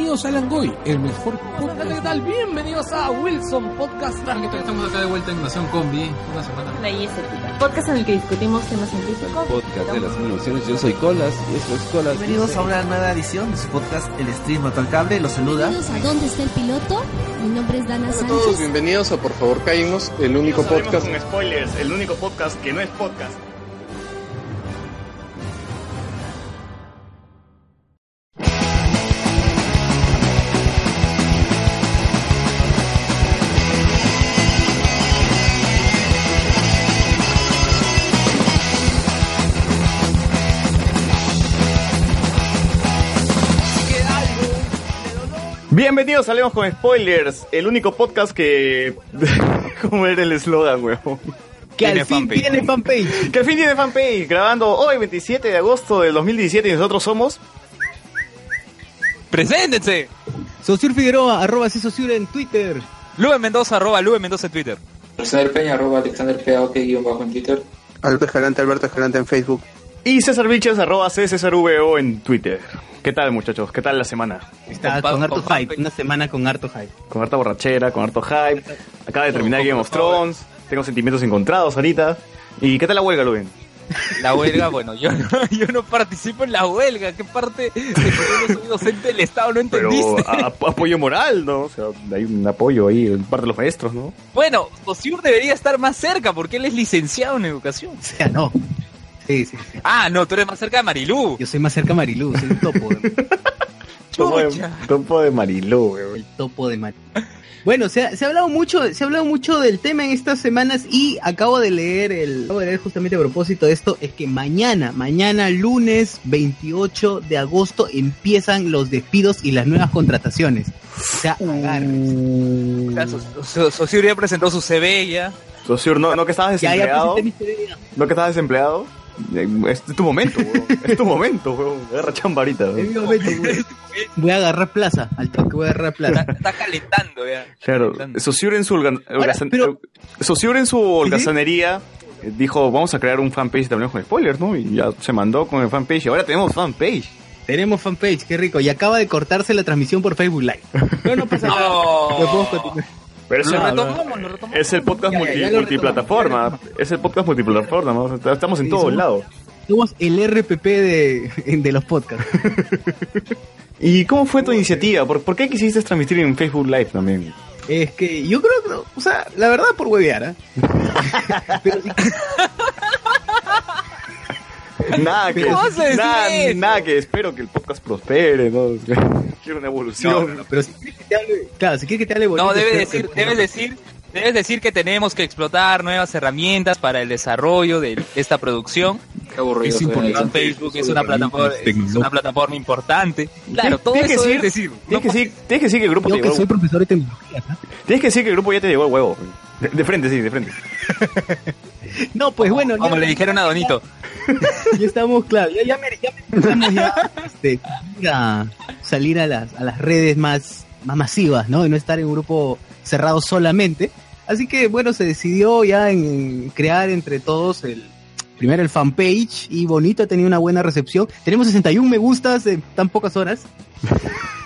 Bienvenidos a Langoy, el mejor podcast. ¿Qué tal? Bienvenidos a Wilson Podcast. Estamos acá de vuelta en Nación Combi. Una semana. La ISP. Podcast en el que discutimos temas científicos. Podcast de las mil opciones. Yo soy Colas y eso es Colas. Bienvenidos a una nueva edición de su podcast El Stream Mato al Cable. Los saluda. Bienvenidos a ¿Dónde está el piloto? Mi nombre es Dana Hola a Sánchez. todos, bienvenidos a Por favor Caímos, el único podcast. con spoilers, el único podcast que no es podcast. Bienvenidos a Hablemos con Spoilers, el único podcast que... ¿Cómo era el eslogan, weón? Que al fin tiene fanpage. Que al fin tiene fanpage, grabando hoy 27 de agosto del 2017 y nosotros somos... ¡Preséntense! Sosur Figueroa, arroba Sosur en Twitter. Lube Mendoza, arroba Lube Mendoza en Twitter. Alexander Peña, arroba Alexander PAOK, guion bajo en Twitter. Alberto Escalante, Alberto Escalante en Facebook. Y César Vilches, arroba CCSRVO en Twitter. ¿Qué tal, muchachos? ¿Qué tal la semana? Está Con- con harto con hype, una semana con harto hype. Con harta borrachera, con harto hype. Acaba de terminar Game of Thrones. Tengo sentimientos encontrados ahorita. ¿Y qué tal la huelga, Luben? La huelga, bueno, yo no, yo no participo en la huelga. ¿Qué parte de que yo no soy docente del Estado no Pero entendiste? a- a- apoyo moral, ¿no? O sea, hay un apoyo ahí de parte de los maestros, ¿no? Bueno, Osiur debería estar más cerca porque él es licenciado en educación. O sea, no. Sí, sí, sí. Ah, no, tú eres más cerca de Marilú. Yo soy más cerca de Marilú, soy el topo. Topo de, topo de Marilú, weón. el topo de Marilú. Bueno, se ha, se ha hablado mucho, se ha hablado mucho del tema en estas semanas y acabo de leer el, acabo de leer justamente a propósito de esto, es que mañana, mañana lunes 28 de agosto empiezan los despidos y las nuevas contrataciones. O sea, agárrense. O sea, So- So- ya presentó su CV ya. Sociur, ¿no, no que estabas Ya, ya desempleado? presenté mi CV. ¿No que estabas desempleado? Es tu momento, weón. Es tu momento, weón. Agarra chamba ahorita, En weón. mi momento, voy, voy a agarrar plaza, al toque voy a agarrar Está, plaza. está calentando ya. Claro. Sociur en su, holgan- holgazan- pero- Sociur en su holgazanería eh, dijo, vamos a crear un fanpage Hablemos con Spoilers, ¿no? Y ya se mandó con el fanpage. Y ahora tenemos fanpage. Tenemos fanpage, qué rico. Y acaba de cortarse la transmisión por Facebook Live. Pero no pasa nada. No. Lo podemos continuar. Pero es, Lo el, retomamos, lo retomamos. es el podcast Ya, ya, multi- ya lo multiplataforma. Es el podcast multiplataforma. ¿no? Estamos en Sí, todos lados. Somos el RPP de, de los podcasts. ¿Y cómo fue tu iniciativa? ¿Por, por qué quisiste transmitir en Facebook Live también? Es que yo creo que, o sea, la verdad por huevear, ¿ah? Pero Nada que, ¿Cómo vas a decir nada, nada que espero que el podcast prospere, ¿no? Quiero una evolución. no, no, no, pero si quieres que te hable, claro, si quieres que te hable bonito. No, debes decir, que- debes decir, debes decir que tenemos que explotar nuevas herramientas para el desarrollo de esta producción. Qué aburrido. Es importante. Facebook es una plataforma, es una plataforma importante. Claro, todo Tienes que eso decir- debes decir. Tienes que, decir, tienes que decir que el grupo Yo te que llegó. soy profesor de tecnología, ¿ah? Tienes que decir que el grupo ya te llegó el huevo. De, de frente, sí, de frente. No, pues bueno, Como le dijeron a Donito. ya estamos, claro, ya, ya, ya este, a salir a las, a las redes más, más masivas, ¿no? Y no estar en un grupo cerrado solamente. Así que, bueno, se decidió ya en crear entre todos el primero el fanpage y bonito, ha tenido una buena recepción. Tenemos 61 me gustas en tan pocas horas.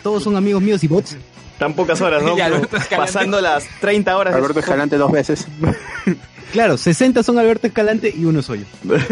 Todos son amigos míos y bots. Tan pocas horas, ¿no? Pasando las 30 horas. Alberto Escalante dos veces. Claro, 60 son Alberto Escalante y uno soy yo.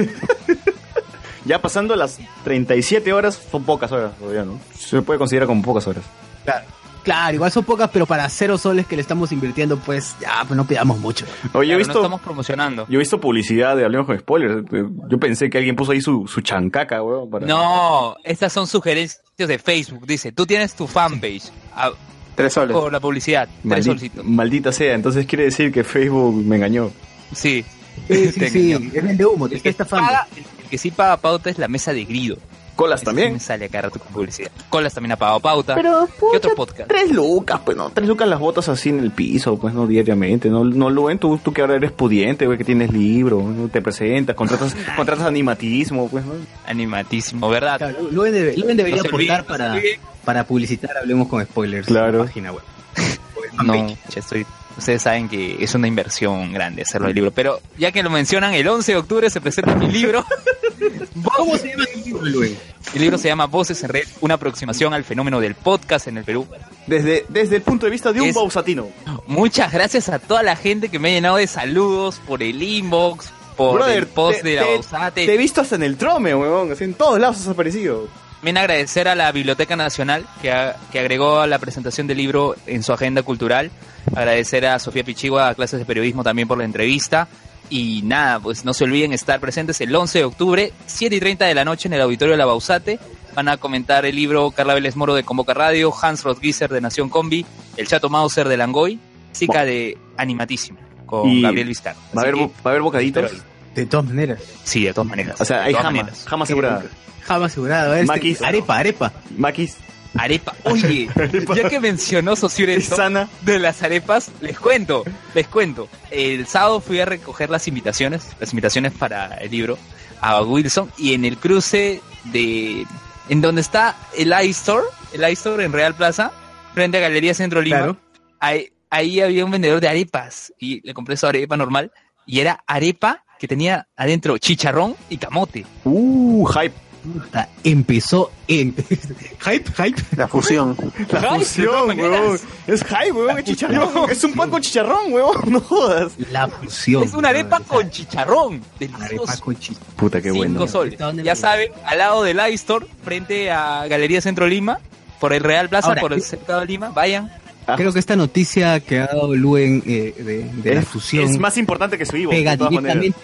Ya pasando las 37 horas, son pocas horas todavía, ¿no? Se puede considerar como pocas horas. Claro. Claro, igual son pocas, pero para cero soles que le estamos invirtiendo, pues ya, pues no pidamos mucho. Oye, yo he visto, no estamos promocionando. yo he visto publicidad de Hablemos con Spoilers. Yo pensé que alguien puso ahí su, su chancaca, weón. Para... No, estas son sugerencias de Facebook. Dice, tú tienes tu fanpage ah, Tres soles. por la publicidad. Tres solcitos. maldita sea, entonces quiere decir que Facebook me engañó. Sí. Sí, sí, sí, es vende humo, te El está estafando. paga, el que sí paga pauta es la mesa de grido. Colas también. me sale acá rato con publicidad. Colas también ha pagado pauta. Pero, ¿Qué otro podcast? Tres lucas, pues no, tres lucas las botas así en el piso, pues no diariamente, no, no lo ven, tú, tú que ahora eres pudiente, güey, que tienes libro, ¿no? te presentas, contratas, contratas animatismo, pues, ¿no? Animatísimo, ¿verdad? Claro, Luen debe- Luen debería No aportar para, para publicitar, hablemos con spoilers. Claro. en la página web. No, ya estoy. Ustedes saben que es una inversión grande hacerlo el libro. Pero ya que lo mencionan, el 11 de octubre se presenta mi libro. ¿Cómo se llama el libro, Luen? El libro se llama Voces en Red, una aproximación al fenómeno del podcast en el Perú. Desde, desde el punto de vista de un Es- bausatino. Muchas gracias a toda la gente que me ha llenado de saludos por el inbox, por Brother, el post te- de la te- Bausate. Te he visto hasta en el trome, huevón. En todos lados has aparecido. También agradecer a la Biblioteca Nacional que, que agregó a la presentación del libro en su agenda cultural. Agradecer a Sofía Pichigua, a clases de periodismo también por la entrevista. Y nada, pues no se olviden estar presentes el 11 de octubre, 7 y 30 de la noche en el auditorio de la Bausate. Van a comentar el libro Carla Vélez Moro de Convoca Radio, Hans Rodgiser de Nación Combi, el Chato Mauser de Langoy, Chica de Animatísimo con Y Gabriel Vizcarra. ¿Va a haber, va a haber bocaditos? De todas maneras. sí, de todas maneras. O sea, hay todas jama. maneras. Jama asegurada. Java asegurado. Este, Maquis. arepa, arepa. Maquis. Arepa. Oye, ya que mencionó esto, Sana. de las arepas, les cuento, les cuento. El sábado fui a recoger las invitaciones, las invitaciones para el libro a Wilson y en el cruce de en donde está el iStore, el iStore en Real Plaza, frente a Galería Centro Lima. Claro. Ahí, ahí había un vendedor de arepas y le compré su arepa normal y era arepa que tenía adentro chicharrón y camote. Uh, hype. Puta, empezó en... hype, hype. La fusión. La fusión, huevón. Es hype, huevón. Es chicharrón. Es un pan con chicharrón, huevón. No jodas. La fusión. Es una arepa con chicharrón. Arepa Delicioso. con chi- Puta, qué Cinco bueno. soles. ¿Dónde Ya saben, al lado del iStore, frente a Galería Centro Lima, por el Real Plaza, Ahora, por el ¿qué- Cercado de Lima, vayan. Creo que esta noticia que ha dado Luen eh, de, de la fusión es más importante que su Ivo, pega directamente,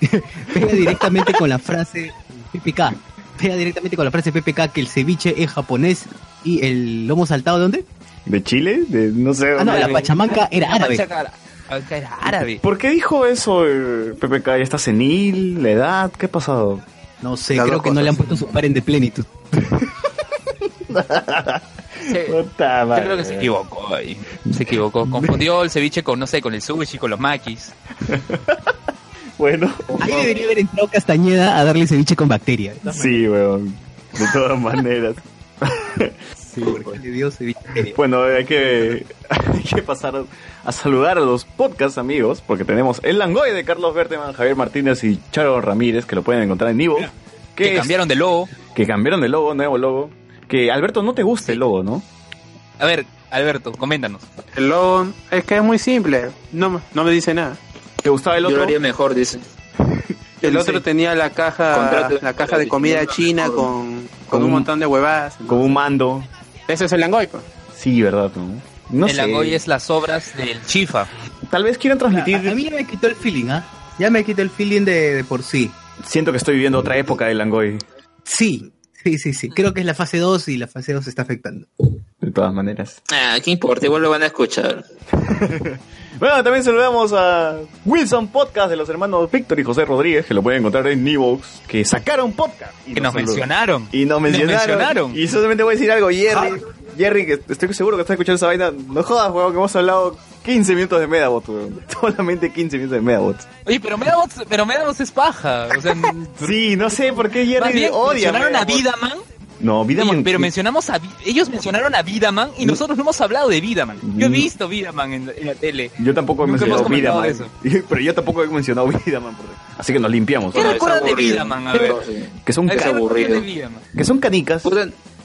pega directamente con la frase PPK. Pega directamente con la frase PPK que el ceviche es japonés y el lomo saltado, ¿de dónde? ¿De Chile? De, no sé. Ah, no, dónde. la pachamanca era árabe. Era árabe. ¿Por qué dijo eso el PPK? ¿Ya está senil? ¿La edad? ¿Qué ha pasado? No sé, Las creo que no le han puesto su paren de plenitud. Sí, Puta yo madre. creo que se equivocó ahí. Se equivocó. Confundió el ceviche con, no sé, con el sushi, con los maquis. Bueno. Ahí debería haber entrado Castañeda a darle ceviche con bacteria. Sí, weón. De todas maneras. Sí, porque le dio ceviche. Bueno, hay que, hay que pasar a saludar a los podcast amigos, porque tenemos el Langoy de Carlos Berteman, Javier Martínez y Charo Ramírez, que lo pueden encontrar en Ivo. Que cambiaron de logo. Que cambiaron de logo, nuevo logo. Que Alberto no te gusta el logo, ¿no? A ver, Alberto, coméntanos. El logo es que es muy simple. No, me- no me dice nada. ¿Te gustaba el Yo lo otro? haría mejor, dice. El otro tenía la caja, Contrato- la caja de comida china con, con un montón de huevadas. Con un mando. Ese es el Langoy, pues. Sí, ¿verdad? No, no el sé. Langoy es las obras del Chifa. Tal vez quieran transmitir... A, a mí ya me quitó el feeling, ¿ah? Ya me quitó el feeling de, de por sí. Siento que estoy viviendo otra época del Langoy. Sí, sí, sí, sí. Creo que es la fase 2 y la fase 2 se está afectando. De todas maneras. Ah, ¿qué importa? Igual lo van a escuchar. Bueno, también saludamos a Wilson Podcast de los hermanos Víctor y José Rodríguez, que lo pueden encontrar en Evox, que sacaron podcast. Y Que nos mencionaron. Y nos mencionaron. mencionaron. Y solamente voy a decir algo, Jerry. Jerry, que estoy seguro que está escuchando esa vaina. No jodas, weón, que hemos hablado 15 minutos de Medabot, weón. Solamente 15 minutos de Medabot. Oye, pero Medabots, pero Medabots es paja. O sea, Sí, no sé por qué Jerry bien odia mencionaron a. Vidaman. No, Vidaman. Oye, pero mencionamos a ellos mencionaron a Vidaman y nosotros no hemos hablado de Vidaman. Yo he Mm. visto Vidaman en, en la tele. Yo tampoco he Nunca mencionado Vidaman. Pero yo tampoco he mencionado Vidaman. por- Así que nos limpiamos. ¿Qué Pero recuerdan de. Vidaman? A ver. Sí. Que son, A ver, Es ¿qué recuerdan aburrido. de Vidaman? que son canicas.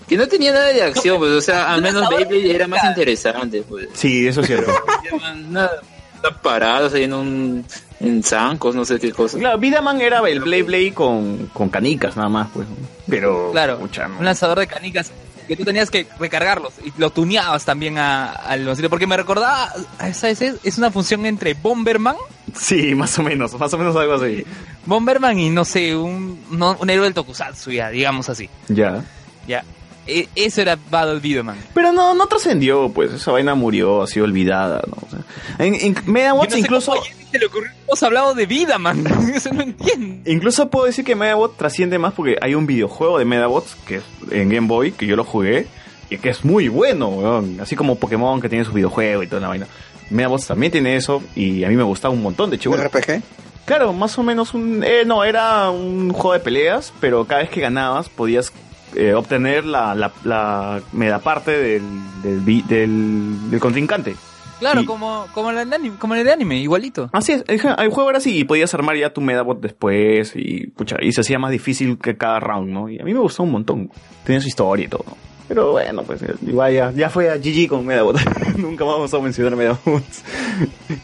Que no tenía nada de acción, pues, o sea, al menos Beyblade era más interesante, pues. Sí, eso es cierto. Nada, están parados ahí en un, en zancos, no sé qué cosa. Claro, Vidaman era el Blade Blade con, con canicas nada más, pues. Pero, Claro, un lanzador de canicas que tú tenías que recargarlos y lo tuneabas también a- al lanzador. Porque me recordaba, ¿sabes? Es, es una función entre Bomberman, Sí, más o menos, más o menos algo así. Bomberman y no sé, un, no- un héroe del Tokusatsu, ya, digamos así. Ya. Ya. E- eso era Battle Vidaman. Pero no, no trascendió, pues, esa vaina murió, ha sido olvidada, ¿no? O sea, en, en no sé incluso, se le ocurrió, hemos hablado de Vidaman. Eso no entiendo. incluso puedo decir que Medabot trasciende más porque hay un videojuego de Medabots que es en Game Boy, que yo lo jugué, y que es muy bueno, weón. Así como Pokémon que tiene su videojuego y toda la vaina. Medabots también tiene eso, y a mí me gustaba un montón, de hecho. ¿Un RPG? Claro, más o menos un... Eh, no, era un juego de peleas, pero cada vez que ganabas podías eh, obtener la, la, la medaparte del, del, del, del contrincante. Claro, Y- como, como, el de anime, como el de anime, igualito. Así es, el, jue- el juego era así y podías armar ya tu Medabot después y pucha, y se hacía más difícil que cada round, ¿no? Y a mí me gustó un montón. Tenía su historia y todo. Pero bueno, pues igual ya, ya fue a GG con Medabot. Nunca vamos a mencionar Medabot.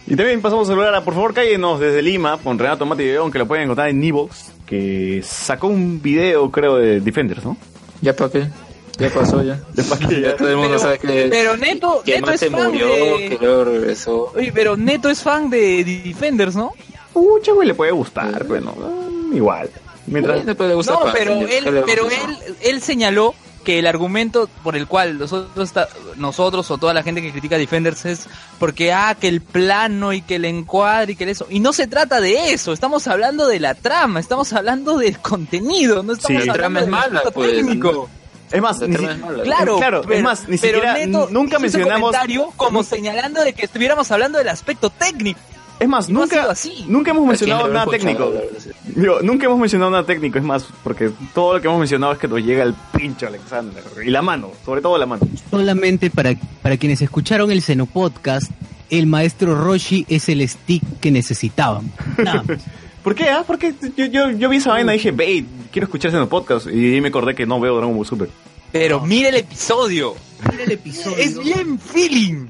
y también pasamos a saludar a, por favor, cállenos desde Lima con Renato Mati León, que lo pueden encontrar en Nivox, que sacó un video, creo, de Defenders, ¿no? ¿Ya para qué? Ya pasó ya. De pa' que ya- Ya todo el mundo Pero- sabe que, Pero Neto, que Neto no es se fan murió, de... que luego regresó. Oye, pero Neto es fan de Defenders, ¿no? Pucha, güey, le puede gustar, bueno, ah, igual. Mientras, le gusta No, para- pero ¿qué él, pero él, él señaló que el argumento por el cual nosotros, está- nosotros o toda la gente que critica Defenders es porque, ah, que el plano y que el encuadre y que el eso. Y no se trata de eso, estamos hablando de la trama, estamos hablando del contenido, no estamos Sí. La hablando trama es del mala, aspecto pues. técnico. es más, ni mala. Claro, Claro, pero- es más, ni pero siquiera, Neto nunca mencionamos... comentario como señalando de que estuviéramos hablando del aspecto técnico. Es más, no nunca, sido así. nunca hemos ¿A quién mencionado nada técnico. Digo, nunca hemos mencionado nada técnico, es más, porque todo lo que hemos mencionado es que nos llega el pincho Alexander. Y la mano, sobre todo la mano. Solamente para, para quienes escucharon el Seno Podcast, el maestro Roshi es el stick que necesitaban. Nada. ¿Por qué? Ah? Porque yo, yo, yo vi esa vaina y dije, ve, quiero escucharse en el podcast. Y ahí me acordé que no veo Dragon Ball Super. Pero mira el episodio. Mira el episodio. Es bien feeling.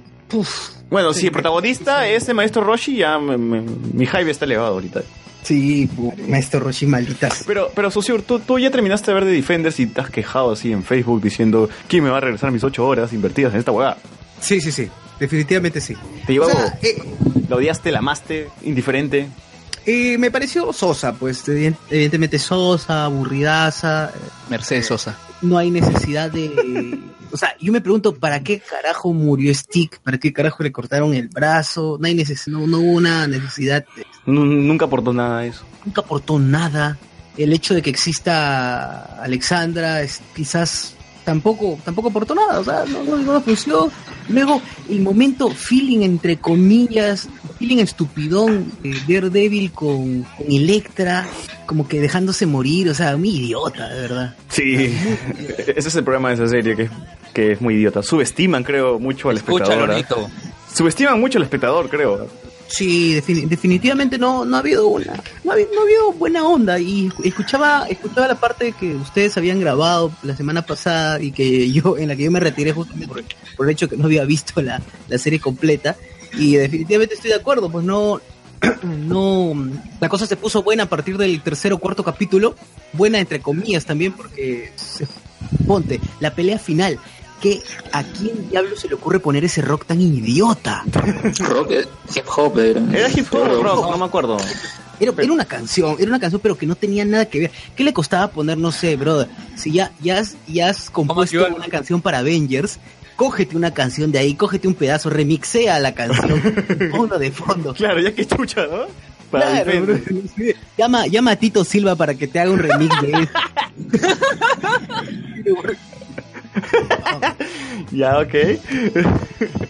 Bueno, si el protagonista es el maestro Roshi, ya me- me- mi hype está elevado ahorita. Sí, maestro Roshi, malditas. Pero, pero Susur, ¿tú, tú ya terminaste de ver de Defenders y te has quejado así en Facebook diciendo, ¿quién me va a regresar mis ocho horas invertidas en esta hueá? Sí, sí, sí. Definitivamente sí. ¿Te llevó O sea, eh, ¿La odiaste, la amaste, indiferente? eh, me pareció sosa, pues, evident- evidentemente sosa, aburridaza. eh, Mercedes Sosa. No hay necesidad de... O sea, yo me pregunto, ¿para qué carajo murió Stick? ¿Para qué carajo le cortaron el brazo? No hay neces no, no hubo una necesidad, de- Nunca aportó nada eso. nunca aportó nada. El hecho de que exista Alexandra es quizás tampoco tampoco aportó nada, o sea, no, no, no funcionó. Luego, el momento feeling entre comillas, feeling estupidón de Daredevil con, con Electra, como que dejándose morir, o sea, muy idiota, de verdad. Sí, ese es el problema de esa serie, que, que es muy idiota. Subestiman, creo, mucho al Escúchalo, espectador. ¿ah? Subestiman mucho al espectador, creo. Sí, defini- definitivamente no, no ha habido una, no ha habido, no ha habido buena onda. Y escuchaba, escuchaba la parte que ustedes habían grabado la semana pasada y que yo, en la que yo me retiré justamente por, el hecho que no había visto la, la serie completa. Y definitivamente estoy de acuerdo, pues no, no, la cosa se puso buena a partir del tercer o cuarto capítulo, buena entre comillas también porque ponte, la pelea final, que a quién diablo se le ocurre poner ese rock tan idiota. Rock, eh, hip hop era. Era hip hop, Pero- rock, no me acuerdo. Era, era una canción, era una canción, pero que no tenía nada que ver. ¿Qué le costaba poner, no sé, brother? Si ya, ya, has, ya has compuesto una canción para Avengers, cógete una canción de ahí, cógete un pedazo, remixea la canción, ponlo de fondo. Claro, ya que chucha, ¿no? Para Claro, Defenders. bro. Sí. Llama, llama a Tito Silva para que te haga un remix de eso. Ya, ok.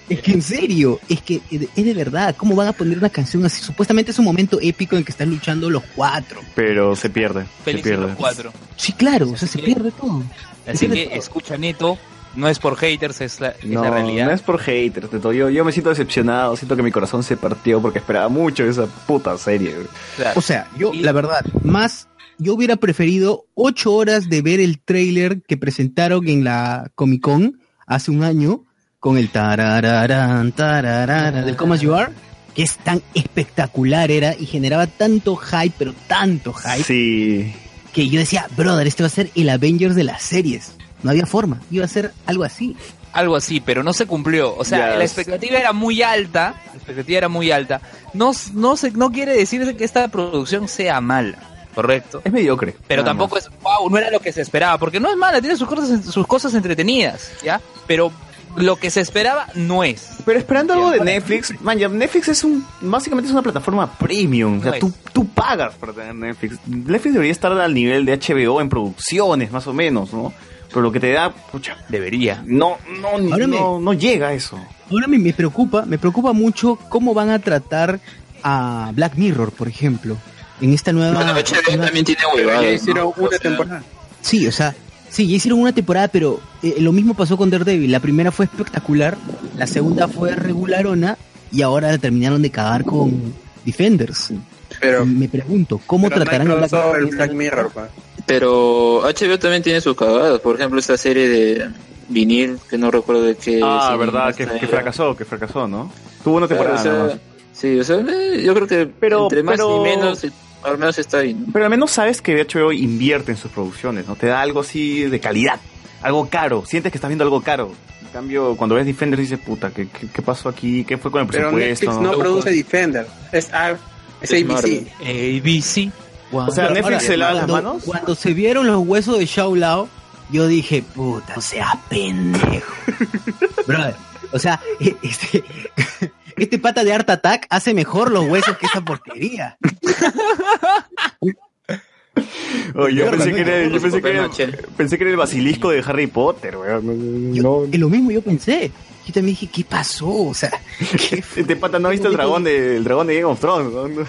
Es que en serio, es que es de verdad, ¿cómo van a poner una canción así? Supuestamente es un momento épico en que están luchando los cuatro. Pero se pierde, se pierde. los cuatro. Sí, claro, o sea, se pierde todo. Así pierde que todo. escucha Neto, no es por haters, es la, es No, la realidad. no es por haters, de todo. Yo, yo me siento decepcionado, siento que mi corazón se partió porque esperaba mucho esa puta serie. Claro. O sea, yo, Y- la verdad, más, yo hubiera preferido ocho horas de ver el tráiler que presentaron en la Comic Con hace un año con el tarararán, tararara del Come As You Are, que es tan espectacular era y generaba tanto hype, pero tanto hype, Sí, que yo decía, brother, este va a ser el Avengers de las series. No había forma, iba a ser algo así. Algo así, pero no se cumplió. O sea, la expectativa era muy alta. La expectativa era muy alta. No, no, se, no quiere decir que esta producción sea mala, correcto. es mediocre. Pero tampoco más. es, wow, no era lo que se esperaba. Porque no es mala, tiene sus cosas, sus cosas entretenidas, ¿ya? Pero lo que se esperaba no es. Pero esperando algo de Netflix, man, ya Netflix es un, básicamente es una plataforma premium. O sea, No tú, tú pagas para tener Netflix. Netflix debería estar al nivel de HBO en producciones, más o menos, ¿no? Pero lo que te da, pucha, Debería. no, me- no, no llega a eso. Ahora me, me preocupa, me preocupa mucho cómo van a tratar a Black Mirror, por ejemplo, en esta nueva... Bueno, HBO nueva- también tiene Ya huevadas. hicieron ¿no? O una sea, temporada. Sí, o sea, Sí, ya hicieron una temporada, pero eh, lo mismo pasó con Daredevil. La primera fue espectacular, la segunda fue regularona y ahora la terminaron de cagar con Defenders. Pero, Me pregunto, ¿cómo pero no tratarán a Black en Black Mirror, pa. Pero HBO también tiene sus cagadas. Por ejemplo, esta serie de vinil, que no recuerdo de qué. Ah, verdad, que, que fracasó, que fracasó, ¿no? Tuvo una temporada o sea. Sí, o sea, eh, yo creo que Pero- entre más pero- y menos, al menos está ahí. ¿no? Pero al menos sabes que HBO invierte en sus producciones, ¿no? Te da algo así de calidad, algo caro. Sientes que estás viendo algo caro. En cambio, cuando ves Defender dices, puta, ¿qué, qué, qué pasó aquí? ¿Qué fue con el Pero presupuesto? Netflix no produce Defender. Es, A- es Es ABC. Marvel. ABC. O sea, Pero Netflix ahora, se lava las cuando- manos. Cuando se vieron los huesos de Shao Lao, yo dije, puta, o sea, pendejo. Brother, o sea, este, este pata de Art Attack hace mejor los huesos que esa porquería. Oye, yo pensé ¿no? que era, yo pensé que era, pensé que era el basilisco de Harry Potter, weón. Yo- es lo mismo yo pensé. Yo también dije, ¿qué pasó? O sea, ¿qué? Este pata no ha visto el dragón de, el dragón de Game of Thrones, ¿no? No,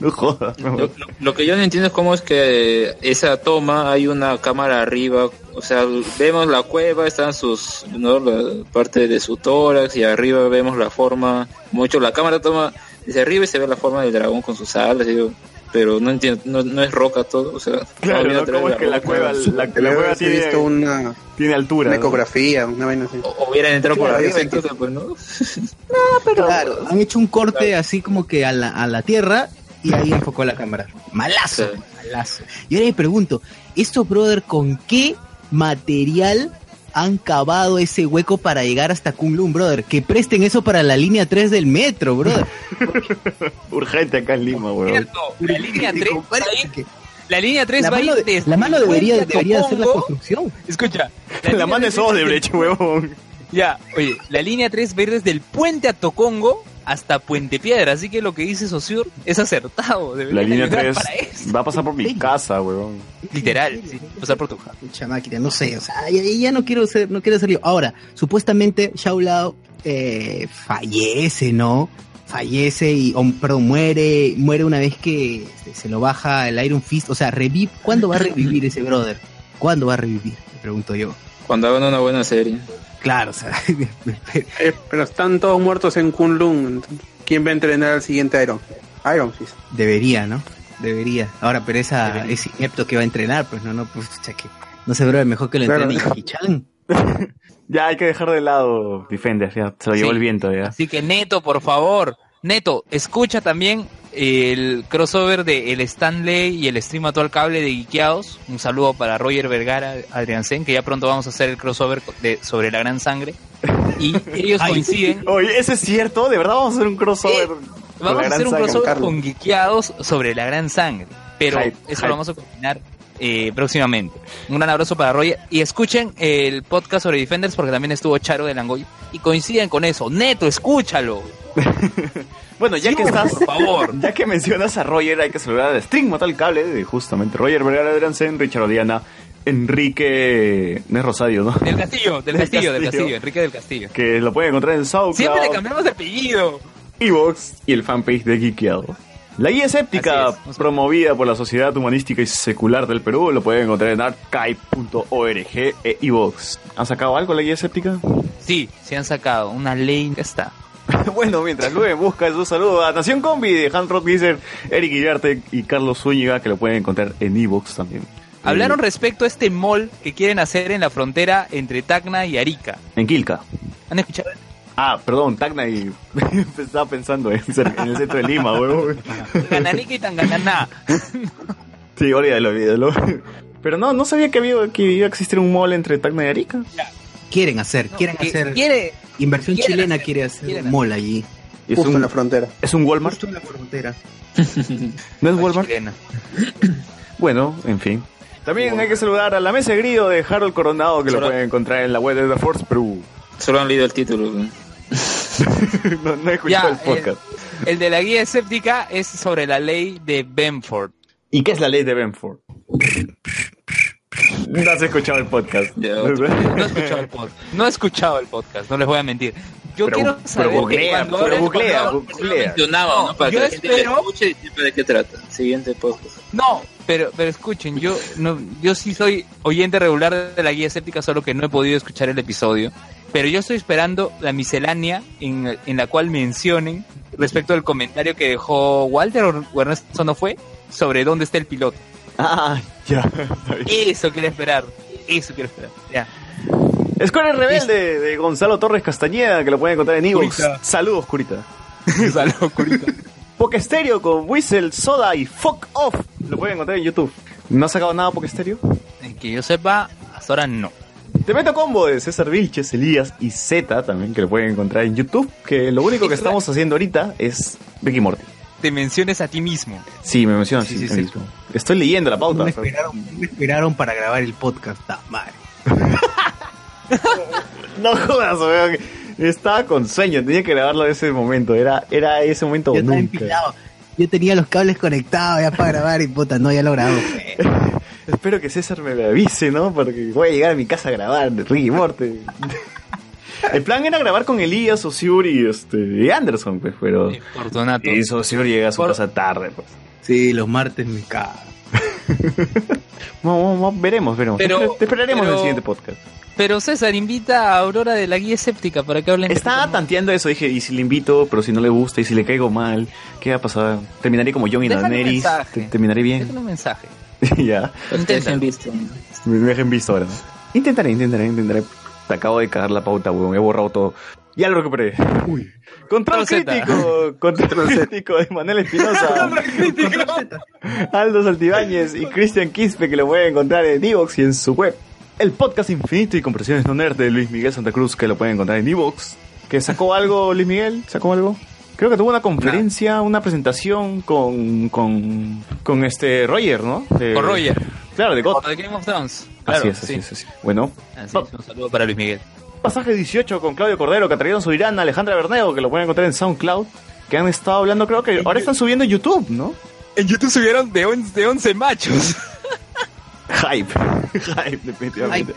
no jodas. no. Lo, lo- lo que yo no entiendo es cómo es que esa toma hay una cámara arriba, o sea, vemos la cueva, están sus, ¿no? la parte de su tórax y arriba vemos la forma, mucho la cámara toma desde arriba y se ve la forma del dragón con sus alas, y yo, pero no entiendo, no, no es roca todo, o sea, Claro, ¿no? ¿Cómo es que la cueva, la, la cueva tiene, visto una, tiene altura? una ¿no? ecografía, una vaina así. O hubieran entrado por sí. entonces, pues, ¿no? Claro, han hecho un corte así como que a la, a la tierra y ahí enfocó la cámara. Malazo, Sí. malazo. Y ahora me pregunto, ¿esto, brother, con qué material han cavado ese hueco para llegar hasta Kunlun, brother? Que presten eso para la línea 3 del metro, brother. Urgente acá en Lima, weón. Cierto, la línea 3 Compadre, va a ir- que la línea 3 La va a mano, ir de- desde la mano debería, debería hacer la construcción. Escucha. La línea mano es 3 va desde- odebrecht, weón. Ya, oye, la línea 3 va a ir desde el puente a Tocongo hasta Puente Piedra, así que lo que dice Sosur es acertado. La línea ayudar 3 para eso. va a pasar por mi casa, weón. Literal, sí, pasar por tu casa. No sé, o sea, ya, ya no quiero ser, no quiero ser yo. Ahora, supuestamente Shao Lao eh, fallece, ¿no? Fallece y, o, perdón, muere, muere una vez que se lo baja el Iron Fist, o sea, revive, ¿cuándo va a revivir ese brother? ¿Cuándo va a revivir? Me pregunto yo. Cuando hagan una buena serie. Claro, o sea, Eh, pero están todos muertos en Kunlun. ¿Quién va a entrenar al siguiente Iron? Iron Fist. debería, ¿no? Debería. Ahora, pero esa, ese inepto que va a entrenar, pues no, no, pues, o sea, que, no sé, brother, mejor que lo Claro. entrene Jackie Chan. Ya hay que dejar de lado Defender, ya se lo llevó el viento, ya. Así que Neto, por favor, Neto, escucha también el crossover de el Stanley y el stream actual cable de Geekeados. Un saludo para Roger Vergara, Adrián Sen, que ya pronto vamos a hacer el crossover de, sobre la gran sangre. Y ellos Ay. coinciden. Oye, ¿eso es cierto? ¿De verdad vamos a hacer un crossover? con Vamos a hacer un crossover Carlos. con Geekeados sobre la gran sangre. Pero Hype, eso hype. lo vamos a combinar eh, próximamente. Un gran abrazo para Roger. Y escuchen el podcast sobre Defenders porque también estuvo Charo de Langoy. Y coinciden con eso. Neto, escúchalo. Bueno, ya Sí, que estás, por favor. ya que mencionas a Roger, hay que saludar a String Metal Cable de justamente Roger Vergara de Sen, Richard Odiana, Enrique, no es Rosario, ¿no? Del Castillo, del Del Castillo, del Castillo. Enrique del Castillo. Que lo pueden encontrar en SoundCloud, Siempre le cambiamos de apellido. Evox y el fanpage de Geekeado. La guía escéptica, es, promovida por la Sociedad Humanística y Secular del Perú, lo pueden encontrar en archive.org e Evox. ¿Han sacado algo la guía escéptica? Sí, se han sacado una ley. Ya está. bueno, mientras Luen busca un saludo a Nación Combi de Hand Rock Wizard, Eric Guillarte y Carlos Zúñiga, que lo pueden encontrar en Evox también. Hablaron Eh, respecto a este mall que quieren hacer en la frontera entre Tacna y Arica. en Quilca. ¿Han escuchado? Ah, perdón, Tacna y... Estaba pensando en, el centro de Lima, huevón. Gananica y Tangananá. Sí, olvídalo, olvídalo. Pero no, no sabía que, había, que iba a existir un mall entre Tacna y Arica. Quieren hacer, quieren Que hacer, Quiere, inversión chilena hacer, quiere hacer quieren un mall allí. Es Justo en un, la frontera. es un Walmart, Justo en la frontera. no es Walmart. chilena. Bueno, en fin. También hay que saludar a la mesa de grillo de Harold Coronado, que lo pueden encontrar en la web de The Force Peru. Solo han leído el título. ¿no? no, no he escuchado Ya, el podcast. El de la guía escéptica es sobre la ley de Benford. ¿Y qué es la ley de Benford? No has escuchado el podcast. No he escuchado el podcast. No he escuchado el podcast, no les voy a mentir. Yo Pero- quiero pero saber que googlea, cuando pero googlea. Mencionaba, ¿no? Para yo que la gente espero- le escuche y sepa de qué trata. Siguiente podcast. No, Pero, pero escuchen, yo no, yo sí soy oyente regular de la guía escéptica, solo que no he podido escuchar el episodio. Pero yo estoy esperando la miscelánea en, en la cual mencionen respecto al comentario que dejó Walter o o Ernesto no fue sobre dónde está el piloto. Ah, ya. está bien. Eso quiero esperar. Eso quiero esperar. Ya. Escuela Rebelde de Gonzalo Torres Castañeda, que lo pueden encontrar en Evox. Saludos, Curita. Saludos, Curita. Pokestereo con Whistle, Soda y Fuck Off. Lo pueden encontrar en YouTube. ¿No ha sacado nada Pokestereo? Que yo sepa, hasta ahora no. Te meto combo de César Vilches, Elías y Z también, que lo pueden encontrar en YouTube. Que lo único que estamos haciendo ahorita es Ricky Morty. Te menciones a ti mismo. Sí, me mencionan Sí, sí, sí. mismo. Estoy leyendo la pauta. No me esperaron, me esperaron para grabar el podcast, madre. No jodas, weón. Estaba con sueño, tenía que grabarlo en ese momento. Era, era ese momento Yo nunca. Yo tenía los cables conectados ya para grabar y puta, no, ya lo grabo. Espero que César me avise, ¿no? Porque voy a llegar a mi casa a grabar Ricky Morty. El plan era grabar con Elías, Osiur y, este, y Anderson, pues, pero... Fortunato. Y Osiur llega a su Por- casa tarde, pues. Sí, los martes me cago. Vamos, vamos, veremos, veremos. Pero- te, esperaremos en el siguiente podcast. Pero César invita a Aurora de la guía escéptica para que hablen. Estaba tanteando eso, dije, y si le invito, pero si no le gusta, y si le caigo mal, ¿qué va a pasar? Terminaré como John y Daenerys, te- terminaré bien. Déjale un mensaje. ya, han visto. me dejen visto ahora. ¿no? Intentaré, intentaré, intentaré. Te acabo de cagar la pauta, weón, he borrado todo. Ya lo recuperé. Uy. Control crítico, control crítico de Manuel Espinosa, Aldo Saltibáñez y Cristian Quispe que lo pueden encontrar en Evox y en su web. El podcast infinito y compresiones no nerd de Luis Miguel Santa Cruz que lo pueden encontrar en Evox. Que sacó algo Luis Miguel, sacó algo. Creo que tuvo una conferencia, una presentación con, con, con este Roger, ¿no? De- Con Roger. Claro, de God. De Game of Thrones. Así es, así sí. es, así es. Bueno, Así es, un saludo para Luis Miguel. Pasaje 18 con Claudio Cordero, Catarina Subirana, Alejandra Berneo, que lo pueden encontrar en SoundCloud, que han estado hablando, creo que ahora están subiendo en YouTube, ¿no? En YouTube subieron de 11, de 11 machos. Hype. Hype, definitivamente.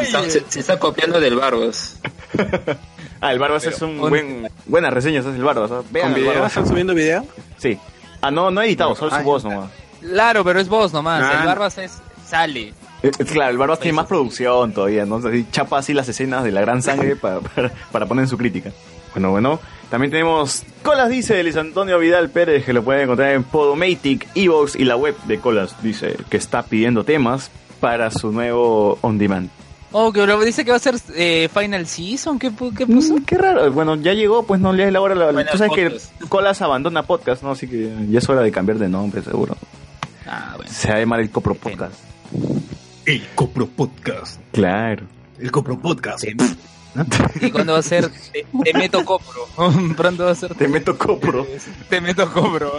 Está- se, se está copiando del Barbas. Ah, el Barbas es un buen... Buenas reseñas, es el Barbas. ¿ah? Vean ¿Con el video? Barbas. ¿Están subiendo video? Sí. Ah, no, no editado, solo su voz nomás. Claro, pero es vos nomás. Ah. El Barbas es, sale. Claro, el Barbas tiene más producción todavía, ¿no? Así, chapa así las escenas de la gran sangre para, para, para poner en su crítica. Bueno, bueno. También tenemos Colas Dice de Luis Antonio Vidal Pérez, que lo pueden encontrar en Podomatic, Evox y la web de Colas Dice, que está pidiendo temas para su nuevo On Demand. Oh, que dice que va a ser eh, Final Season. ¿Qué, qué puso? Mm, qué raro. Bueno, ya llegó, pues no le es la hora. La, tú sabes podcast. que Colas abandona podcast, ¿no? Así que ya es hora de cambiar de nombre, seguro. Ah, bueno. Se va a llamar el Copro Podcast. El Copro Podcast. Claro. El Copro Podcast. ¿Y cuándo va a ser? Te, te meto copro. Pronto va a ser. Te meto Copro. Te meto copro.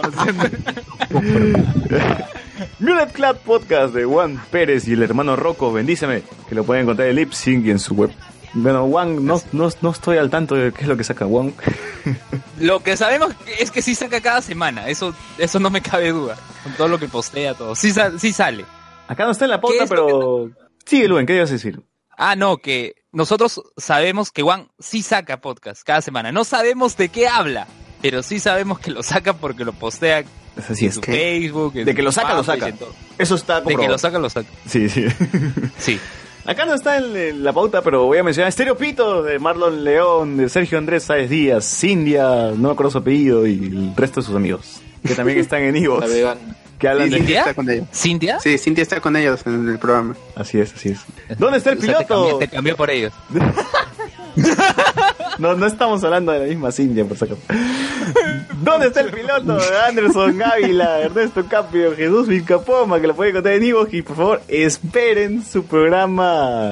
Mulet Club Podcast de Juan Pérez y el hermano Rocco, bendíceme, que lo pueden encontrar en Lipsync y en su web. Bueno, Juan, no, no, no estoy al tanto de qué es lo que saca Juan. Lo que sabemos es que sí saca cada semana. Eso, eso no me cabe duda. Con todo lo que postea, todo. Sí, sa- sí sale. Acá no está en la ¿Qué pauta, pero... Sigue, Luen, ¿qué ibas a decir? Ah, no, que nosotros sabemos que Juan sí saca podcast cada semana. No sabemos de qué habla, pero sí sabemos que lo saca porque lo postea Es así, en es su que... Facebook. en De que lo saca, lo saca. Eso está De que comprobado. lo saca, lo saca. Sí, sí. Sí. Acá no está en, la pauta, pero voy a mencionar Estéreo Pito de Marlon León, de Sergio Andrés Sáez Díaz, Cindia, no me acuerdo su apellido, y el resto de sus amigos, que también están en La Evox, vegana. Que hablan Sí, de... Cintia está con ellos. ¿Cintia? Sí, Cintia está con ellos en el programa. Así es, así es. ¿Dónde está el O sea, te piloto? cambió, te cambió por ellos. No, no estamos hablando de la misma Cindia, por si acaso. ¿Dónde está el piloto? Anderson Ávila, Ernesto Capio, Jesús Vilcapoma, que lo pueden encontrar en Evox, y por favor, esperen su programa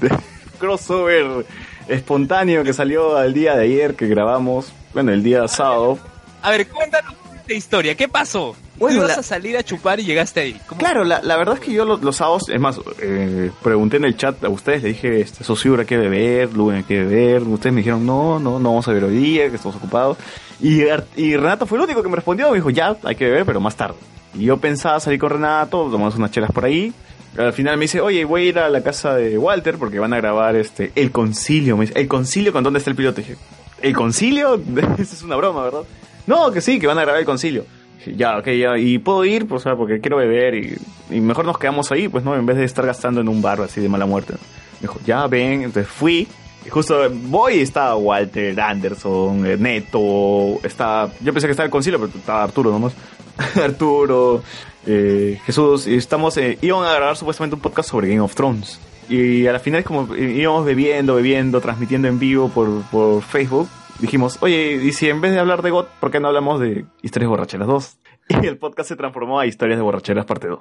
de crossover espontáneo que salió al día de ayer que grabamos, bueno, el día sábado. A ver, cuéntanos esta historia. ¿Qué pasó? Bueno, ibas la- a salir a chupar y llegaste ahí. ¿Cómo? Claro, la, la verdad es que yo los, los sábados, es más, eh, pregunté en el chat a ustedes, le dije, este, socio, hay que beber, Luen, hay que beber. Ustedes me dijeron, no, no, no vamos a beber hoy día, que estamos ocupados. Y, y Renato fue el único que me respondió, me dijo, ya, hay que beber, pero más tarde. Y yo pensaba salir con Renato, tomamos unas chelas por ahí. Al final me dice, oye, voy a ir a la casa de Walter porque van a grabar este El Concilio. Me dice, ¿El Concilio con dónde está el piloto? Y dije, ¿El Concilio? Esa es una broma, ¿verdad? No, que sí, que van a grabar El Concilio. Ya, ok, ya, y puedo ir, pues, o porque quiero beber y, mejor nos quedamos ahí, pues, ¿no? En vez de estar gastando en un bar así de mala muerte. Me dijo, ya, ven, entonces fui. Y justo voy y estaba Walter, Anderson, eh, Neto, está, yo pensé que estaba el concilio, pero estaba Arturo nomás. Arturo, eh, Jesús, y estamos, eh, a grabar supuestamente un podcast sobre Game of Thrones. Y a la final es como íbamos bebiendo, bebiendo, transmitiendo en vivo por, por Facebook. Dijimos, oye, y si en vez de hablar de GOT, ¿por qué no hablamos de Historias Borracheras 2? Y el podcast se transformó a Historias de Borracheras parte 2.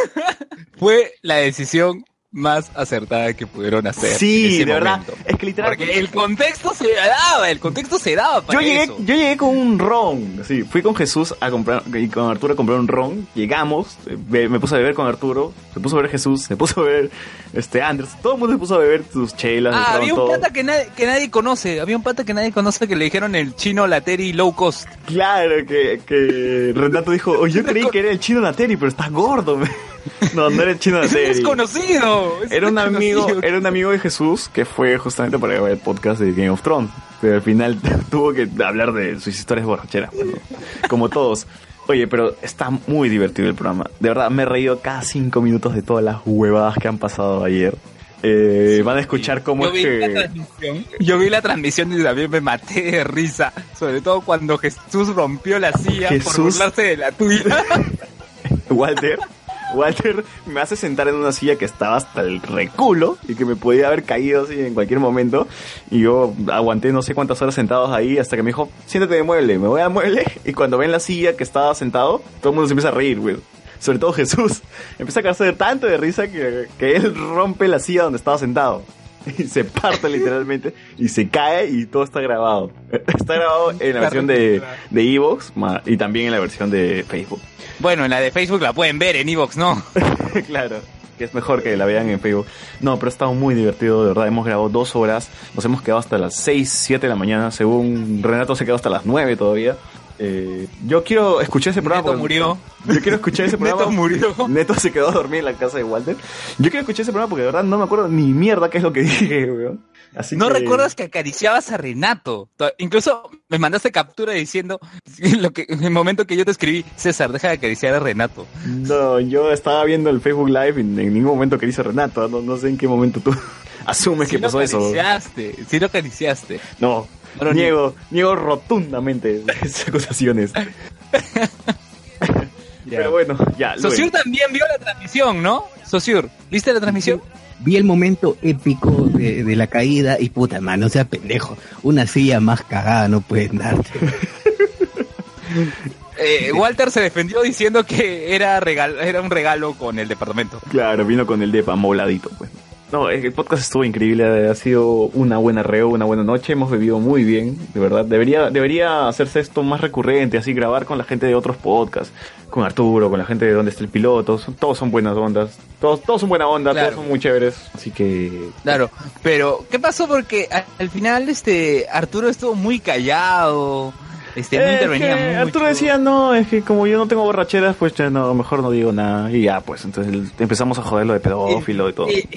Fue la decisión más acertada que pudieron hacer. Sí, en ese de verdad. momento. Es que literal. Porque el contexto se daba, el contexto se daba para Yo llegué, eso. yo llegué con un ron. Sí, fui con Jesús a comprar y con Arturo a comprar un ron. Llegamos, eh, me puse a beber con Arturo, se puso a ver Jesús, se puso a ver este Anders, todo el mundo se puso a beber sus chelas, el Ah, ron, había un todo. pata que nadie, que nadie conoce, había un pata que nadie conoce que le dijeron el chino Lateri low cost. Claro, que, que Renato dijo, "Oye, yo creí que era el chino Nateri, pero estás gordo. me". No, no era el chino Es Nateri. desconocido. es Era un amigo, era un amigo de Jesús que fue justamente para grabar el podcast de Game of Thrones. Pero al final tuvo que hablar de sus historias borracheras, bueno, como todos. Oye, pero está muy divertido el programa. De verdad, me he reído cada cinco minutos de todas las huevadas que han pasado ayer. Eh, van a escuchar cómo Yo es vi, la que... transmisión, yo vi la transmisión y también me maté de risa. Sobre todo cuando Jesús rompió la silla por burlarse de la tuya. Walter, Walter me hace sentar en una silla que estaba hasta el reculo y que me podía haber caído así en cualquier momento. Y yo aguanté no sé cuántas horas sentados ahí hasta que me dijo, siéntate de mueble. Me voy al mueble y cuando ven la silla que estaba sentado, todo el mundo se empieza a reír, güey. Sobre todo Jesús. Empieza a caerse de tanto de risa que, que él rompe la silla donde estaba sentado. Y se parte literalmente y se cae y todo está grabado. Está grabado en la versión de, de Evox y también en la versión de Facebook. Bueno, en la de Facebook la pueden ver, en Evox no. claro. Que es mejor que la vean en Facebook. No, pero ha estado muy divertido, de verdad. Hemos grabado dos horas. Nos hemos quedado hasta las 6, 7 de la mañana. Según Renato se quedó hasta las 9 todavía. Eh, yo quiero escuchar ese programa. Neto porque- murió. Yo quiero escuchar ese programa. Neto murió. Neto se quedó a dormir en la casa de Walter. Yo quiero escuchar ese programa porque de verdad no me acuerdo ni mierda qué es lo que dije, weón. Así ¿No que- recuerdas que acariciabas a Renato? To- Incluso me mandaste captura diciendo lo que en el momento que yo te escribí, César, deja de acariciar a Renato. No, yo estaba viendo el Facebook Live y en ningún momento que dice Renato. No, no sé en qué momento tú asumes Sí que pasó eso. acariciaste, sí lo acariciaste. No, No lo niego, niego rotundamente esas acusaciones. Pero bueno, ya. Sociur también vio la transmisión, ¿no? Sociur, ¿viste la transmisión? Vi el momento épico de, de la caída y puta mano, o sea pendejo. Una silla más cagada no pueden darte. Eh, Walter se defendió diciendo que era, regal era un regalo con el departamento. Claro, vino con el depa moladito, pues. No, el podcast estuvo increíble, ha sido una buena reo, una buena noche, hemos bebido muy bien, de verdad. Debería, debería hacerse esto más recurrente, así grabar con la gente de otros podcasts, con Arturo, con la gente de donde está el piloto, son- todos son buenas ondas, todos, todos son buena onda, Claro. todos son muy chéveres, así que... Claro, pero ¿qué pasó? Porque al final este Arturo estuvo muy callado, este no Eh, intervenía que mucho. Arturo decía, no, es que como yo no tengo borracheras, pues ya no, mejor no digo nada. Y ya, pues, entonces empezamos a joderlo de pedófilo y todo. Y,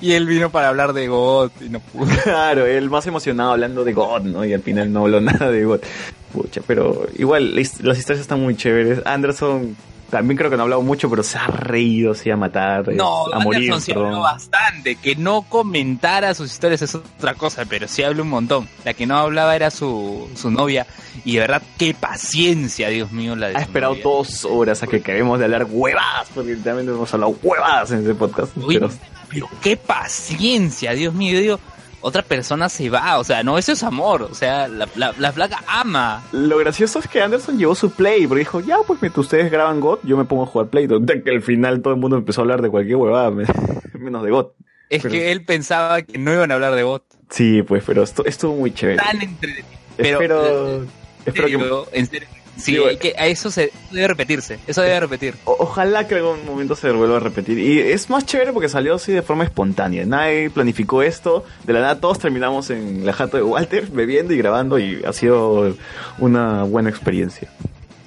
y él vino para hablar de God y no pudo. Claro, él más emocionado hablando de God, ¿no? Y al final no habló nada de God. Pucha, pero igual las historias están muy chéveres. Anderson también creo que no ha hablado mucho, pero se ha reído, se ha matar, es No, a morir. Sí perdón. habló bastante. Que no comentara sus historias es otra cosa, pero sí habló un montón. La que no hablaba era su, su novia. Y de verdad, qué paciencia, Dios mío, la de Ha esperado novia. dos horas a que acabemos de hablar huevadas, porque literalmente hemos hablado huevadas en ese podcast. Uy, pero pero qué paciencia, Dios mío. Yo digo, otra persona se va, o sea, no, eso es amor. O sea, la, la, la flaca ama. Lo gracioso es que Anderson llevó su Play, porque dijo, ya, pues mientras ustedes graban God, yo me pongo a jugar Play. De que al final todo el mundo empezó a hablar de cualquier huevada, me- menos de God. Es Pero- que él pensaba que no iban a hablar de bot. Sí, pues, pero esto estuvo muy chévere. Tan entretenido. Pero, espero, que... En serio, sí, hay que, a eso se debe repetirse. Eso debe repetir. o- ojalá que algún momento se vuelva a repetir. Y es más chévere porque salió así de forma espontánea. Nadie planificó esto. De la nada todos terminamos en la jato de Walter bebiendo y grabando y ha sido una buena experiencia.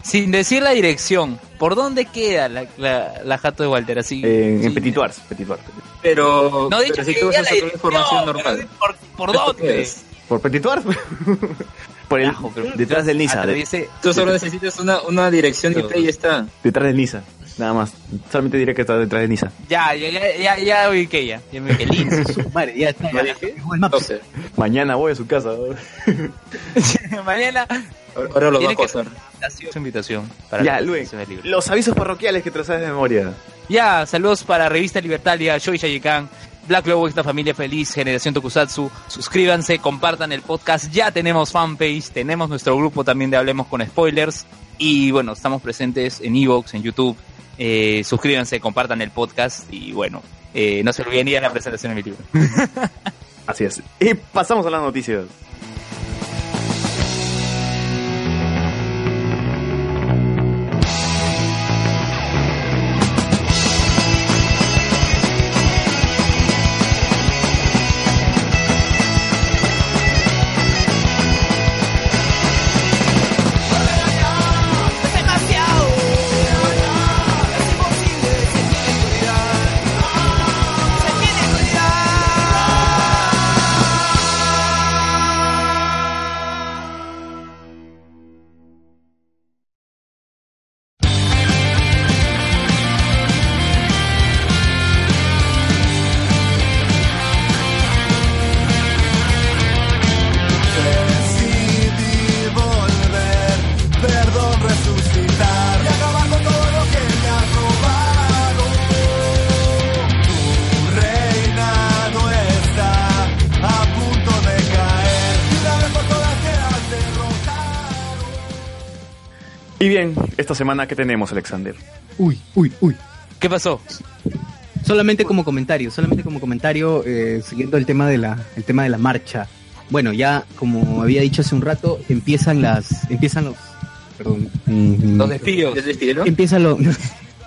Sin decir la dirección, ¿por dónde queda la, la, la jato de Walter? Así. En, en Sí. Petit Wars, Petit Wars. Pero, No, dicho pero si que tú vas a dirección, información normal. ¿Por, por dónde? ¿Por Petit Wars? Por el, Carajo, pero- detrás del Nisa. de- Atraviese- Tú solo necesitas una, una dirección IP y ya está. detrás del Nisa. Nada más. Solamente diré que está detrás del Nisa. Ya, ya, ya, ya, ya ubiqué ya. Ya me madre, ya está. ¿Ya ya. Mañana voy a su casa. Mañana ahora lo va a acosar. su invitación para ya, Luis. Los avisos parroquiales que te sabes de memoria. Ya, saludos para Revista Libertalia, Shoei Shayikan, Black Lobo, esta familia feliz, Generación Tokusatsu. Suscríbanse, compartan el podcast. Ya tenemos fanpage, tenemos nuestro grupo también de Hablemos con Spoilers. Y bueno, estamos presentes en Evox, en YouTube. Eh, suscríbanse, compartan el podcast. Y bueno, eh, no se olviden ir a la presentación de mi libro. Así es. Y pasamos a las noticias. Bien, esta semana, ¿qué tenemos, Alexander? Uy, uy, uy. ¿Qué pasó? Solamente como comentario, solamente como comentario, eh, siguiendo el tema de la, el tema de la marcha. Bueno, ya como había dicho hace un rato, empiezan las, empiezan los, perdón, mm, Los despidos. Empiezan los,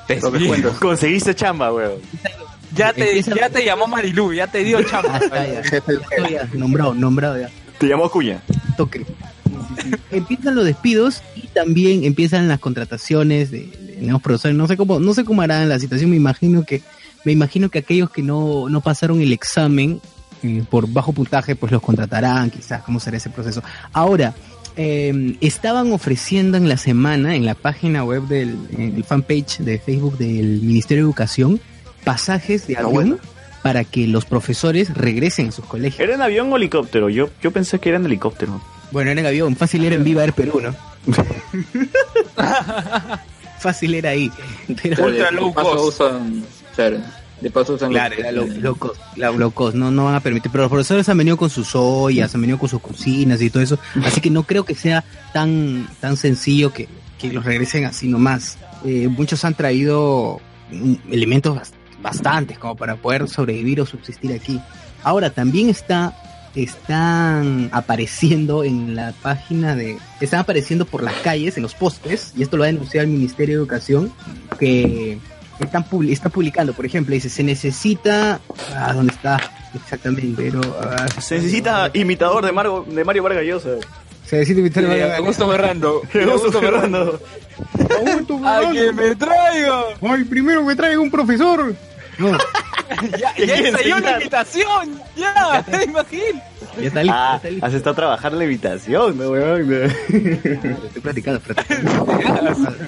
Despidos. Conseguiste chamba, weón. Ya te, ya te llamó Marilu, ya te dio chamba. Ya, ya, nombrado, nombrado ya. Te llamó Cuña. toque. Empiezan los despidos también empiezan las contrataciones de, de nuevos profesores. No sé cómo, no sé cómo harán la situación. Me imagino que, me imagino que aquellos que no, no pasaron el examen eh, por bajo puntaje, pues los contratarán, quizás, cómo será ese proceso. Ahora, eh, estaban ofreciendo en la semana, en la página web del en el fanpage de Facebook del Ministerio de Educación, pasajes de avión para que los profesores regresen a sus colegios. ¿Era en avión o helicóptero? Yo, yo pensé que era en helicóptero. Bueno, era en avión, fácil era en Viva Air Perú, ¿no? fácil era ahí. Pero Claro, Ultra de low paso cost. usan, claro, de paso usan claro, los- era low, low cost, la- low cost, no, no van a permitir. Pero los profesores han venido con sus ollas, han venido con sus cocinas y todo eso. Así que no creo que sea tan, tan sencillo que, que los regresen así nomás. Eh, muchos han traído mm, elementos bas- bastantes como para poder sobrevivir o subsistir aquí. Ahora también está están apareciendo en la página de están apareciendo por las calles en los postes y esto lo ha denunciado el Ministerio de Educación que están publi- está publicando por ejemplo dice se necesita ah, dónde está exactamente pero ah, Se necesita imitador de, Margo, de Mario Vargas Llosa. se necesita a Eh, Mario Augusto Berrando. Augusto Fernando. ¡A que me traiga! Ay, primero me traiga un profesor. No, Ya, ¿Qué ya ensayó la invitación. Ya, te imagino. ya está listo, ya Ah, has estado a trabajar la invitación, ¿no, weón? Estoy practicando, practicando.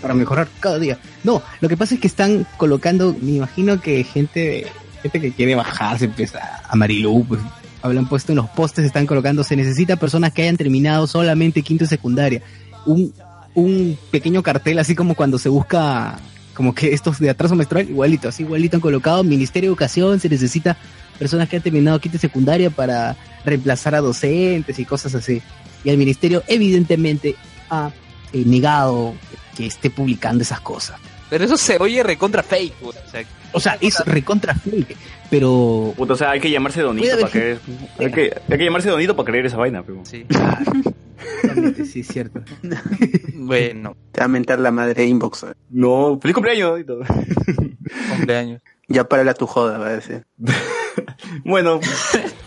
para mejorar cada día. No, lo que pasa es que están colocando, me imagino que gente, gente que quiere bajarse, pues, a a Marilú, pues, hablan puesto en los postes, están colocando, se necesita personas que hayan terminado solamente quinto y secundaria. Un, un pequeño cartel, así como cuando se busca, como que estos de atraso menstrual, igualito, así igualito han colocado, Ministerio de Educación, se necesita personas que han terminado quinto y secundaria para reemplazar a docentes y cosas así. Y el ministerio evidentemente ha eh, negado que esté publicando esas cosas. Pero eso se oye recontra fake. O sea, O sea, es recontra fake, pero Puta, o sea, hay que llamarse Donito para creer. Hay que, hay que llamarse Donito para creer esa vaina, pero. sí. sí es cierto. Bueno, Te va a mentar la madre inbox. eh. No, feliz cumpleaños, cumpleaños. Ya para tu joda, va a decir. Bueno,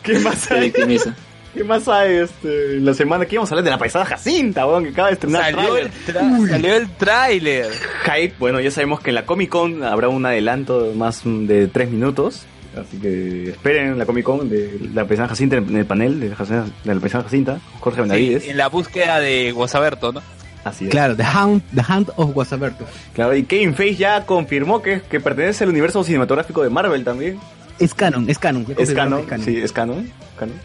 ¿qué más hay? victimiza. ¿Qué más hay este, en la semana? que íbamos a hablar de la paisada Jacinta, weón, que acaba de estrenar Salió el, tráiler. tra- salió el tráiler. Hype, bueno, ya sabemos que en la Comic Con habrá un adelanto de más de tres minutos. Así que esperen la Comic Con de la paisana Jacinta en el panel de la, de la paisana Jacinta, Jorge Sí, Benavides. en la búsqueda de Guasaberto, ¿no? Así es. Claro, The Hound, The Hound of Guasaberto. Claro, y Kevin Feige ya confirmó que, que pertenece al universo cinematográfico de Marvel también. Es canon, es canon. Es canon, que sí, es canon. canon.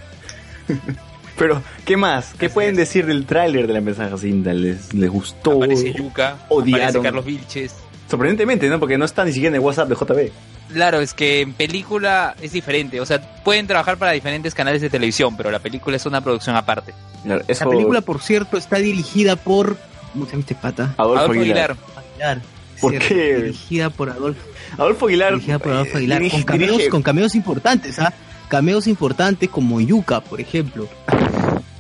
Pero, ¿qué más? ¿Qué pueden decir del tráiler de la mensaje Jacinta? ¿Les, les gustó? Aparece Yuka, Odiaron. aparece Carlos Vilches. Sorprendentemente, ¿no? Porque no está ni siquiera en el WhatsApp de JB. Claro, es que en película es diferente. O sea, pueden trabajar para diferentes canales de televisión, pero la película es una producción aparte. Claro, eso- La película, por cierto, está dirigida por... ¿Cómo se llama este pata? Adolfo, Adolfo Aguilar. Aguilar. Aguilar. ¿Por Cierto, qué? Dirigida por Adolfo, Adolfo Aguilar. dirigida por Adolfo eh, Aguilar. dirige- con, cameos, dirige- con cameos importantes, ¿ah? Cameos importantes como Yuka, por ejemplo.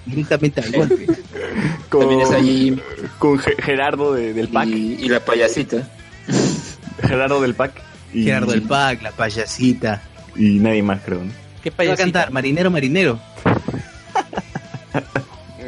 Directamente al golpe. con, También es allí con Ge- Gerardo de- del PAC. y, y la payasita. Gerardo del PAC. Y, Gerardo del Pac, la payasita. Y nadie más, creo. ¿no? ¿Qué Va a payasita? cantar Marinero, Marinero.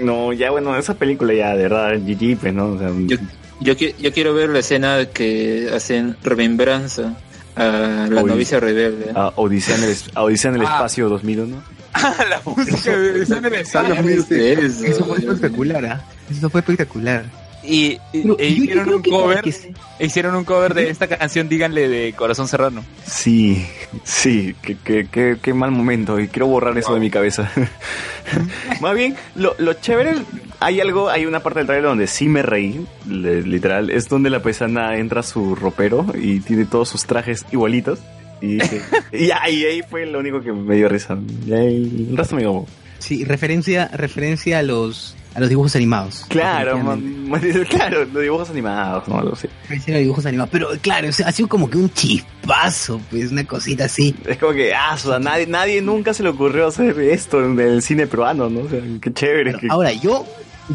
No, ya bueno, esa película ya, de verdad, GG, pues, ¿no? O sea, Yo, yo, yo quiero ver la escena que hacen remembranza a la Oye. novicia rebelde. a Odisea en el, a Odisea en el Ah. Espacio 2001. la música de. Eso fue espectacular, ¿ah? Eso fue espectacular. Y, e yo- yo hicieron un cover, sí. e hicieron un cover de esta canción, díganle de Corazón Serrano. Sí, sí, qué, qué, qué, qué mal momento y quiero borrar eso de mi cabeza. Más bien, lo, lo chévere, hay algo, hay una parte del trailer donde sí me reí, le- literal, es donde la paisana entra a su ropero y tiene todos sus trajes igualitos. Y, dije- y ahí, ahí fue lo único que me dio risa. Y ahí, el resto me dio... Sí, referencia, referencia a los a los dibujos animados. Claro, Definitivamente. man- man- claro, los dibujos animados, no lo sé. Dibujos animados. Pero claro, o sea, ha sido como que un chispazo, pues, una cosita así. Es como que, ah, o sea, nadie, nadie nunca se le ocurrió hacer esto en el cine peruano, ¿no? O sea, qué chévere. que- Ahora, yo,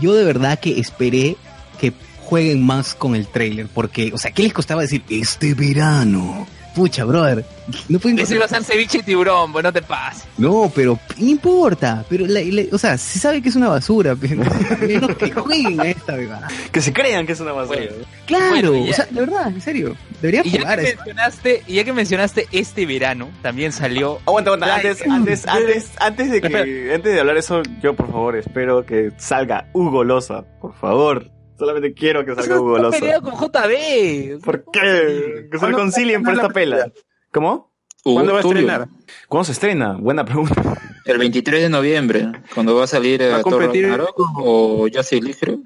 yo de verdad que esperé que jueguen más con el trailer, porque, o sea, ¿qué les costaba decir este verano? Pucha, brother. No iba a ser ceviche y tiburón, pues no te pases. No, pero no importa. Pero, la- la- o sea, se sabe que es una basura. Pero menos que jueguen a esta, ¿verdad? Que se crean que es una basura. Bueno. Claro, Bueno, ya- o sea, de verdad, en serio. Debería Y ya jugar a que mencionaste, y ya que mencionaste este verano, también salió Aguanta, aguanta, antes, antes, antes, antes de que, antes de hablar eso, yo por favor espero que salga Hugo Loza, por favor. Solamente quiero que salga Hugo Loza. peleado con JB. ¿Por qué? Que se ¿Cuándo reconcilien por va esta pela. ¿Cómo? Hugo ¿Cuándo va a estrenar? ¿Cuándo se estrena? Buena pregunta. El 23 de noviembre, cuando va a salir Va a a Thor competir- Ragnarok o Justice League, creo.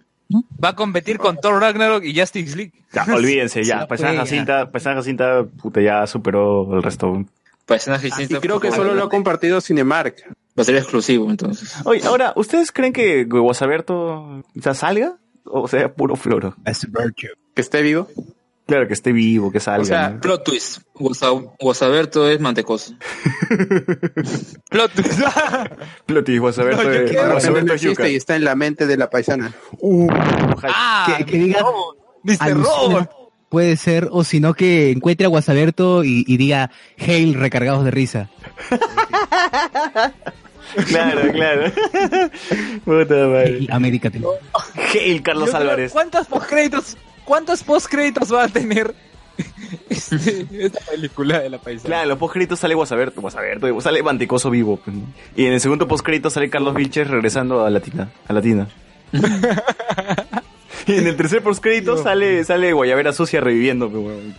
Va a competir con Thor Ragnarok y Justice League. Ya, olvídense, ya. Paisana. Jacinta, Paisana Jacinta, puta, ya superó el resto. Personaje Y distinto. creo que solo lo ha compartido Cinemark. Va a ser exclusivo, entonces. Oye, ahora, ¿ustedes creen que Guasaberto ya salga? O sea, puro floro. Que esté vivo. Claro, que esté vivo, que salga. O sea, ¿no? Plot twist. Guasa- Guasaberto es mantecoso. Plot twist. Ploti, Guasaberto, No, Guasaberto es yuca. existe y está en la mente de la paisana. Uh, ah, Que- que diga- Mr. Robot. Puede ser, o si no, que encuentre a Guasaberto y, y diga, Hail, recargados de risa. Claro, claro. Puta madre. Hail, América. te- Hail, Carlos Yo creo, Álvarez. ¿Cuántos postcréditos, cuántos postcréditos va a tener este- esta película de la paisana? Claro, en los postcritos sale Guasaberto, Guasaberto, sale Mantecoso vivo. pues. Y en el segundo postcrito sale Carlos Vilches regresando a Latina. A Latina. y en el tercer postcrédito sale, sale Guayabera Sucia reviviendo. pues, weón.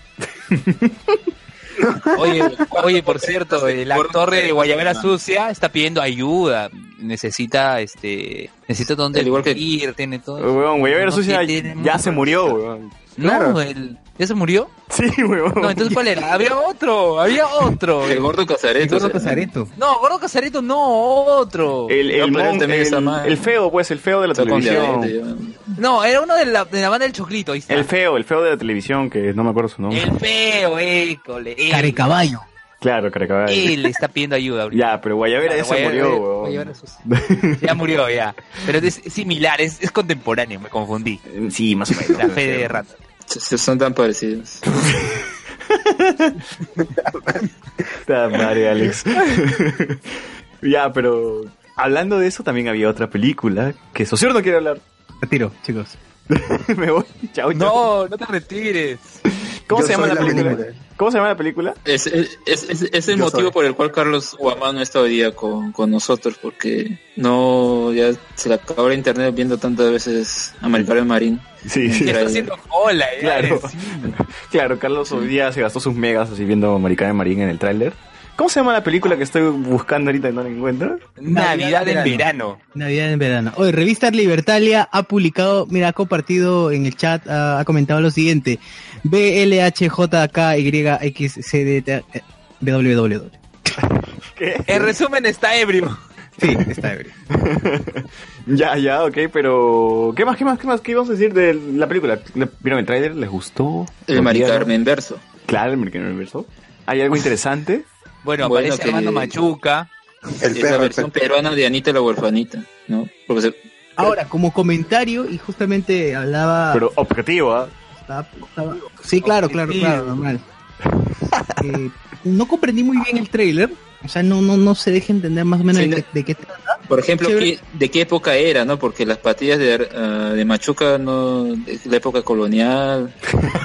Oye, oye, por cierto, el actor de Guayabera Sucia está pidiendo ayuda. Necesita, este, necesita donde Al igual que- ir, tiene todo. Weón, Guayabera No Sucia tiene ya se murió, weón. No, Claro. el, ¿ya se murió? Sí, weón. No, entonces ¿cuál era? Había otro, había otro. El gordo Casareto. Gordo o sea, Casareto. No, Gordo Casareto no, otro. El, el, No, mon- también el- el feo, pues, el feo de la televisión. No, era uno de la, de la banda del Choclito, ahí está. El feo, el feo de la televisión, que no me acuerdo su nombre. El feo, école. Carecaballo. Claro, Caracabal. él está pidiendo ayuda ahorita. Ya, pero Guayabera ya se Guayabera- murió, weón. Guayabera. Ya murió, ya. Pero es, es similar, es, es contemporáneo, me confundí. Sí, más o menos. La fe de rata. Son tan parecidos. Puta madre, Alex. ya, pero hablando de eso, también había otra película que Socio no quiere hablar. Retiro, chicos. Me voy. Chao, chao. No, no te retires. ¿Cómo Yo se llama la la película? película. ¿Cómo se llama la película? Es, es, es, es- es el Yo motivo soy. por el cual Carlos Guamán no está hoy día con, con nosotros, porque no, ya se le acabó el internet viendo tantas veces Americano Marín. Sí, sí. Ya está haciendo cola, ya, Claro. sí. Claro, Carlos hoy día se gastó sus megas así viendo Americana Marín en el tráiler. ¿Cómo se llama la película que estoy buscando ahorita y no la encuentro? Navidad en verano. Navidad en verano. Hoy, Revista Libertalia ha publicado, mira, ha compartido en el chat, ha, ha comentado lo siguiente. BLHJKYXCDT www. ¿Qué? En resumen, está ebrio. Sí, está ebrio. Ya, ya, ok, pero... ¿Qué más, qué más, qué más? ¿Qué íbamos a decir de la película? ¿Le- ¿Vieron el tráiler? ¿Les gustó? El ¿Lo Mari vieron? Carmen verso. Claro, el Americano Universo. ¿Hay algo interesante? Bueno, Bueno, aparece que- Armando Machuca. El es la perro, el versión peruana de Anita la huerfanita, ¿no? Porque se- Ahora, como comentario, y justamente hablaba... Pero objetivo, ¿ah? estaba- estaba- sí, claro, claro, claro, normal. Eh, no comprendí muy bien el trailer. O sea, no, no, no se deja entender más o menos Sí, de, no- de qué trata. por ejemplo, Chévere. ¿qué- ¿de qué época era, no? Porque las patillas de, ah, de Machuca no, la época colonial,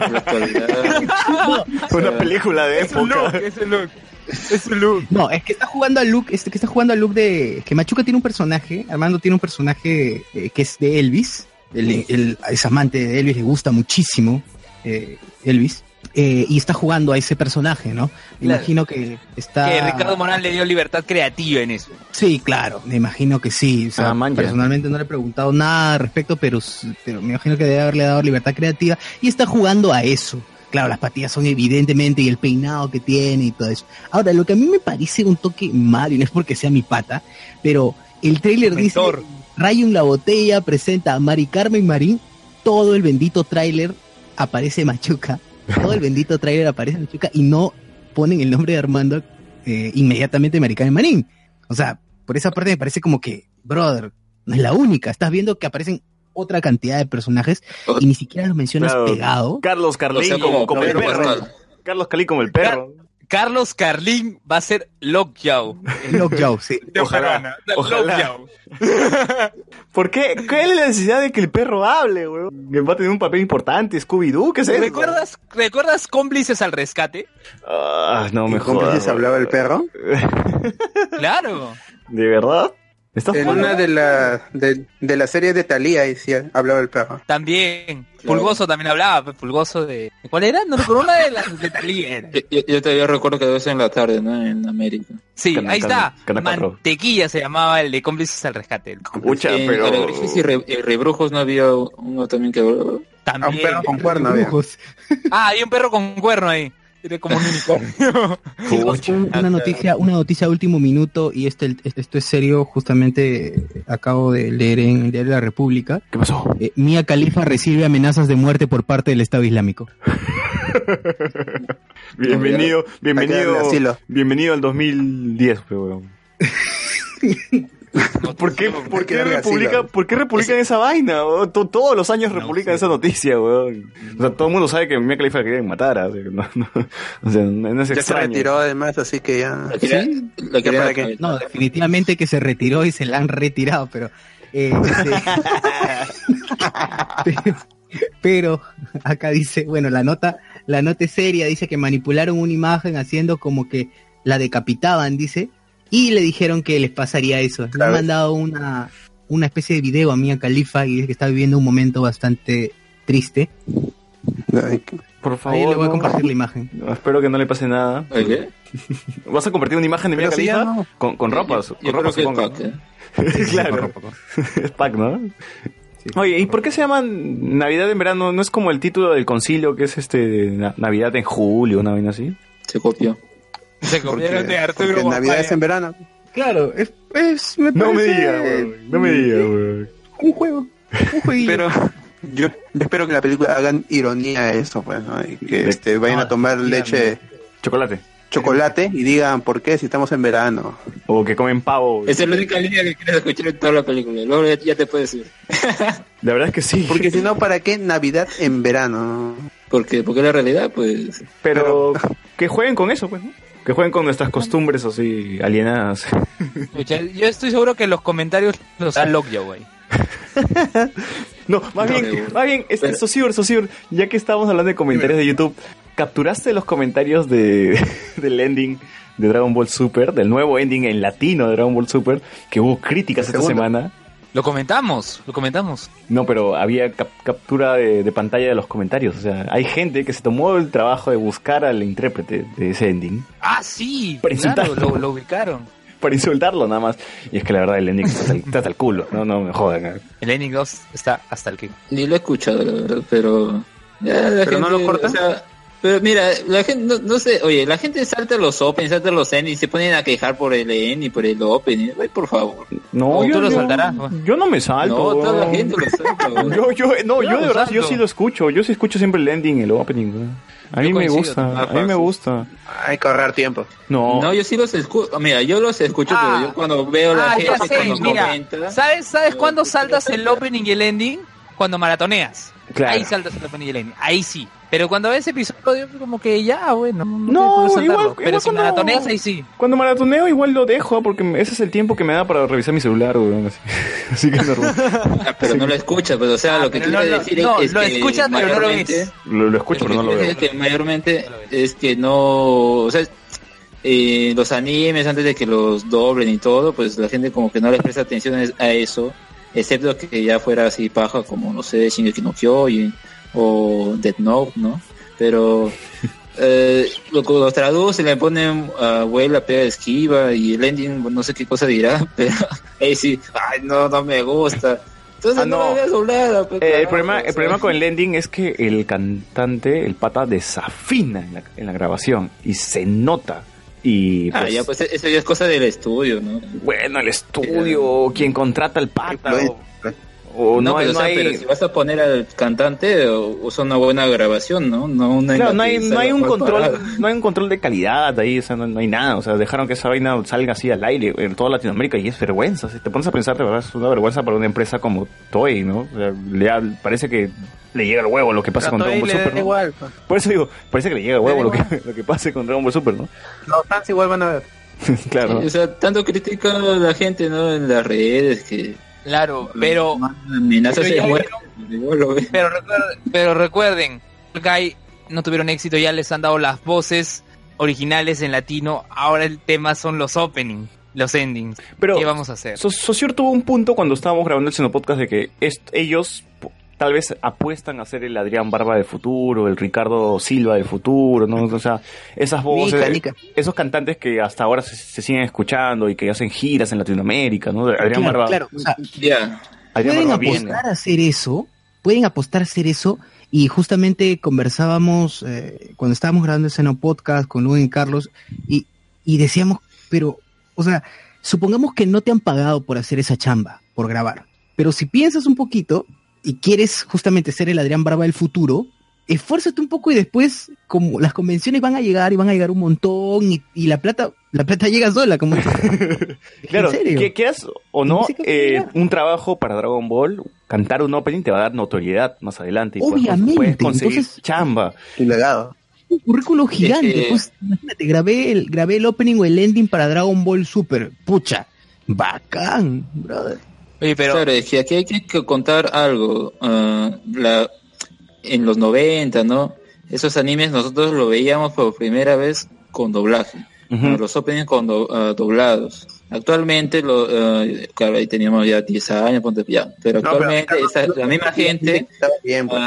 la actualidad. Una película de Es un época. look, es un look. Es un look. No, es que está jugando al look, este, que está jugando al look de que Machuca tiene un personaje, Armando tiene un personaje eh, que es de Elvis, el, el- es amante de Elvis, le gusta muchísimo eh, Elvis, eh, y está jugando a ese personaje, ¿no? Me Claro. imagino que está... Que Ricardo Morán le dio libertad creativa en eso. Sí, claro, me imagino que sí. O sea, Ah, man, personalmente no le he preguntado nada al respecto, pero, pero me imagino que debe haberle dado libertad creativa y está jugando a eso. Claro, las patillas son evidentemente y el peinado que tiene y todo eso. Ahora, lo que a mí me parece un toque malo, y no es porque sea mi pata, pero el trailer dice, Mentor. Rayun la botella presenta a Mari Carmen Marín, todo el bendito tráiler aparece Machuca, todo el bendito tráiler aparece Machuca y no ponen el nombre de Armando eh, inmediatamente Mari Carmen Marín. O sea, por esa parte me parece como que, brother, no es la única. Estás viendo que aparecen otra cantidad de personajes y ni siquiera los mencionas Claro. pegado. Carlos Carlín O sea, como, como como el perro. Carlos Carlín como el perro. Carlos Carlín va a ser Lockjaw. Lockjaw, sí. De Ojalá, Ojalá. ojalá. Lockjaw. ¿Por qué? ¿Cuál es la necesidad de que el perro hable, weón? Va a tener un papel importante, Scooby-Doo, ¿qué es eso? ¿Recuerdas, ¿Recuerdas cómplices al rescate? Ah, no me ¿Y cómo jodas. se hablaba el perro? Claro. ¿De verdad? ¿Estás En una de la, de, de la serie de Thalía decía, hablaba el perro. También. Pulgoso también hablaba. pues, Pulgoso de. ¿Cuál era? No recuerdo una de las de Talía era. Yo, yo- todavía recuerdo que debe ser en la tarde, ¿no? En América. Sí, ahí está. Cuatro. Mantequilla se llamaba el de cómplices al rescate. Pucha, en pero... Y, Re- y Rebrujos no había uno también que hablaba. A un También. perro con cuerno había. Ah, hay un perro con cuerno ahí. Era como un unicornio. Chicos, un- una noticia, una noticia de último minuto y este, esto es serio, justamente eh, acabo de leer en el diario de la República. ¿Qué pasó? Eh, Mia Khalifa recibe amenazas de muerte por parte del Estado Islámico. Bienvenido, bienvenido, bienvenido al 2010, pe, ¿Por qué, por que qué republica, por qué republican esa vaina? weón? Todos los años republican esa noticia, weón. O sea, todo el mundo sabe que Mia Khalifa la querían matar, así que no, no, o sea, no es Ya se retiró además, así que ya... Quería- para qué? No, definitivamente que se retiró y se la han retirado, pero... eh, este- pero, pero acá dice, bueno, la nota, la nota es seria, dice que manipularon una imagen haciendo como que la decapitaban, dice, y le dijeron que les pasaría eso. Le Claro. han mandado una, una especie de video a Mia Khalifa y dice que está viviendo un momento bastante triste. Ay, Por Ahí le favor, voy a no. compartir la imagen. No, espero que no le pase nada. ¿Oye, qué? ¿Vas a compartir una imagen de Mia si Khalifa? no. Con, con ropas, Yo con creo ropas, que es supongo. pack, ¿eh? claro. es pack, ¿no? Oye, ¿y por qué se llaman Navidad en verano? ¿No es como el título del concilio que es este Na- Navidad en julio, una vaina así? Se copió. Se porque, comieron de Arturo porque Navidad es en verano. Claro, es, es- me No me digas, weón. No me digas, weón. Un juego, un jueguillo. Pero yo, espero que la película hagan ironía a eso, pues, ¿no? Y que este, vayan a tomar leche, Chocolate. chocolate y digan, ¿por qué si estamos en verano? O que comen pavo. Esa es la única línea que quieres escuchar en toda la película. Luego ya, ya te puedes ir. La verdad es que sí. Porque si no, ¿para qué Navidad en verano? Porque, porque la realidad, pues. Pero que jueguen con eso, pues, ¿no? Que jueguen con nuestras costumbres así alienadas. Escucha, Yo estoy seguro que los comentarios los da Lockjaw, güey. No, más No, bien, más bien, este, pero- Sociur, Sociur, ya que estamos hablando de comentarios de YouTube, ¿capturaste los comentarios de, del ending de Dragon Ball Super, del nuevo ending en latino de Dragon Ball Super, que hubo críticas esta semana? Lo comentamos, lo comentamos. No, pero había cap- captura de, de pantalla de los comentarios. O sea, hay gente que se tomó el trabajo de buscar al intérprete de ese ending Ah, sí, Para claro, insultarlo. lo, lo ubicaron. para insultarlo nada más. Y es que la verdad el ending está hasta el, está hasta el culo. No, no me jodan. eh. El ending 2 está hasta el que. Ni lo he escuchado, la verdad, pero... ya la ¿Pero no lo cortan? o sea, pero mira, la gente, no, no sé, oye, la gente salta los open, salta los end y se ponen a quejar por el end y por el open. Ay, por favor. No, yo, tú lo yo- saltarás. yo no me salto. No, toda la gente lo salta. Yo, yo, no, Yo yo de verdad, yo sí lo escucho. Yo sí escucho siempre el ending, el opening. A mí me gusta, a mí me gusta. Hay que ahorrar tiempo. No, No, yo sí los escucho. Mira, yo los escucho, Ah. pero yo cuando veo la Ah, gente ya sé, cuando mira. comenta, ¿Sabes, ¿sabes cuándo saltas el opening y el ending? Cuando maratoneas. Claro. Ahí saltas el opening y el ending. Ahí sí. Pero cuando ves episodio, como que ya, bueno. No, igual- Pero igual si cuando- maratoneas, ahí sí. cuando maratoneo igual lo dejo porque ese es el tiempo que me da para revisar mi celular, weón. Así, así que normal. ah, pero no lo escuchas, pues, o sea, Ah, lo que quiero no, no, decir no, es lo que escuchas, pero no lo mayormente- ves. Lo, lo escucho, pero no lo Lo que veo. es que mayormente es que no, o sea, eh, los animes antes de que los doblen y todo, pues la gente como que no les presta atención es- a eso, excepto que ya fuera así paja como, no sé, Shingeki no Kyojin o Death Note, ¿no? Pero eh, lo que los traducen, le ponen abuela, pega esquiva y el ending, no sé qué cosa dirá, pero ahí sí, ay, no, no me gusta. Entonces Ah, no, no. doblada, pues, Eh, el problema, el problema con el ending es que el cantante, el pata, desafina en la, en la grabación y se nota. Y Ah, pues, ya, pues eso ya es cosa del estudio, ¿no? bueno, el estudio, quien contrata al pata, o, o no, no, hay, pero, o no sea, hay- pero si vas a poner al cantante, usa una buena grabación, ¿no? No, una Claro, la no hay, no hay un control, parada. no hay un control de calidad ahí, o sea, no, no hay nada, o sea, dejaron que esa vaina salga así al aire en toda Latinoamérica y es vergüenza, si te pones a pensar, de verdad, es una vergüenza para una empresa como Toei, ¿no? O sea, le parece que le llega el huevo lo que pasa con Dragon Ball Super, ¿no? igual. pues. Por eso digo, parece que le llega el huevo lo que, lo que pase con Dragon Ball Super, ¿no? Los fans igual van a ver. claro. O sea, tanto critica a la gente, ¿no? En las redes que Claro, pero. pero. Pero, recuer- pero recuerden, Guy no tuvieron éxito, ya les han dado las voces originales en latino, ahora el tema son los openings, los endings. Pero ¿Qué vamos a hacer? So- Sociur tuvo un punto cuando estábamos grabando el Podcast de que est- ellos tal vez apuestan a ser el Adrián Barba del futuro, el Ricardo Silva del futuro, ¿no? O sea, esas voces, Nica, nica. esos cantantes que hasta ahora se, se siguen escuchando y que hacen giras en Latinoamérica, ¿no? Adrián Claro, Barba. claro, o sea. Adrián pueden Barba viene. apostar a hacer eso, pueden apostar a hacer eso, y justamente conversábamos eh, cuando estábamos grabando el Seno Podcast con Luis y Carlos, y, y decíamos, pero, o sea, supongamos que no te han pagado por hacer esa chamba, por grabar, pero si piensas un poquito y quieres justamente ser el Adrián Barba del futuro, esfuérzate un poco y después, como las convenciones van a llegar y van a llegar un montón, y, y la plata, la plata llega sola, como Claro, que quieras o no, eh, un trabajo para Dragon Ball, cantar un opening te va a dar notoriedad más adelante. Y puedes- Obviamente, Puedes conseguir entonces- chamba. Tu legado. un currículo gigante. Pues imagínate, grabé el, grabé el opening o el ending para Dragon Ball Super. Pucha, bacán, brother. Oye, pero Claro, es que aquí hay que contar algo. ah, la, en los 90, ¿no? Esos animes nosotros lo veíamos por primera vez con doblaje. Los openings con do- ah, doblados. Actualmente, lo, ah, claro, ahí teníamos ya 10 años, ponte ya. Pero No, pero- actualmente esa- la misma gente Estaba bien, pues.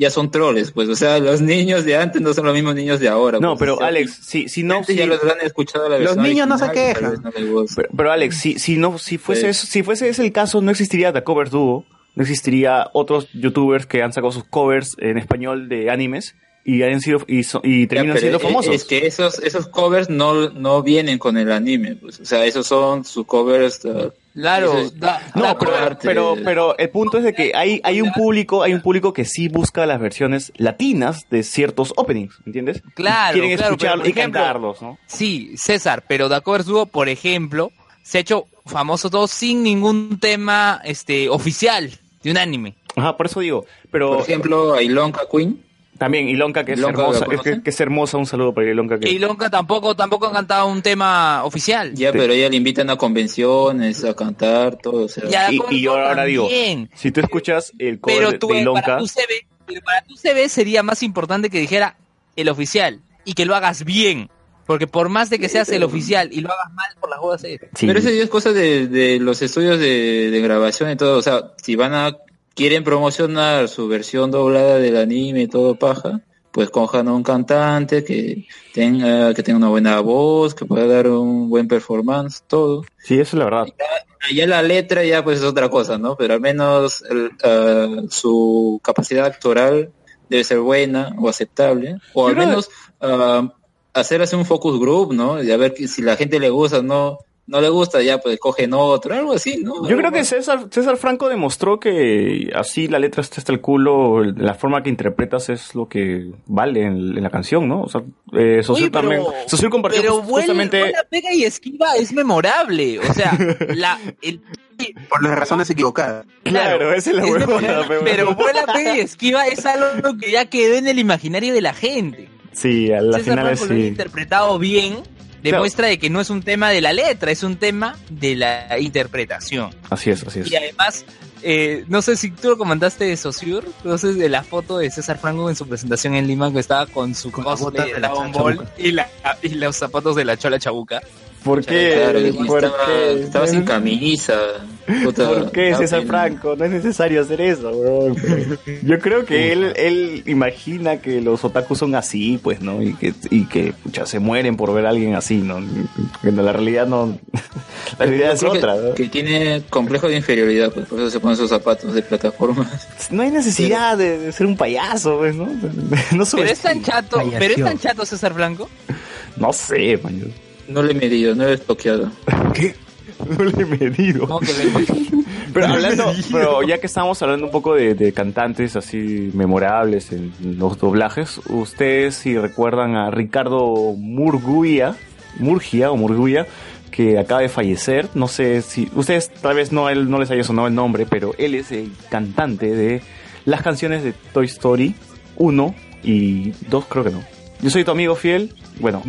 Ya son troles, pues. O sea, los niños de antes no son los mismos niños de ahora. No, pues. pero O sea, Alex, si, si no... si- ya los han escuchado la Los niños no se quejan. no. Pero, pero Alex, si, si no, si fuese Pues- eso, si fuese ese el caso, no existiría The Covers Duo, no existiría otros youtubers que han sacado sus covers en español de animes y han sido y, so- y terminan siendo es- famosos. Es que esos, esos covers no, no vienen con el anime, pues. O sea, esos son sus covers. uh, claro, es- da- no, da- pero, pero, pero el punto es de que hay, hay un público, hay un público que sí busca las versiones latinas de ciertos openings, ¿entiendes? Claro, Quieren claro, escucharlos y ejemplo, cantarlos, ¿no? Sí, César, pero The Covers Duo, por ejemplo, se ha hecho famoso todo sin ningún tema este oficial de un anime. Ajá, por eso digo, pero Por ejemplo, Ilonka Queen. También Ilonka que es Ilonka, ¿la hermosa, es que, es hermosa, un saludo para Ilonka que Y Lonka tampoco, tampoco han cantado un tema oficial. Ya, Sí. pero ella le invitan a convenciones, a cantar, todo. O sea, Y yo ahora digo, si tú escuchas el cover Pero de- tú, de eh, Ilonka, para tu CV, pero para tu CV sería más importante que dijera el oficial y que lo hagas bien. Porque por más de que seas el oficial y lo hagas mal, por las bodas es. Pero eso ya es cosa de, de los estudios de, de grabación y todo. O sea, si van a, quieren promocionar su versión doblada del anime y todo paja, pues cojan a un cantante que tenga, que tenga una buena voz, que pueda dar un buen performance, todo. Sí, eso es la verdad. Ya la letra ya pues es otra cosa, ¿no? Pero al menos el, ah, su capacidad actoral debe ser buena o aceptable. O al menos ah, hacer así un focus group, ¿no? Y a ver que si la gente le gusta, no, no le gusta, ya pues cogen otro, algo así, ¿no? Yo creo que César, César Franco demostró que así la letra está hasta el culo, la forma que interpretas es lo que vale en, en la canción, ¿no? O sea, eh, Oye, pero- también, compartió Pero just- vuela, justamente... vuela, pega y esquiva es memorable. O sea, la, el, Por las razones equivocadas. Claro, esa es la es pero- vuela, pega y esquiva es algo que ya quedó en el imaginario de la gente. Sí, a la César final ha sí. interpretado bien, demuestra de que no es un tema de la letra, es un tema de la interpretación. Así es, así es. Y además, eh, no sé si tú lo comentaste de Saussure, entonces de la foto de César Franco en su presentación en Lima, que estaba con su Con cosplay de Dragon Ball y, la, y los zapatos de la Chola Chabuca. ¿Por qué? Claro, ¿Por estaba, qué? estaba sin camisa. Puta, ¿Por qué, César. Franco? No es necesario hacer eso, bro. Yo creo que él, él imagina que los otakus son así, pues, ¿no? Y que, y que pucha, se mueren por ver a alguien así, ¿no? Cuando la realidad no... La realidad es creo que- otra, ¿no? Que tiene complejo de inferioridad, pues por eso se ponen sus zapatos de plataforma. No hay necesidad de, de ser un payaso, pues, ¿no? No, Pero es tan chato, pero es tan chato César Franco. No sé, man. No le he medido, no le he toqueado. No le he medido. No, que le- Pero hablando, pero ya que estamos hablando un poco de, de cantantes así memorables en los doblajes, ustedes si recuerdan a Ricardo Murguía, Murgia o Murguía, que acaba de fallecer, no sé si, ustedes tal vez no, él no les haya sonado el nombre, pero él es el cantante de las canciones de Toy Story 1 y 2 creo que no. Yo soy tu amigo fiel, bueno,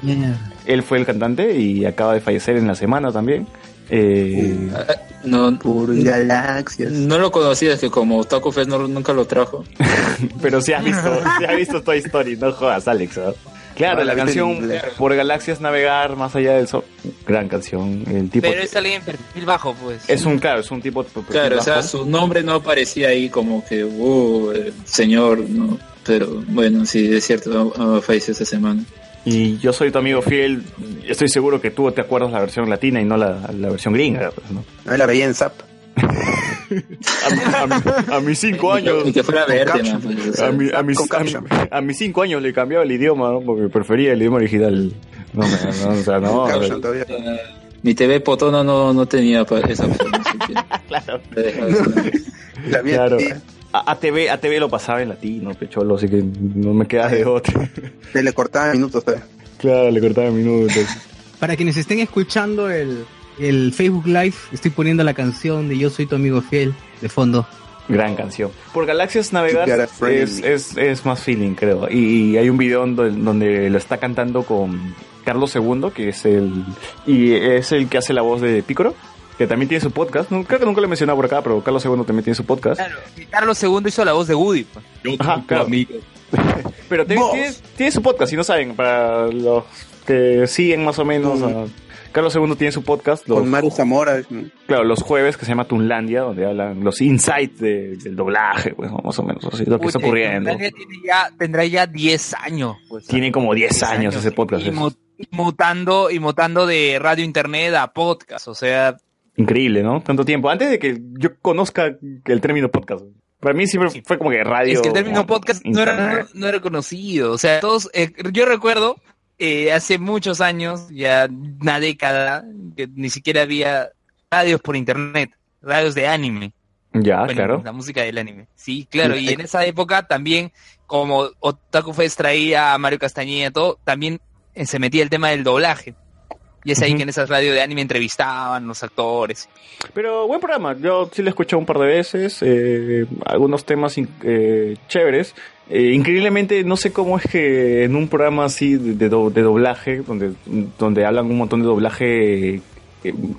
él fue el cantante y acaba de fallecer en la semana también. Eh, No, Por galaxias. no lo conocía, es que como Taco Fest no, nunca lo trajo. Pero si has visto, si has visto Toy Story, no jodas, Alex. ¿no? Claro, la canción. Por Galaxias Navegar Más Allá del Sol. Gran canción. El tipo Pero es alguien en perfil bajo, pues. es un, claro, es un tipo. perfil Claro, o sea, su nombre no aparecía ahí como que, uh, el señor, ¿no? Pero bueno, sí, es cierto, ah, falleció esta semana. Y yo soy tu amigo fiel. Estoy seguro que tú te acuerdas la versión latina y no la, la versión gringa. pues, ¿no? No la veía en Zap. A, mi- a mis cinco años. Y que fuera verde, A, mi- a mis, cinco años le cambiaba el idioma, ¿no? Porque prefería el idioma original. No, no, no, o sea, no. Caption todavía. mi TV Potona no, no tenía esa opción, Claro. la dejaba Claro. aquí. A- ATV lo pasaba en latino, pecholo, así que no me queda de otra. Se le cortaban minutos claro, le cortaba minutos. Para quienes estén escuchando el, el Facebook Live, estoy poniendo la canción de Yo soy tu amigo fiel de fondo. Gran canción. Por Galaxias Navegar a es, es, es más feeling, creo. Y, hay un video donde, donde lo está cantando con Carlos II, que es el y es el que hace la voz de Pícoro, que también tiene su podcast. No, creo que nunca lo he mencionado por acá, pero Carlos II también tiene su podcast. Claro, y Carlos II hizo la voz de Woody. pues. Ajá, claro. Pero tiene, tiene, tiene su podcast, si no saben, para los que siguen más o menos. a- Carlos II tiene su podcast, los, Con Maru Zamora. claro, los jueves, que se llama Tunlandia, donde hablan los insights de- del doblaje, pues más o menos, así, lo que está ocurriendo. Tiene ya, tendrá ya 10 años. Pues, Tiene como 10 años ese podcast. Y mutando, y mutando de radio internet a podcast. O sea, increíble, ¿no? Tanto tiempo. Antes de que yo conozca el término podcast. Para mí siempre fue como que radio. es que el término podcast no era, no era conocido. O sea, todos, eh, yo recuerdo eh, hace muchos años, ya una década, que ni siquiera había radios por internet, radios de anime. Ya, Bueno, claro. La música del anime. Sí, claro. Y en esa época también, como Otaku Fest traía a Mario Castañeda, todo, también eh, se metía el tema del doblaje. Y es ahí Ujú. que en esas radios de anime entrevistaban los actores. Pero buen programa. Yo sí lo he escuchado un par de veces. eh, algunos temas eh, chéveres. Eh, increíblemente, no sé cómo es que en un programa así de, de do- de doblaje, donde, donde hablan un montón de doblaje, eh,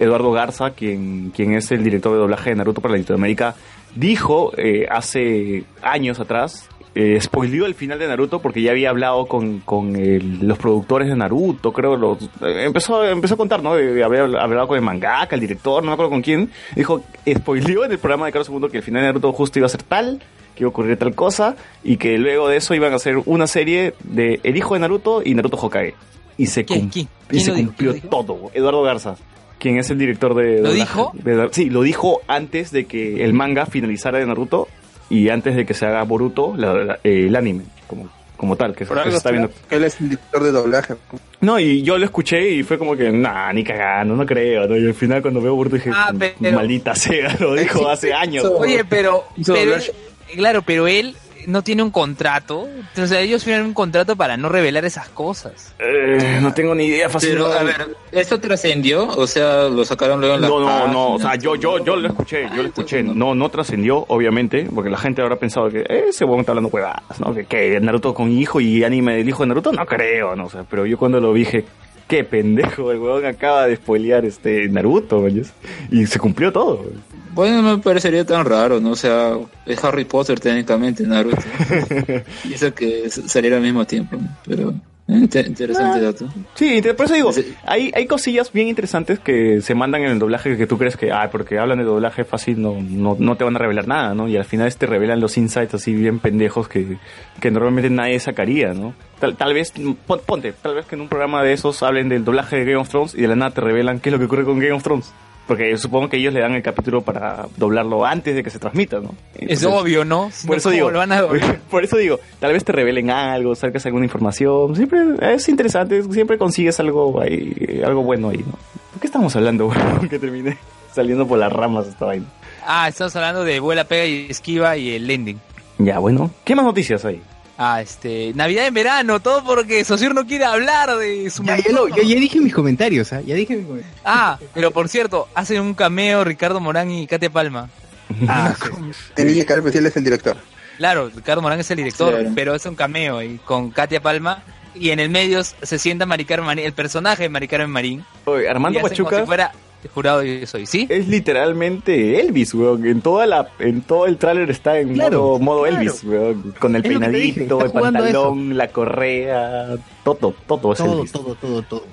Eduardo Garza, quien, quien es el director de doblaje de Naruto para Latinoamérica, dijo eh, hace años atrás eh, spoileó el final de Naruto porque ya había hablado con, con el- los productores de Naruto, creo. Los, eh, empezó, empezó a contar, ¿no? De, de haber hablado con el mangaka, el director, no me acuerdo con quién. Dijo, spoileó en el programa de Carlos II que el final de Naruto justo iba a ser tal, que iba a ocurrir tal cosa, y que luego de eso iban a hacer una serie de El hijo de Naruto y Naruto Hokage. Y se, ¿Quién? cum- ¿Quién? y ¿Quién se lo dijo? cumplió todo. Eduardo Garza, quien es el director de... ¿Lo dijo? de- sí, lo dijo antes de que el manga finalizara de Naruto y antes de que se haga Boruto, la- la- eh, el anime, como, como tal, que, se- está viendo. Él es el director de doblaje. No, y yo lo escuché y fue como que, nah, ni cagando, no creo. ¿no? Y al final cuando veo Boruto dije, Ah, pero- maldita sea, lo dijo hace años. Oye, pero, pero él- claro, pero él no tiene un contrato. O sea, ellos firman un contrato para no revelar esas cosas. Eh, no tengo ni idea, fácil. Pero, no- a ver, ¿esto trascendió? O sea, lo sacaron luego en la No, no, página. no, o sea, yo, yo, yo lo escuché, yo lo escuché, no, no trascendió, obviamente, porque la gente habrá pensado que eh, ese huevón está hablando huevadas, ¿no? Que, que Naruto con hijo y anime del hijo de Naruto, no creo, no, o sea, pero yo cuando lo vi dije, qué pendejo, el huevón acaba de spoilear este Naruto, ¿oyes? y se cumplió todo. Bueno, no me parecería tan raro, ¿no? O sea, es Harry Potter técnicamente, Naruto. y eso que saliera al mismo tiempo, ¿no? pero eh, inte- interesante Ah. dato. Sí, te- por eso digo, hay, hay cosillas bien interesantes que se mandan en el doblaje que tú crees que, ah, porque hablan de doblaje fácil, no, no, no te van a revelar nada, ¿no? Y al final te revelan los insights así bien pendejos que, que normalmente nadie sacaría, ¿no? Tal, tal vez, pon- ponte, tal vez que en un programa de esos hablen del doblaje de Game of Thrones y de la nada te revelan qué es lo que ocurre con Game of Thrones. Porque supongo que ellos le dan el capítulo para doblarlo antes de que se transmita, ¿no? Es obvio, ¿no? Si por no, eso ¿cómo digo, lo van a doblar? por eso digo, tal vez te revelen algo, sacas alguna información, siempre es interesante, siempre consigues algo ahí, algo bueno ahí, ¿no? ¿Por qué estamos hablando, weón? que terminé saliendo por las ramas esta vaina. Ah, estamos hablando de vuela, pega y esquiva y el ending. Ya, bueno, ¿qué más noticias hay? Ah, este, Navidad en verano, todo porque Sociur no quiere hablar de su Ya, ya, lo- ya- ya dije mis comentarios, ¿ah? Ya dije mis comentarios. Ah, pero por cierto, hacen un cameo Ricardo Morán y Katia Palma. Ah, Tenía que especial es el director. Claro, Ricardo Morán es el director, Claro. pero es un cameo ahí con Katia Palma y en el medio se sienta Mari Carmen Marín, el personaje de Mari Carmen Marín. Oye, Armando y hacen como Pachuca si fuera jurado yo soy, ¿sí? es literalmente Elvis, weón. En toda la, en todo el tráiler está en Claro, modo, modo claro. Elvis, weón. Con el Es dije, peinadito, el pantalón, la correa, todo, todo es todo, Elvis. todo, todo, todo.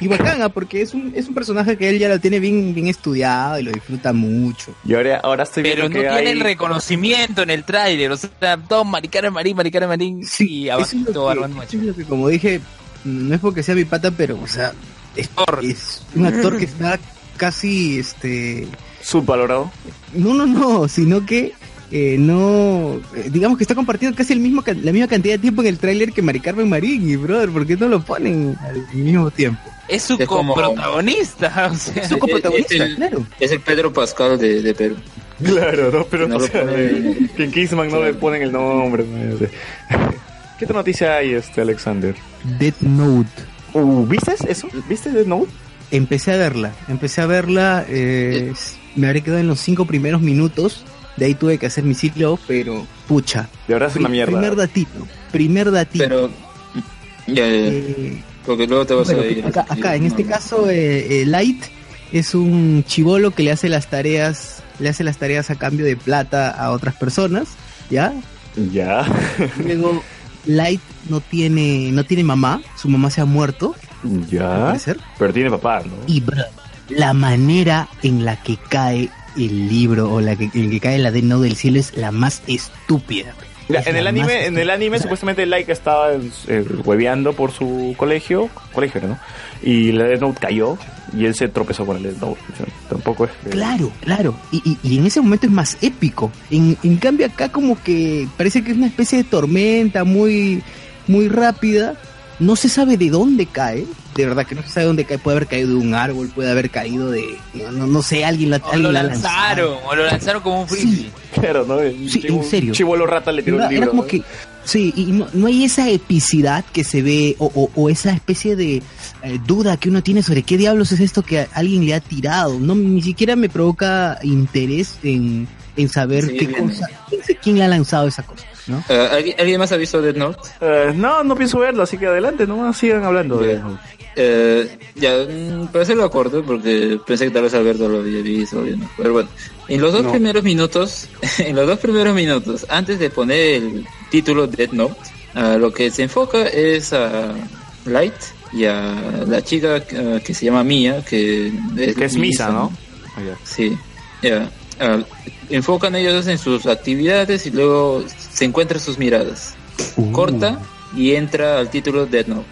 Y bacana, porque es un, es un personaje que él ya lo tiene bien, bien estudiado y lo disfruta mucho. Y ahora, ahora estoy Pero viendo no que tiene hay... el reconocimiento en el tráiler, o sea, todo Mari Carmen Marín, Mari Carmen Marín y Eso es, abajito Armando es lo que, como dije, no es porque sea mi pata, pero, o sea, es, es un actor que está casi, este, Subvalorado. no, no, no, sino que eh, no, eh, digamos que está compartiendo casi el mismo la misma cantidad de tiempo en el tráiler que Mari Carmen Marín y brother, ¿por qué no lo ponen al mismo tiempo? Es su Es coprotagonista, o sea, Es su coprotagonista, es el- claro. Es el Pedro Pascal de, de Perú. Claro, no, pero No o sea, pone- que en Kingsman no le ponen el nombre. no sé. ¿Qué otra noticia hay, este Alexander? Death Note. Uh, ¿Viste eso? ¿Viste Death Note? Empecé a verla, empecé a verla, eh, me habré quedado en los cinco primeros minutos, de ahí tuve que hacer mi ciclo, pero pucha. De verdad es una mierda. Primer datito, primer datito. Pero, ya, ya, Eh, porque luego te vas bueno, a ir. acá, acá, en este caso, eh, eh, Light es un chivolo que le hace las tareas, le hace las tareas a cambio de plata a otras personas, ¿ya? Ya. Luego Light no tiene, no tiene mamá, su mamá se ha muerto, Ya. parecer. Pero tiene papá, ¿no? Y bro, la manera en la que cae el libro o la que, en que cae la de no del cielo es la más estúpida. Es en el anime, en el anime O sea, supuestamente Laika estaba eh, hueveando por su colegio, colegio ¿no? Y la Death Note cayó y él se tropezó con el Death Note. O sea, tampoco es Claro, claro. Y, y- y en ese momento es más épico. En, en cambio acá como que parece que es una especie de tormenta muy, muy rápida. No se sabe de dónde cae. De verdad que no se sabe de dónde cae. Puede haber caído de un árbol, puede haber caído de... No, no, no sé, alguien, la, o alguien lo la lanzaron, o lo lanzaron como un frisbee. Claro, ¿no? El Sí, en serio. Chivolo rata le tiró Era, el era como ¿no? que sí y no, no hay esa epicidad que se ve o, o- o esa especie de eh, duda que uno tiene sobre qué diablos es esto que alguien le ha tirado no ni siquiera me provoca interés en, en saber Sí, qué bien. cosa quién le ha lanzado esa cosa no Eh, ¿alguien, alguien más ha visto Death Note? Eh, no, no pienso verlo, así que adelante, nomás sigan hablando de Death Note. Eh, ya, mm, para hacerlo corto, porque pensé que tal vez Alberto lo había visto, ¿no? pero bueno, en los dos No. primeros minutos, en los dos primeros minutos, antes de poner el título Dead Note, lo que se enfoca es a Light y a la chica que se llama Mia, que es, Que es Misa, ¿no? Ah, ya. Sí, ya. Ah, enfocan ellos en sus actividades y luego se encuentran sus miradas. Corta y entra al título Dead Note.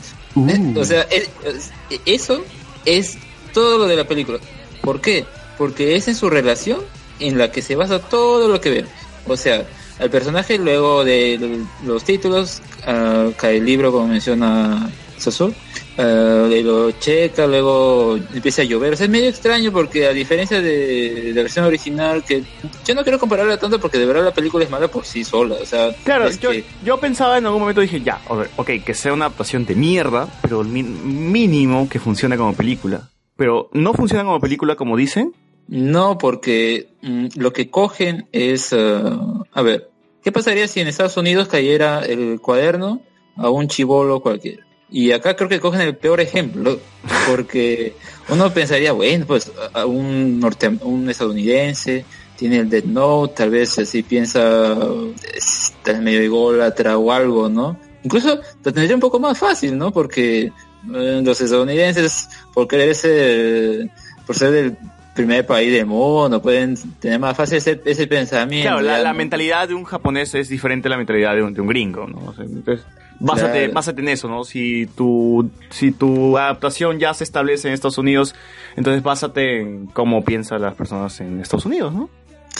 Eh, O sea, es- es- eso es todo lo de la película. ¿Por qué? Porque es en su relación en la que se basa todo lo que vemos. O sea, al personaje luego de los títulos ah, cae el libro como menciona Sasu, ah, y lo checa, luego empieza a llover. O sea, es medio extraño porque a diferencia de, de la versión original, que yo no quiero compararla tanto porque de verdad la película es mala por sí sola. O sea, Claro, yo, que- yo pensaba en algún momento, dije, ya, a ver, ok, que sea una adaptación de mierda, pero mínimo que funcione como película. Pero no funciona como película como dicen. No, porque mm, lo que cogen es, ah, a ver, ¿qué pasaría si en Estados Unidos cayera el cuaderno a un chivolo cualquiera? Y acá creo que cogen el peor ejemplo, porque uno pensaría, bueno, pues a- un norte, un estadounidense tiene el Dead Note, tal vez así piensa, está medio ególatra o algo, ¿no? Incluso lo tendría un poco más fácil, ¿no? Porque eh, los estadounidenses, por querer ser, por ser del primer país del mundo, pueden tener más fácil ese, ese pensamiento. Claro, la, mentalidad de un japonés es diferente a la mentalidad de un, de un gringo, ¿no? O sea, entonces, básate, Claro. básate en eso, ¿no? Si tu, si tu adaptación ya se establece en Estados Unidos, entonces básate en cómo piensan las personas en Estados Unidos, ¿no?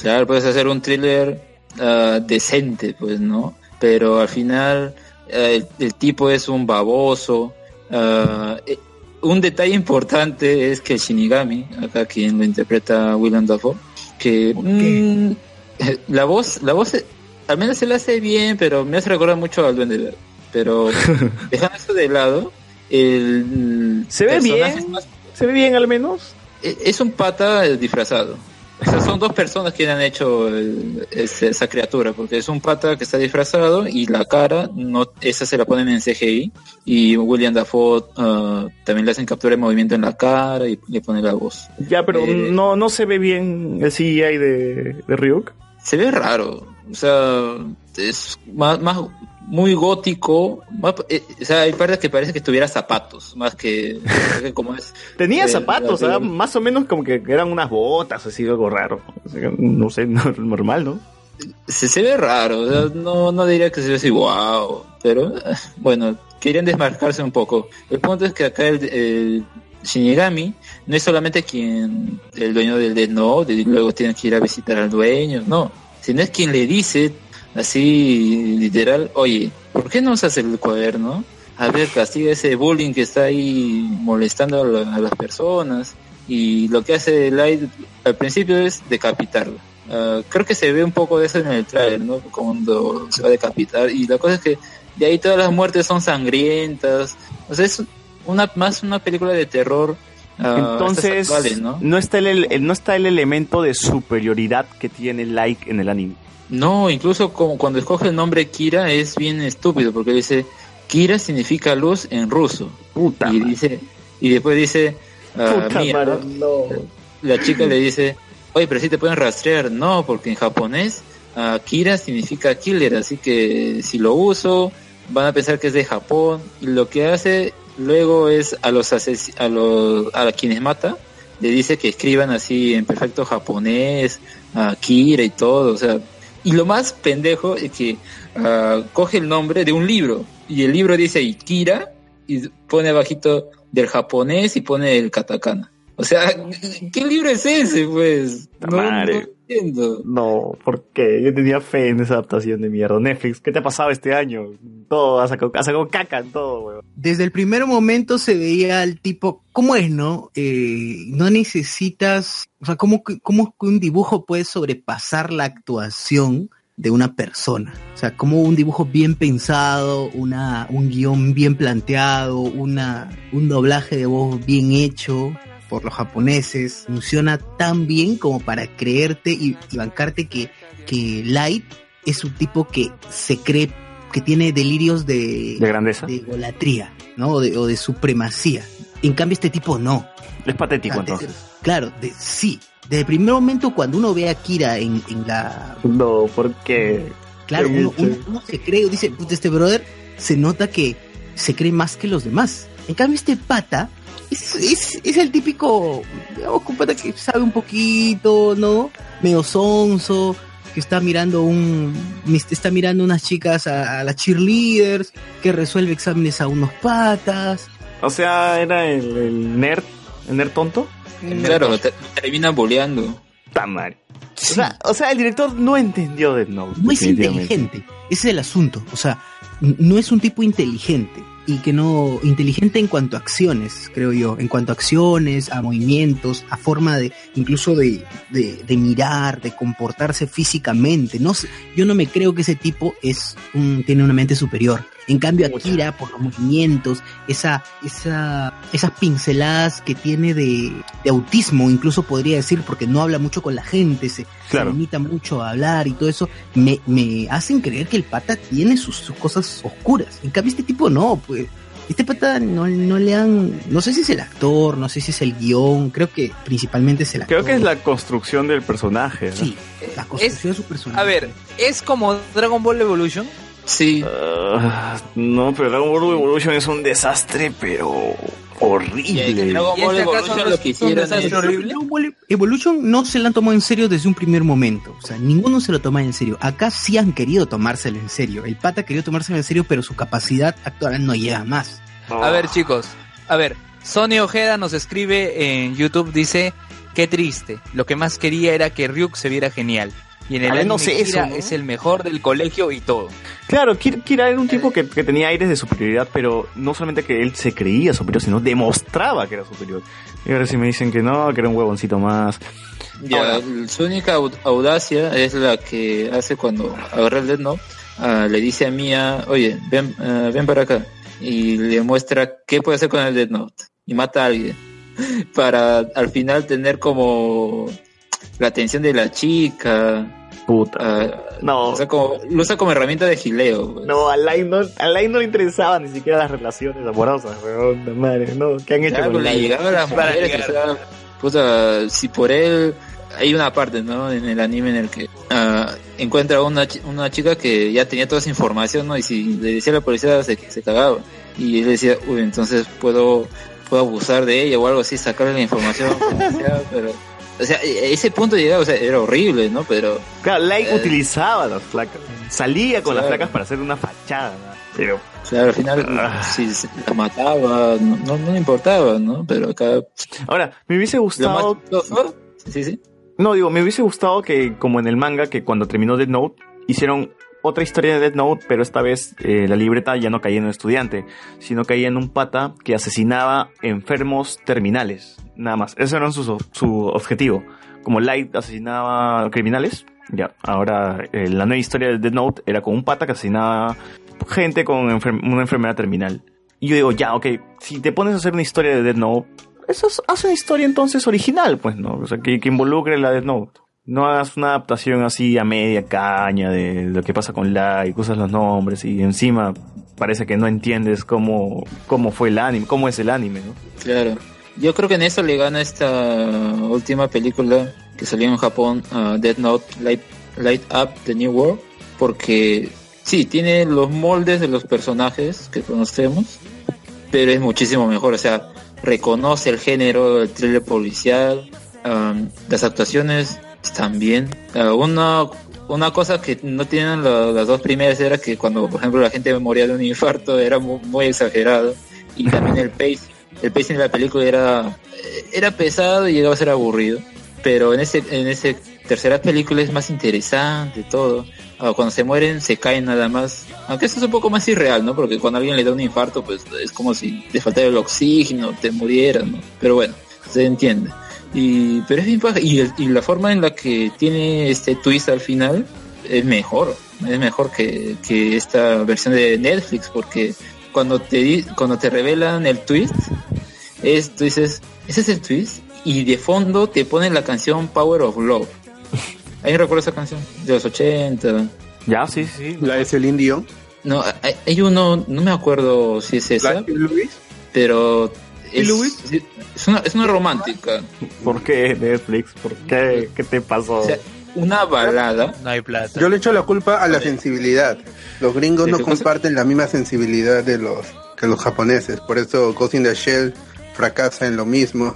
Claro, puedes hacer un thriller ah, decente, pues, ¿no? Pero al final eh, el, el tipo es un baboso. ah, eh, un detalle importante es que Shinigami, acá quien lo interpreta William Dafoe, que mm, la voz, la voz, al menos se la hace bien, pero me hace recordar mucho al Duende Verde. Pero dejando eso de lado, el ¿Se ve bien? más- ¿Se ve bien al menos? e- es un pata disfrazado. O sea, son dos personas que han hecho el- esa criatura, porque es un pata que está disfrazado y la cara, no, esa se la ponen en CGI. Y William Dafoe ah, también le hacen captura de movimiento en la cara y le pone la voz. Ya, pero Eh, no, no se ve bien el CGI de, de Ryuk. Se ve raro, o sea, es más, más muy gótico. eh, o sea, hay partes que parece que tuviera zapatos, más que, que como es. Tenía eh, zapatos, la- ¿ah? más o menos como que eran unas botas, así algo raro. O sea, No sé, no- normal, ¿no? se, se ve raro, o sea, no, no diría que se ve así, wow, pero eh, bueno, querían desmarcarse un poco. El punto es que acá el, el Shinigami no es solamente quien, el dueño del Death Note, y luego tiene que ir a visitar al dueño, no, sino es quien le dice, así literal, oye, ¿por qué no usas el cuaderno? A ver, castiga ese bullying que está ahí molestando a, la- a las personas. Y lo que hace Light al principio es decapitarlo. Ah, creo que se ve un poco de eso en el trailer, ¿no? Cuando se va a decapitar. Y la cosa es que de ahí todas las muertes son sangrientas. O sea, es una más una película de terror. ah, Entonces, actuales, ¿no? ¿no? está el, el- no está el elemento de superioridad que tiene Like en el anime. No, incluso como cuando escoge el nombre Kira es bien estúpido porque dice Kira significa luz en ruso. y dice y después dice ah, Puta mira, madre, la chica le dice, "Oye, pero si te pueden rastrear." No, porque en japonés ah, Kira significa killer, así que si lo uso van a pensar que es de Japón y lo que hace luego es a los ases- a los a quienes mata le dice que escriban así en perfecto japonés, a Kira y todo, o sea, y lo más pendejo es que ah, coge el nombre de un libro y el libro dice ahí Kira y pone abajito del japonés y pone el katakana. O sea, ¿qué libro es ese, pues? No, madre. no entiendo. No, porque yo tenía fe en esa adaptación de mierda. Netflix, ¿qué te ha pasado este año? Todo, ha sacado, ha sacado caca en todo, weón. Desde el primer momento se veía al tipo, ¿cómo es, no? Eh, no necesitas, o sea, ¿cómo, que- ¿cómo que un dibujo puede sobrepasar la actuación de una persona? O sea, como un dibujo bien pensado, una, un guion bien planteado, una, un doblaje de voz bien hecho por los japoneses, funciona tan bien como para creerte y, y bancarte que, que Light es un tipo que se cree que tiene delirios de, De grandeza. de idolatría, ¿no? O de, o de supremacía. En cambio, este tipo no. Es patético, entonces. Claro, de, sí. Desde el primer momento, cuando uno ve a Kira en, en la. No, porque. Claro, uno, uno- uno se cree, dice, este brother se nota que se cree más que los demás. En cambio, este pata es, es, es el típico, digamos, que sabe un poquito, ¿no? Medio sonso, que está mirando un, está mirando unas chicas a, a las cheerleaders, que resuelve exámenes a unos patas. O sea, era el, el nerd, el nerd tonto. Claro, te- terminan boleando. Tan mal. O sea, o sea, el director no entendió Death Note. no es inteligente. Ese es el asunto. O sea, no es un tipo inteligente. Y que no. Inteligente en cuanto a acciones, creo yo. En cuanto a acciones, a movimientos, a forma de. incluso de, de, de mirar, de comportarse físicamente. No yo no me creo que ese tipo es un, tiene una mente superior. En cambio, Akira, por los movimientos, esa, esa, esas pinceladas que tiene de, de autismo, incluso podría decir, porque no habla mucho con la gente, se, Claro. se limita mucho a hablar y todo eso, me, me hacen creer que el pata tiene sus, sus cosas oscuras. En cambio, este tipo no, pues. Este pata no, no le han. No sé si es el actor, no sé si es el guion, creo que principalmente es el actor. Creo que es la construcción del personaje. ¿no? Sí, la construcción de su personaje. A ver, ¿es como Dragon Ball Evolution? Sí. Ah, no, pero Dragon Ball Evolution es un desastre, pero horrible. Dragon Ball Evolution lo que hicieron es... Dragon Ball Evolution no se la han tomado en serio desde un primer momento. O sea, ninguno se lo toma en serio. Acá sí han querido tomárselo en serio. El pata ha querido tomárselo en serio, pero su capacidad actual no llega más. A ver, chicos, a ver, Sony Ojeda nos escribe en YouTube, dice, qué triste, lo que más quería era que Ryuk se viera genial. Y en el anime no sé eso, Kira ¿no? es el mejor del colegio y todo. Claro, Kir- Kira era un tipo que, que tenía aires de superioridad, pero no solamente que él se creía superior, sino demostraba que era superior. Y ahora sí me dicen que no, que era un huevoncito más. Ya, su única au- audacia es la que hace cuando agarra el Death Note, ah, le dice a Mia, oye, ven, ah, ven para acá, y le muestra qué puede hacer con el Death Note, y mata a alguien, para al final tener como la atención de la chica. Puta. no. O sea, como, lo usa como herramienta de gileo. pues. No, a Light no, a Light no le interesaban ni siquiera las relaciones amorosas, weón, de madre, no, ¿qué han hecho Claro, con le Light? llegaba a las mujeres, llegar. o sea, puta, si por él hay una parte, ¿no? En el anime en el que ah, encuentra una, una chica que ya tenía toda esa información, ¿no? Y si le decía a la policía se, se cagaba. Y él decía, uy, entonces puedo, puedo abusar de ella o algo así, sacarle la información, pero... O sea, e- ese punto llegaba, o sea, era horrible, ¿no? Pero... Claro, Light Eh. utilizaba las flacas, salía con las flacas para hacer una fachada, ¿no? pero Claro, al final, Ah. si se la mataba, no, no, importaba, ¿no? Pero acá... ahora, me hubiese gustado Sí, sí. No, digo, me hubiese gustado que, como en el manga, que cuando terminó Death Note, hicieron otra historia de Death Note, pero esta vez eh, la libreta ya no caía en un estudiante, sino caía en un pata que asesinaba enfermos terminales. Nada más. Ese era su, su objetivo. Como Light asesinaba criminales, ya. Ahora, eh, la nueva historia de Death Note era con un pata que asesinaba gente con enfer- una enfermedad terminal. Y yo digo, ya, ok, si te pones a hacer una historia de Death Note, eso es, haz una historia entonces original, pues, ¿no? O sea, que, que involucre la Death Note. No hagas una adaptación así a media caña de lo que pasa con la y usas los nombres y encima parece que no entiendes cómo, cómo fue el anime, cómo es el anime, ¿no? Claro. Yo creo que en eso le gana esta última película que salió en Japón, uh, Death Note Light, Light Up the New World, porque sí, tiene los moldes de los personajes que conocemos, pero es muchísimo mejor, o sea, reconoce el género, el thriller policial, um, las actuaciones bien. Uh, una, una cosa que no tienen la- las dos primeras era que cuando, por ejemplo, la gente moría de un infarto era mu- muy, exagerado. Y también el pace el pacing de la película era era pesado y llegaba a ser aburrido. Pero en ese en ese tercera película es más interesante todo. Ah, cuando se mueren se caen nada más. Aunque eso es un poco más irreal no porque cuando alguien le da un infarto pues es como si te faltara el oxígeno te murieras no pero bueno se entiende y pero es bien paja. y, la forma en la que tiene este twist al final es mejor es mejor que, que esta versión de Netflix porque cuando te cuando te revelan el twist es tú dices ese es el twist y de fondo te ponen la canción Power of Love ¿Alguien recuerda esa canción? De los 80. Ya, sí, sí. La de Celine Dion. No, hay, hay uno, no me acuerdo si es esa, Louis. pero es, es, una, es una romántica. ¿Por qué Netflix? ¿Por qué? ¿Qué te pasó? O sea, una balada. No hay plata. Yo le echo la culpa a la sensibilidad. Los gringos ¿De no cosa? comparten la misma sensibilidad de los que los japoneses. Por eso Ghost in the Shell fracasa en lo mismo,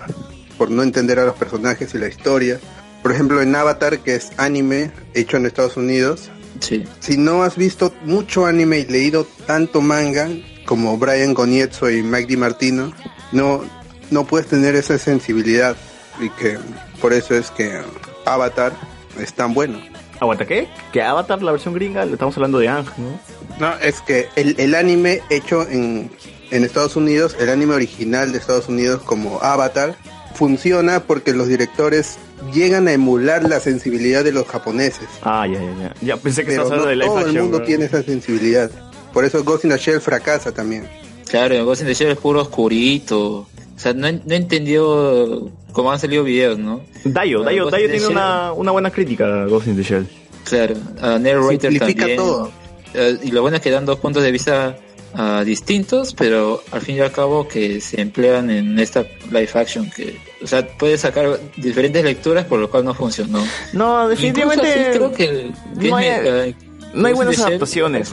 por no entender a los personajes y la historia. Por ejemplo, en Avatar, que es anime hecho en Estados Unidos, Sí. si no has visto mucho anime y leído tanto manga como Brian Gonietzo y Mike DiMartino, no, no puedes tener esa sensibilidad y que por eso es que Avatar es tan bueno. ¿Aguanta qué? Que Avatar, la versión gringa, le estamos hablando de Ang, ¿no? No, es que el, el anime hecho en, en Estados Unidos, el anime original de Estados Unidos como Avatar, funciona porque los directores llegan a emular la sensibilidad de los japoneses. Ah, ya, ya, ya. Ya pensé que Pero estabas no hablando de live todo el mundo bro. tiene esa sensibilidad. Por eso Ghost in the Shell fracasa también. Claro, el Ghost in the Shell es puro oscurito. O sea, no, no entendió cómo han salido videos, ¿no? Dayo, Bueno, Dayo, Ghost Dayo tiene Shell- una, una buena crítica a Ghost in the Shell. Claro, a Narrator Simplifica también. todo. Eh, y lo bueno es que dan dos puntos de vista ah, distintos, pero al fin y al cabo que se emplean en esta live action que, o sea, puedes sacar diferentes lecturas por lo cual no funcionó. No, definitivamente Incluso así creo que, que no hay- me- eh, no hay buenas adaptaciones.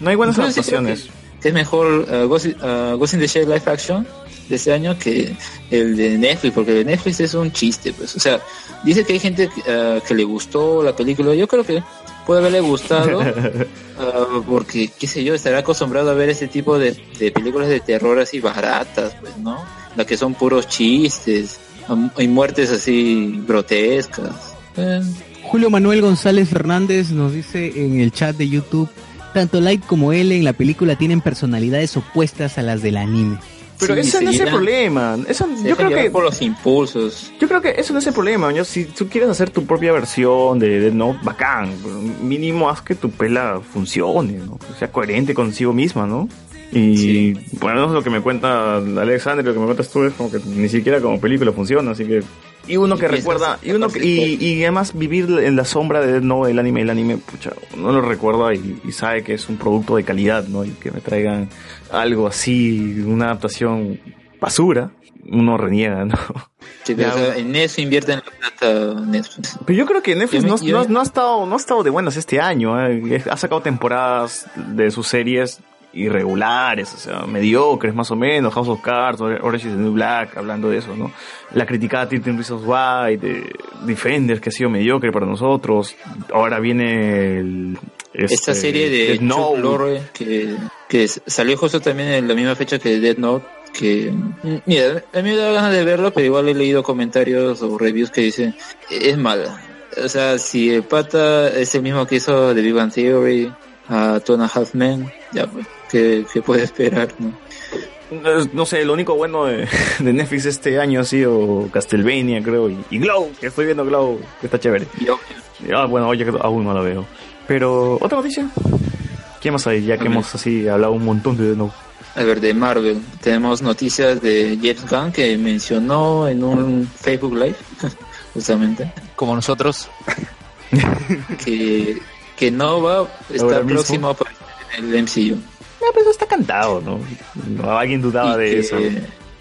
¿no? hay buenas Incluso adaptaciones. Que- es mejor eh, Ghost, eh, Ghost in the Shell live action de este año que el de Netflix, porque el de Netflix es un chiste, pues. O sea, dice que hay gente eh, que le gustó la película. Yo creo que puede haberle gustado, ah, porque, qué sé yo, estará acostumbrado a ver ese tipo de, de películas de terror así baratas, pues, ¿no? Las que son puros chistes, y muertes así grotescas. Eh, Julio Manuel González Fernández nos dice en el chat de YouTube, tanto Light como él en la película tienen personalidades opuestas a las del anime. Pero sí, ese no es el problema. Eso, yo creo que por los impulsos. Yo creo que eso no es el problema, ¿no? Si tú quieres hacer tu propia versión de Death Note, bacán. Mínimo haz que tu pela funcione, ¿no? Que sea coherente consigo misma, ¿no? Y bueno, lo que me cuenta Alexander, lo que me cuentas tú es como que ni siquiera como película funciona, así que... Y uno que recuerda, y, uno que- y, y además vivir en la sombra de Note, el anime, el anime, pucha, uno lo recuerda y, y sabe que es un producto de calidad, ¿no? Y que me traigan algo así, una adaptación basura, uno reniega, ¿no? Sí, pero, Ya, en eso invierten la plata Netflix. Pero yo creo que Netflix no, no- no ha estado, no ha estado de buenas este año. eh. Ha sacado temporadas de sus series irregulares, o sea, mediocres más o menos. House of Cards, Orange is the New Black, hablando de eso, ¿no? La criticada 13 Reasons Why, de Defenders, que ha sido mediocre para nosotros. Ahora viene el, Esta serie de Death Note. Que, salió justo también en la misma fecha que Dead Note. Que, mira, a mí me da ganas de verlo, pero igual he leído comentarios o reviews que dicen es mala. O sea, si el pata es el mismo que hizo The Big Bang Theory, a Two and a Half Men, ya pues, ¿qué, qué puede esperar? No? No sé, lo único bueno de, de Netflix este año ha sido Castlevania, creo, y, y Glow, que estoy viendo Glow, que está chévere. Ah, bueno, oye, aún no la veo. Pero, ¿otra noticia? ¿Qué más hay? Ya que hemos así hablado un montón de no. A ver, de Marvel, tenemos noticias de James Gunn que mencionó en un Facebook Live, justamente, Como nosotros. que, que no va a estar próximo a aparecer en el MCU. No, pero eso está cantado, ¿no? No, Alguien dudaba y de que, eso.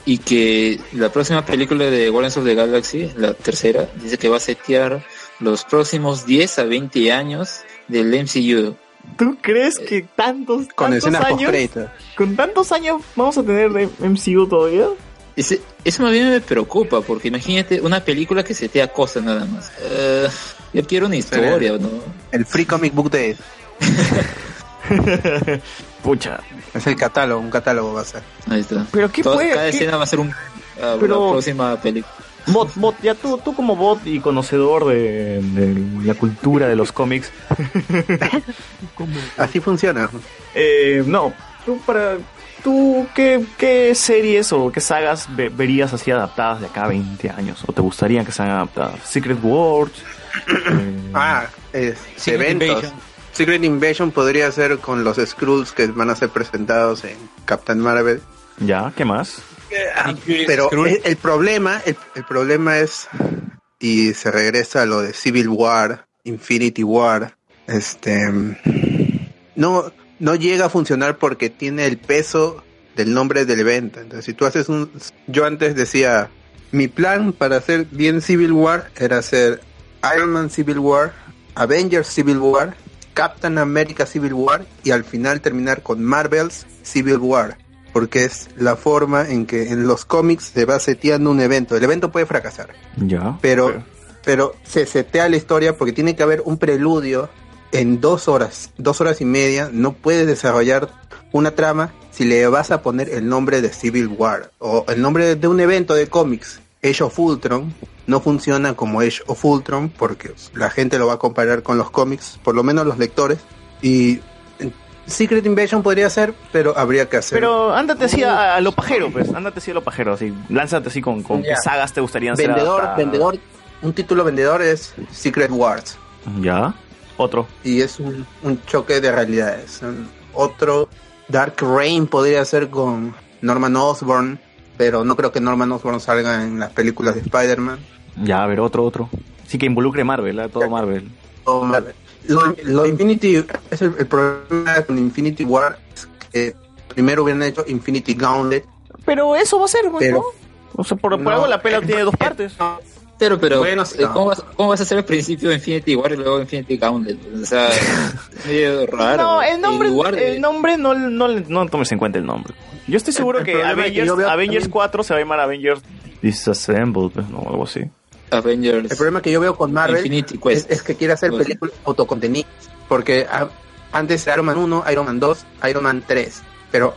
Y que la próxima película de Guardians of the Galaxy, la tercera, dice que va a setear los próximos 10 a 20 años del MCU. ¿Tú crees que tantos, Con tantos escenas años, con tantos años vamos a tener de MCU todavía? Ese, eso más bien me preocupa, porque imagínate una película que setea cosas nada más. Eh, yo quiero una historia, ¿no? El Free Comic Book Day. Pucha. Es el catálogo, un catálogo va a ser. Ahí está. Pero qué puede- Cada qué- escena va a ser un, ah, Pero- la próxima película. Bot, bot, ya tú, tú como bot y conocedor de, de la cultura de los cómics, Así funciona. eh, no, tú para, tú qué, qué series o qué sagas ve- verías así adaptadas de acá a 20 años o te gustaría que sean adaptadas? Secret Wars, eh, Ah, es Secret eventos. Invasion. Secret Invasion podría ser con los Skrulls que van a ser presentados en Captain Marvel. ya, ¿qué más? Pero el, el problema, el, el problema es, y se regresa a lo de Civil War, Infinity War, este, no, no llega a funcionar porque tiene el peso del nombre del evento. Entonces, si tú haces un, yo antes decía, mi plan para hacer bien Civil War era hacer Iron Man Civil War, Avengers Civil War, Captain America Civil War y al final terminar con Marvel's Civil War. Porque es la forma en que en los cómics se va seteando un evento. El evento puede fracasar, Ya. pero, pero se setea la historia porque tiene que haber un preludio en dos horas, dos horas y media. No puedes desarrollar una trama si le vas a poner el nombre de Civil War o el nombre de un evento de cómics. Age of Ultron no funciona como Age of Ultron porque la gente lo va a comparar con los cómics, por lo menos los lectores. Y eh, Secret Invasion podría ser, pero habría que hacer. Pero ándate así a, a lo pajero, pues. Ándate así a lo pajero, así. Lánzate así con, con qué sagas te gustarían ser vendedor, vendedor, un título vendedor es Secret Wars. Ya. Otro. y es un, un choque de realidades. Otro Dark Reign podría ser con Norman Osborn, pero no creo que Norman Osborn salga en las películas de Spider-Man. Ya, a ver, otro, otro. Sí que involucre Marvel, ¿eh? todo Marvel. O Marvel. Lo, lo Infinity es el, el problema con Infinity War es que primero hubieran hecho Infinity Gauntlet. Pero eso va a ser, Pero- ¿no? O sea, por, por No. algo la pela tiene dos partes. Pero, pero, Bueno, sí, eh, no. ¿cómo, vas, ¿cómo vas a hacer al principio Infinity War y luego Infinity Gauntlet? O sea, es medio raro. No, el nombre, de- el nombre no, no, no tomes en cuenta el nombre. Yo estoy seguro El que es que Avengers, Avengers también- 4 se va a llamar Avengers Disassembled, pues, no, algo así. Avengers. El problema que yo veo con Marvel Infinity es, Quest. es que quiere hacer Pues- películas autocontenidas. Porque ah, antes de Iron Man 1, Iron Man 2, Iron Man 3. Pero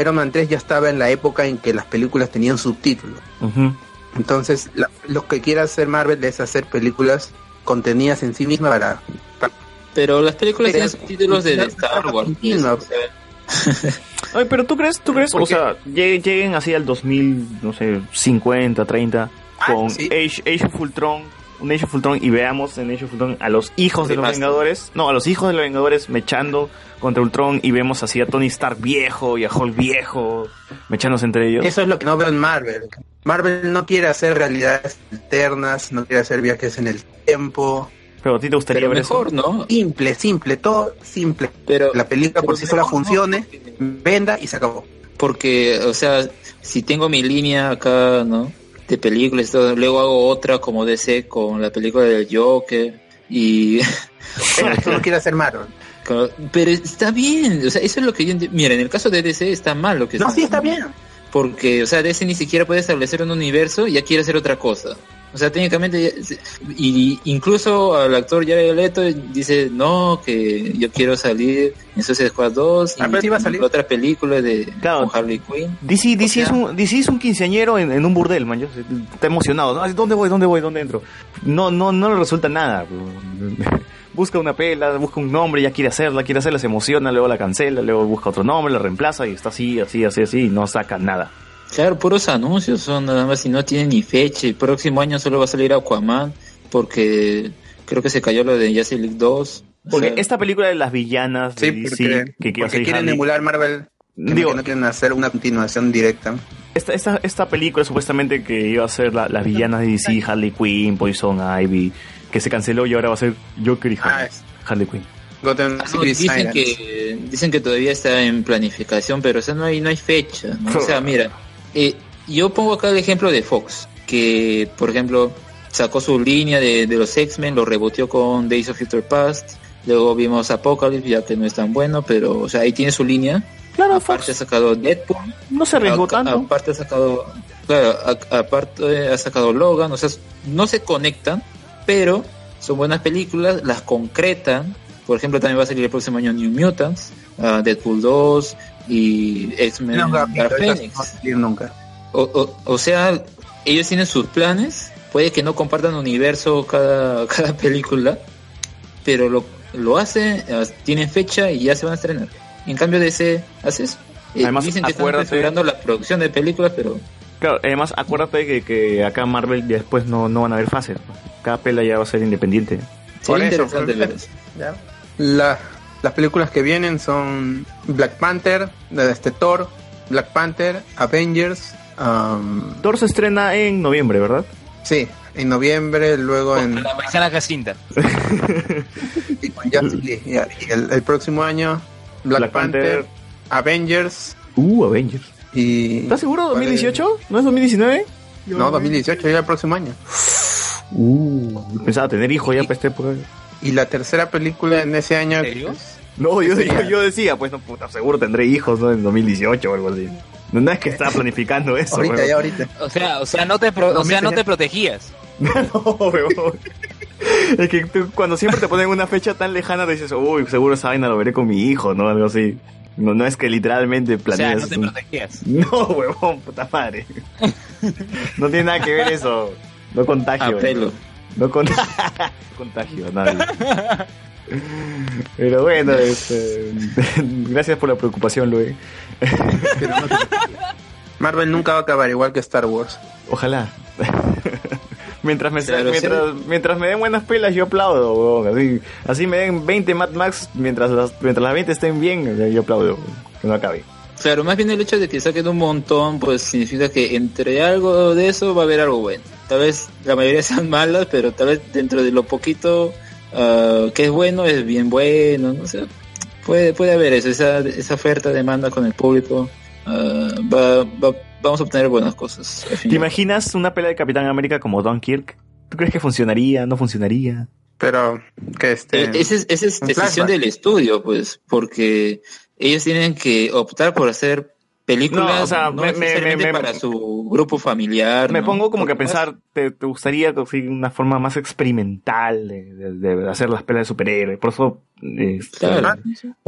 Iron Man 3 ya estaba en la época en que las películas tenían subtítulos. Ujú. Entonces, la- lo que quiere hacer Marvel es hacer películas contenidas en sí misma para... para- Pero las películas tienen subtítulos de, de Star Wars. pues, Ay, pero tú crees, tú crees, ¿Por o qué? sea, lleguen, lleguen así al 2000, no sé, 50, 30, Ah, con sí. Age, Age of Ultron, un Age of Ultron y veamos en Age of Ultron a los hijos de los. Vengadores, no, a los hijos de los Vengadores mechando contra Ultron y vemos así a Tony Stark viejo y a Hulk viejo mechándose entre ellos. Eso es lo que no veo en Marvel. Marvel no quiere hacer realidades alternas, no quiere hacer viajes en el tiempo. Pero a ti te gustaría pero ver eso. mejor, ¿no? Simple, simple, todo simple. Pero, La película por sí sola funcione, venda y se acabó. Porque, o sea, si tengo mi línea acá, ¿no? De películas, todo, luego hago otra como DC con la película del Joker y... Pero no quiere hacer Marvel. Pero está bien, o sea, eso es lo que yo Mira, en el caso de DC está mal lo que No, sí, está bien. Porque, o sea, DC ni siquiera puede establecer un universo y ya quiere hacer otra cosa. O sea, técnicamente, y incluso al actor Jared Leto dice, no, que yo quiero salir en Suicide Squad 2 y Ah, sí va a salir. otra película de Claro. con Harley Quinn. DC, DC, O sea- es un, DC es un quinceañero en, en un burdel, man. Yo- Está emocionado. ¿no? ¿Dónde voy? ¿Dónde voy? ¿Dónde entro? No, no, no le resulta nada. Busca una pela, busca un nombre, ya quiere hacerla, quiere hacerla, se emociona, luego la cancela, luego busca otro nombre, la reemplaza y está así, así, así, así, y no saca nada. Claro, puros anuncios son nada más y no tiene ni fecha. El próximo año solo va a salir Aquaman porque creo que se cayó lo de Justice League 2. O Porque sea, esta película de las villanas de Sí, DC, porque, que porque quieren Harley- emular Marvel. que Digo- no- quieren hacer una continuación directa. esta, esta, esta película supuestamente que iba a ser la- las villanas de DC, Harley Quinn, Poison Ivy, que se canceló y ahora va a ser Joker y Ah, Harley, Quinn. Gotham Ah, no, dicen que dicen que todavía está en planificación, pero o sea, no hay no hay fecha. ¿no? O sea, mira, eh, yo pongo acá el ejemplo de Fox, que por ejemplo sacó su línea de, de los X-Men, lo reboteó con Days of Future Past, luego vimos Apocalypse, ya que no es tan bueno, pero o sea, ahí tiene su línea. Claro, Aparte ha sacado Deadpool, No se arriesgó tanto. aparte ha sacado, claro, a- aparte ha sacado Logan, o sea, no se conectan, pero son buenas películas, las concretan. Por ejemplo, también va a salir el próximo año New Mutants, ah, Deadpool 2 y X-Men No, nunca. O, o, o sea, ellos tienen sus planes, puede que no compartan universo cada, cada película, pero lo, lo hacen, eh, tienen fecha y ya se van a estrenar. En cambio, DC hace eso. Eh, Además, dicen que acuérdate- están apresurando la producción de películas, pero Claro, además acuérdate que, que acá Marvel ya después no, no van a haber fases. Cada pela ya va a ser independiente. interesante por ver eso. eso. ¿ya? La- las películas que vienen son Black Panther, este Thor, Black Panther, Avengers, um, Thor se estrena en noviembre, ¿verdad? sí, en noviembre, luego en La paisana Jacinta. y con Justice League, y el, el próximo año Black, Black Panther, Panther. Avengers Uh, Avengers. y ¿Estás seguro? ¿cuál es? ¿2018? ¿No es 2019? No, 2018, ya el próximo año. Uh, pensaba tener hijos ya para esta época. Y la tercera película en ese año. No, yo, yo, yo decía, pues no, puta, seguro tendré hijos ¿no? en 2018 o algo así. No, no es que estaba planificando eso. Ahorita, weón. ya ahorita. O sea, o sea, no te, pro- o sea, no te protegías. no, weón. Es que tú, cuando siempre te ponen una fecha tan lejana, te dices, uy, seguro esa vaina lo veré con mi hijo, ¿no? Algo así. No, no es que literalmente O sea, planeas. no te un- protegías. No, huevón, puta madre. No tiene nada que ver eso. No contagio. A pelo. No, con- contagio a nadie. Pero bueno, este, gracias por la preocupación, Luis. Marvel nunca va a acabar igual que Star Wars. Ojalá. Mientras me, Claro, mientras, mientras me den buenas pelas, yo aplaudo. Así, así me den 20 Mad Max, mientras las, mientras las 20 estén bien, yo aplaudo. Que no acabe. Claro, más bien el hecho de que saquen un montón, pues significa que entre algo de eso va a haber algo bueno. Tal vez la mayoría sean malas, pero tal vez dentro de lo poquito ah, que es bueno, es bien bueno, no sé. Puede, puede haber eso, esa, esa oferta, demanda con el público. ah, va, va- vamos a obtener buenas cosas. al ¿Te final. imaginas una pelea de Capitán América como Dunkirk? ¿Tú crees que funcionaría? ¿No funcionaría? Pero, que este. Eh, esa es, esa es decisión flashback. del estudio, pues, porque ellos tienen que optar por hacer películas No, o sea, no me- me- me- me- para su grupo familiar. Me ¿no? pongo como que a pensar, ¿te, te gustaría una forma más experimental de, de- de hacer las pelas de superhéroes? Por eso este, Claro.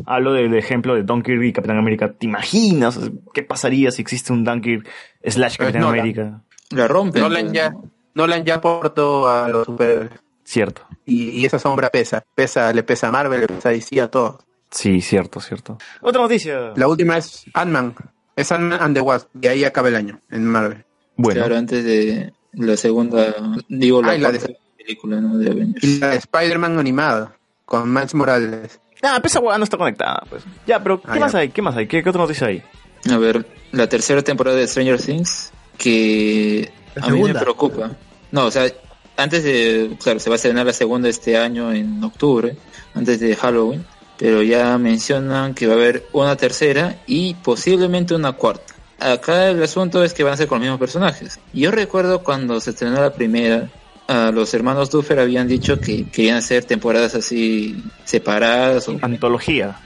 hablo del ejemplo de Dunkirk y Capitán América. ¿Te imaginas qué pasaría si existe un Dunkirk slash Capitán Nolan. América? La rompen. Nolan pues, ya, ¿no? Nolan ya aportó a los superhéroes. Cierto. Y, y esa sombra pesa. pesa. Le pesa a Marvel, le pesa a DC, a todo. Sí, cierto, cierto. Otra noticia. La última es Ant-Man. Es Ant-Man and the Wasp. Y ahí acaba el año en Marvel. Bueno, Claro, antes de la segunda, digo, la Ah, de- película, ¿no? De Avengers. Y la de Spider-Man animada. Con Miles Morales. ah, pero esa hueá no está conectada, pues. Ya, pero ¿qué Ah, más ya. hay? ¿Qué más hay? ¿Qué, qué otra noticia hay? A ver, la tercera temporada de Stranger Things, que a mí me preocupa. No, o sea, antes de, claro, se va a estrenar la segunda este año en octubre, antes de Halloween, pero ya mencionan que va a haber una tercera y posiblemente una cuarta. Acá el asunto es que van a ser con los mismos personajes. Yo recuerdo cuando se estrenó la primera, a los hermanos Duffer habían dicho que querían hacer temporadas así separadas. O, Antología.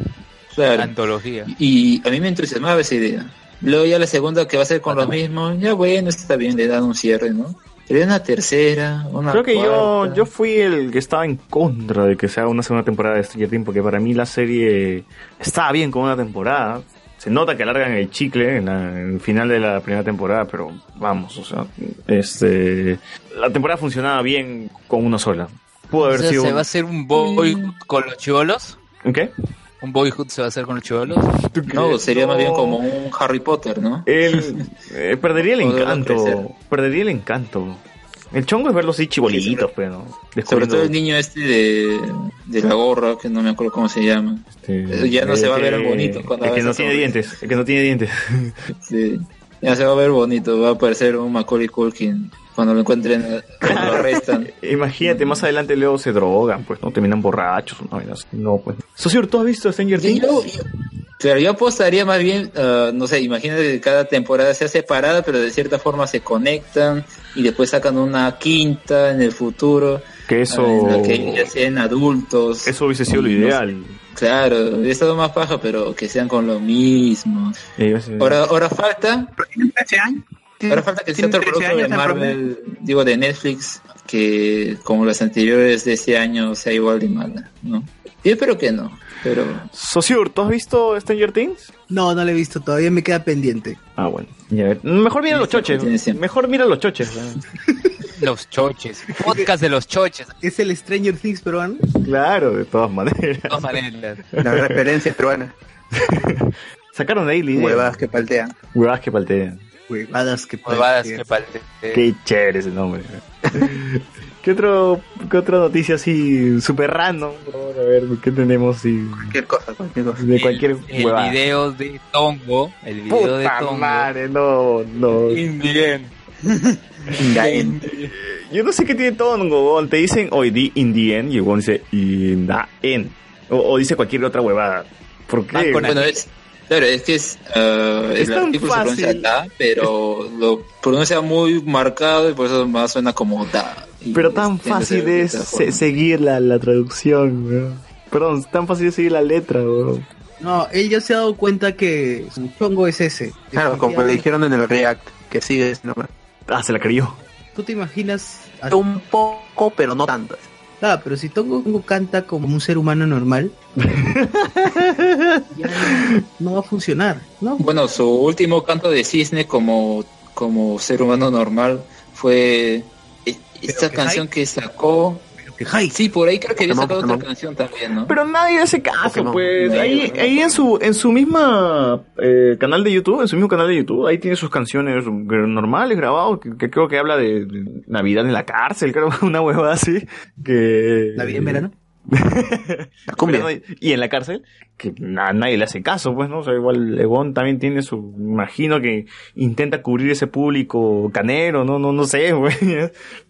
claro. Antología. Y a mí me entusiasmaba esa idea. Luego ya la segunda que va a ser con los mismos, ya bueno, está bien, le dan un cierre, ¿no? Pero una tercera, una Creo que yo, cuarta. yo fui el que estaba en contra de que se haga una segunda temporada de Stranger Things, porque para mí la serie estaba bien con una temporada. Se nota que alargan el chicle en, la- en el final de la primera temporada, pero vamos, o sea, este, la temporada funcionaba bien con una sola. Pudo O haber sea, sido. ¿Se un- va a hacer un boyhood con los chivolos? ¿Un qué? ¿Un boyhood se va a hacer con los chivolos? No, sería más bien como un Harry Potter, ¿no? El, eh, perdería el encanto. Perdería el encanto. El chongo es verlos así chibolitos, pues, ¿no? Sobre Descubriendo, todo el niño este de, de la gorra, que no me acuerdo cómo se llama. este, ya no se va a ver que- bonito cuando El que no tiene dientes. El que no tiene dientes. Sí. Ya se va a ver bonito, va a aparecer un Macaulay Culkin cuando lo encuentren, cuando lo arrestan. Imagínate, más adelante luego se drogan, pues, ¿no? Terminan borrachos, así. No, pues. Socio, ¿tú has visto Stranger Things? Yo- yo- Pero yo apostaría más bien, ah, no sé, imagínate que cada temporada sea separada, pero de cierta forma se conectan y después sacan una quinta en el futuro. Que eso- ah, En la que ya sean adultos. Eso hubiese sido lo no ideal. Claro, he estado más paja, pero que sean con lo mismo. Eh, hubiese- Ahora, ahora falta, ahora falta que sea otro 13 producto de Marvel, digo de Netflix, que como las anteriores de ese año sea igual de mala, ¿no? Yo espero que no, pero Sociur, ¿tú has visto Stranger Things? No, no lo he visto, todavía me queda pendiente. Ah, bueno. Ya, Mejor mira los choches. Mejor mira los choches. Los choches. Podcast de los choches. ¿Es el Stranger Things peruano? Claro, de todas maneras. De todas maneras. La referencia peruana. Sacaron de ahí la idea. Huevadas que paltean. Huevadas que paltean. Huevadas que Huevadas que palte. Qué chévere ese nombre. ¿Qué, otro, ¿Qué otra noticia así super random? Por favor, a ver, ¿qué tenemos así? Cualquier cosa, cualquier cosa. De cualquier el, huevada. el video de Tongo. El video de Puta Tongo. madre, no, no. In the end. Gaen. Yo no sé qué tiene Tongo. Te dicen, hoy di in the end, y el dice in the end. O, o dice cualquier otra huevada. ¿Por qué? Con bueno, es, Claro, es que es, eh, Es el tan artículo se pronuncia fácil. da, pero lo pronuncia muy marcado y por eso más suena como da. Pero tan fácil es se- seguir la, la traducción, weón. Perdón, tan fácil es seguir la letra, weón. No, él ya se ha dado cuenta que su chongo es ese. Claro, como le dijeron en el React, que sigue nomás. Ah, se la creyó. ¿Tú te imaginas? Un poco, pero no tanto. Ah, pero si Tongo Tongo canta como un ser humano normal, ya no, no va a funcionar, ¿no? Bueno, su último canto de cisne como, como ser humano normal fue e- esta que canción que sacó. Sí, por ahí creo que había sacado otra canción también, ¿no? Pero nadie hace caso, Pokémon. pues. Nadie, Ahí, ¿no? ahí en su, en su misma eh, canal de YouTube, en su mismo canal de YouTube, ahí tiene sus canciones normales grabados, que, que creo que habla de, de Navidad en la cárcel, creo, una huevada así, que... ¿Navidad en verano? Y- Y en la cárcel, que a nadie le hace caso, pues, ¿no? O sea, igual Legón también tiene su, imagino que intenta cubrir ese público canero, no, no, no sé, güey,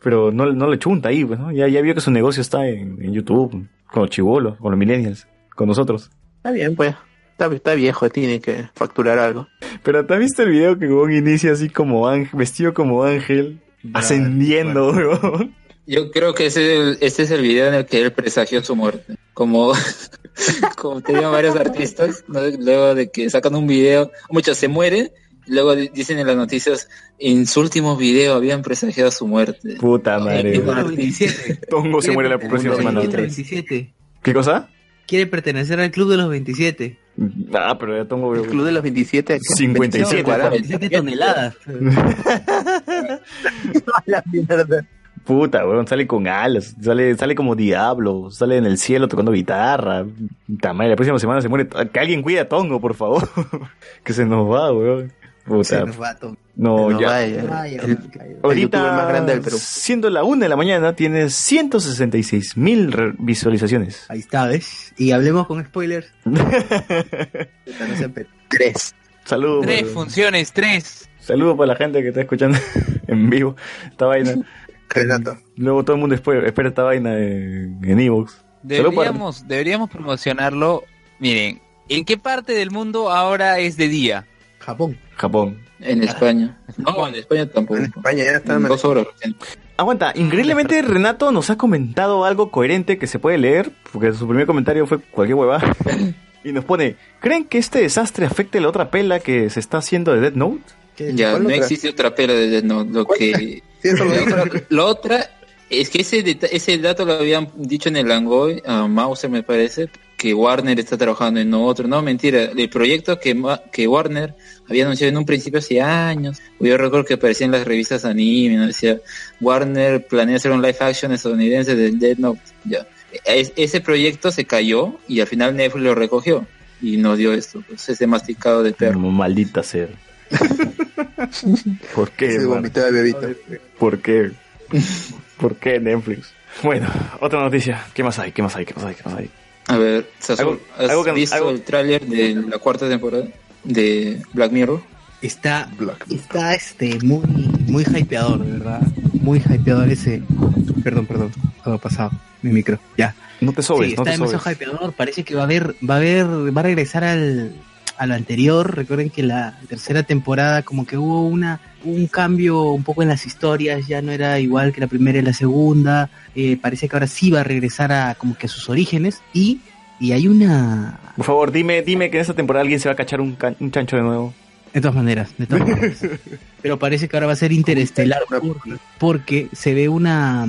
pero no, no le chunta ahí, pues, ¿no? Ya, ya vio que su negocio está en, en YouTube, con los chivolos, con los millennials, con nosotros. Está bien, pues. Está, está viejo, tiene que facturar algo. Pero ¿te has visto el video que Gon inicia así como ángel, vestido como ángel, ascendiendo, weón? Yo creo que ese es, el, este es el video en el que él presagió su muerte. Como, como tenían varios artistas, ¿no? luego de que sacan un video, muchos se mueren, luego di- dicen en las noticias, en su último video habían presagiado su muerte. Puta madre. Eh, weón. 27. Tongo se muere la próxima semana. 27. ¿Qué cosa? Quiere pertenecer al club de los 27. Ah, pero ya Tongo... El club de los 27. 57. 27 toneladas. La mierda. Puta, weón, sale con alas, sale, sale como diablo, sale en el cielo tocando guitarra. La próxima semana se muere. Que alguien cuide a Tongo, por favor. que se nos va, weón. Puta. Se nos va, Tongo. No, nos ya. va, ya. Vaya, El- vaya. Ahorita, youtuber más grande del Perú. siendo la una de la mañana, tiene 166 mil visualizaciones. Ahí está, ¿ves? Y hablemos con spoilers. No Tres. Saludos. Tres funciones, tres. Saludos para la gente que está escuchando en vivo esta vaina. Renato. Luego todo el mundo espera, espera esta vaina en Evox. Deberíamos, deberíamos promocionarlo. Miren, ¿en qué parte del mundo ahora es de día? Japón. Japón. En España. No, en España tampoco. En España ya está. En dos horas. Aguanta, increíblemente Renato nos ha comentado algo coherente que se puede leer, porque su primer comentario fue cualquier hueva. y nos pone, ¿creen que este desastre afecte la otra pela que se está haciendo de Dead Note? Ya, ¿Cuál no otra? existe otra pela de Death Note. Lo que Sí, eso lo otra, la otra es que ese, ese dato lo habían dicho en el Langoy, a Mauser me parece, que Warner está trabajando en otro. No, mentira, el proyecto que, Ma- que Warner había anunciado en un principio hace años. Yo recuerdo que aparecía en las revistas anime, ¿no? decía Warner planea hacer un live action estadounidense del Dead Note. Ya. Es- ese proyecto se cayó y al final Netflix lo recogió y nos dio esto, pues, ese masticado de perro. Como maldita ser. ¿Por qué? Se vomitó de bebito. ¿Por qué? ¿Por qué Netflix? Bueno, otra noticia. ¿Qué más hay? ¿Qué más hay? ¿Qué más hay? ¿Qué más hay? A ver, Algo- ¿has algo que- visto algo- el tráiler de la cuarta temporada de Black Mirror? Está, está este, muy, muy hypeador, de verdad. Muy hypeador ese. Perdón, perdón. Algo pasado. Mi micro. Ya. No te sobres, sí, no está te demasiado sobres. hypeador. Parece que va a haber, va a haber, va a regresar al, a lo anterior. Recuerden que la tercera temporada como que hubo una, un cambio un poco en las historias. Ya no era igual que la primera y la segunda. Eh, parece que ahora sí va a regresar a como que a sus orígenes. Y, y hay una, Por favor, dime, dime que en esta temporada alguien se va a cachar un, can- un chancho de nuevo. De todas maneras, de todas maneras. Pero parece que ahora va a ser interestelar porque, porque se ve una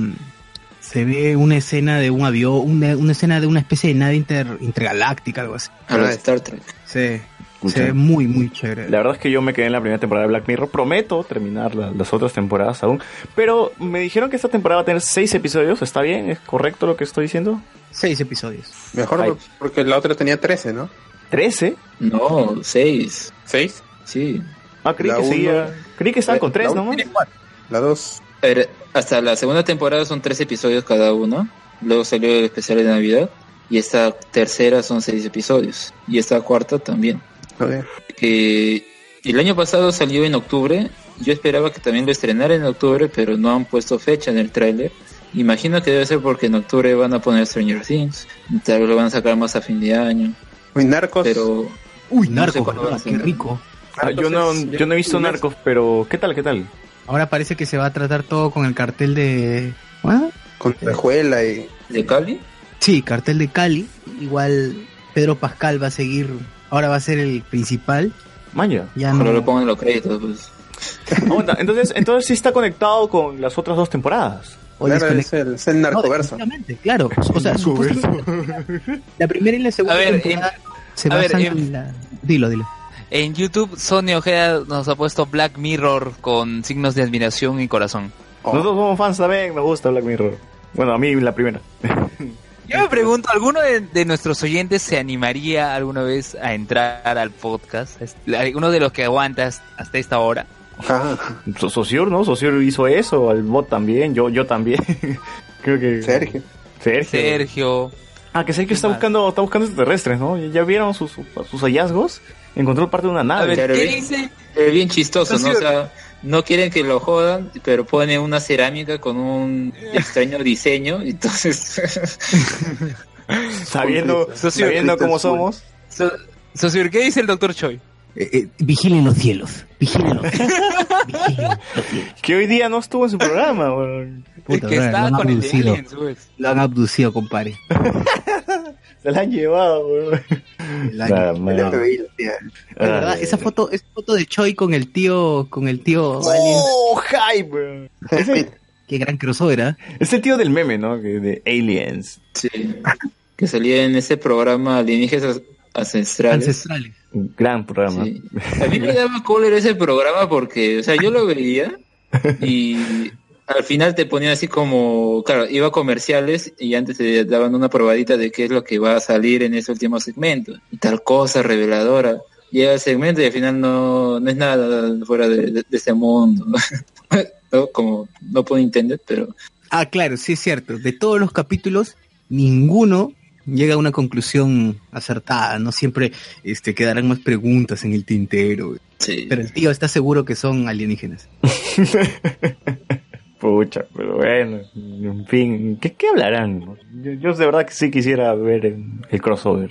se ve una escena de un avión, una, una escena de una especie de nave inter, intergaláctica, algo así. A la Star Trek. Sí, Se ve muy, muy chévere. La verdad es que yo me quedé en la primera temporada de Black Mirror. Prometo terminar la- las otras temporadas aún. Pero me dijeron que esta temporada va a tener seis episodios. ¿Está bien? ¿Es correcto lo que estoy diciendo? Seis episodios. Mejor Ay. porque la otra tenía 13, ¿no? ¿Trece? No, seis. ¿6? Sí. Ah, creí La que uno- seguía. Creí que estaban con tres, La ¿no? La 2. A ver, hasta la segunda temporada son tres episodios cada uno. Luego salió el especial de Navidad. Y esta tercera son seis episodios. Y esta cuarta también. Que el año pasado salió en octubre. Yo esperaba que también lo estrenara en octubre, pero no han puesto fecha en el tráiler. Imagino que debe ser porque en octubre van a poner Stranger Things. Tal vez lo van a sacar más a fin de año. Uy, Narcos. Pero Uy, No sé Narcos, cuándo van a ¿verdad? qué rico. Ah, yo no, yo no he visto Narcos, pero ¿qué tal, qué tal? Ahora parece que se va a tratar todo con el cartel de... ¿Ah? Con Rejuela y... ¿De Cali? Sí, cartel de Cali. Igual Pedro Pascal va a seguir... Ahora va a ser el principal. Maya. Ya Ojalá no... lo pongan en los créditos, pues. Aguanta, entonces, entonces sí está conectado con las otras dos temporadas. o Claro, es el, es el No, narcoverso. definitivamente, claro. O sea, la primera y la segunda A ver, temporada se a ver, em- en la... Dilo, dilo. En YouTube, Sony Ojeda nos ha puesto Black Mirror con signos de admiración y corazón. Oh. Nosotros somos fans también, nos gusta Black Mirror. Bueno, a mí la primera. Yo me pregunto, ¿alguno de, de nuestros oyentes se animaría alguna vez a entrar al podcast? ¿Alguno de los que aguantas hasta esta hora? Ah, So- Sociur, ¿no? Sociur hizo eso, el bot también, yo yo también. Creo que... Sergio. Sergio. Sergio. Ah, que Sergio está más? buscando, está buscando extraterrestres, ¿no? ¿Ya vieron sus, sus hallazgos? Encontró parte de una A nave. ver, ¿qué bien. dice? Es bien chistoso, ¿no? O sea, no quieren que lo jodan, pero pone una cerámica con un extraño diseño, entonces... sabiendo Socio- sabiendo cómo somos. So- ¿qué dice el doctor Choi? Eh, eh, vigilen los cielos. Vigilen los cielos. Que hoy día no estuvo en su programa. Puta, el que estaba lo han con el abducido. Aliens, pues. Lo han abducido, compadre. Se la han llevado, weón. El año. El man. FBI lo tiene. Es verdad, esa foto, esa foto de Choi con el tío, con el tío Alien. ¡Oh, hype, weón! Ese- Qué gran crossover, ¿ah? Es el tío del meme, ¿no? Que De Aliens. Sí, que salía en ese programa Alienígenas Ancestrales. Ancestrales. Un gran programa. Sí. A mí me daba cólera ese programa porque, o sea, yo lo veía y al final te ponían así como, claro, iba a comerciales y antes te daban una probadita de qué es lo que va a salir en ese último segmento. Y tal cosa reveladora. Llega el segmento y al final no, no es nada fuera de, de- de ese mundo. ¿No? Como no puedo entender, pero Ah, claro, sí es cierto. De todos los capítulos, ninguno llega a una conclusión acertada. No siempre este, quedarán más preguntas en el tintero. sí. Pero el tío está seguro que son alienígenas. Pucha, pero bueno, en fin, ¿qué, qué hablarán? Yo, yo de verdad que sí quisiera ver el, el crossover.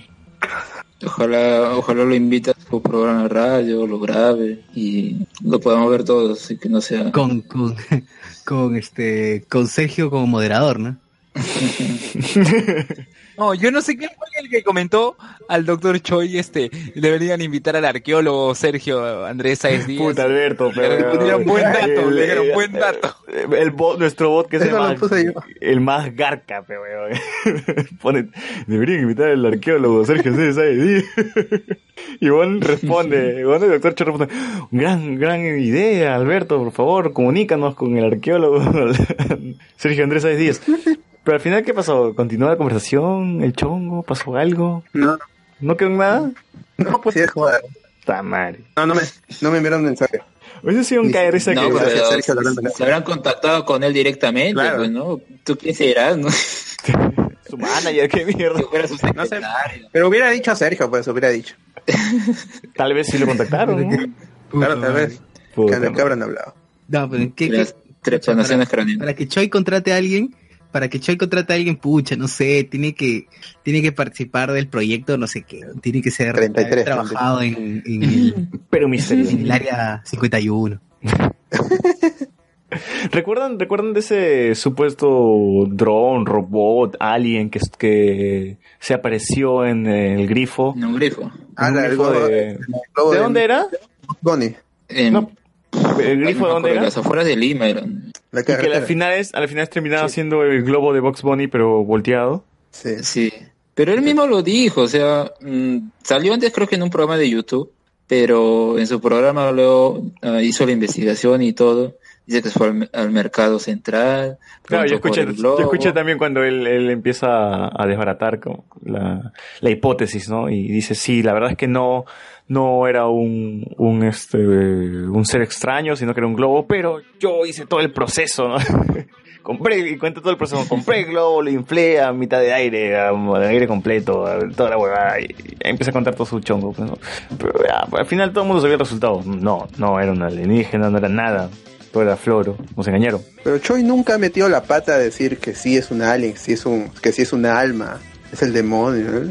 Ojalá, ojalá lo invite a su programa de radio, lo grabe y lo podamos ver todos, así que no sea. Con, con, con, este, con Sergio como moderador, ¿no? No, yo no sé quién fue el que comentó al doctor Choi, este, deberían invitar al arqueólogo Sergio Andrés Saez Díaz. Puta Alberto, Le pero... dieron buen dato, le dieron buen dato. El bot, nuestro bot que es el más, el más garca, pe, weón. Pone, deberían invitar al arqueólogo Sergio C. Saez. Y Juan responde, Juan el doctor Cho responde, gran, gran idea, Alberto, por favor, comunícanos con el arqueólogo Sergio Andrés Sáez Díaz. Pero al final, ¿qué pasó? ¿Continuó la conversación? ¿El chongo? ¿Pasó algo? No, ¿No quedó en nada? no, pues sí es joder. Está madre. No, no me, no me enviaron mensaje. Hubiese sido un caer risa No, que... Gracias, pero se habrán contactado con él directamente, Claro. pues, ¿no? ¿Tú quién serás, no? Su manager, qué mierda. No sé. Pero hubiera dicho a Sergio, pues hubiera dicho. Tal vez sí lo contactaron, ¿no? Claro, tal vez. Puta Que, habrán hablado. No, pero ¿qué, qué- Las trepanaciones craneales. para que Choi contrate a alguien, para que Choi contrate a alguien, pucha, no sé, tiene que, tiene que participar del proyecto, no sé qué, tiene que ser 33, haber trabajado en, en el, Pero misterioso. en el área 51. ¿Recuerdan, ¿Recuerdan de ese supuesto drone, robot, alien que, que se apareció en el grifo? En un grifo. Ah, Un grifo de... globo ¿De dónde era? Bonnie, En, No, ¿El grifo de dónde en era? las afueras de Lima eran. La Y que al final, es, al final terminaba siendo el globo de Box Bunny, pero volteado. Sí. Sí. Pero él mismo lo dijo, o sea, mm, salió antes creo que en un programa de YouTube, pero en su programa luego ah, hizo la investigación y todo. Dice que fue al, al mercado central. Claro, yo escuché, yo también cuando él, él empieza a desbaratar como la, la hipótesis, ¿no? Y dice, sí, la verdad es que no, no era un, un, este, un ser extraño, sino que era un globo, pero yo hice todo el proceso, ¿no? compré, y cuenta todo el proceso, compré el globo, lo inflé a mitad de aire, a, a aire completo, a toda la huevada, y, y empecé a contar todo su chongo, pues, ¿no? Pero al final todo el mundo sabía el resultado. No, no era un alienígena, no era nada. Todo era floro, nos engañaron. Pero Choi nunca metió la pata a decir que sí es un alien, que sí es, un, que sí es una alma, es el demonio.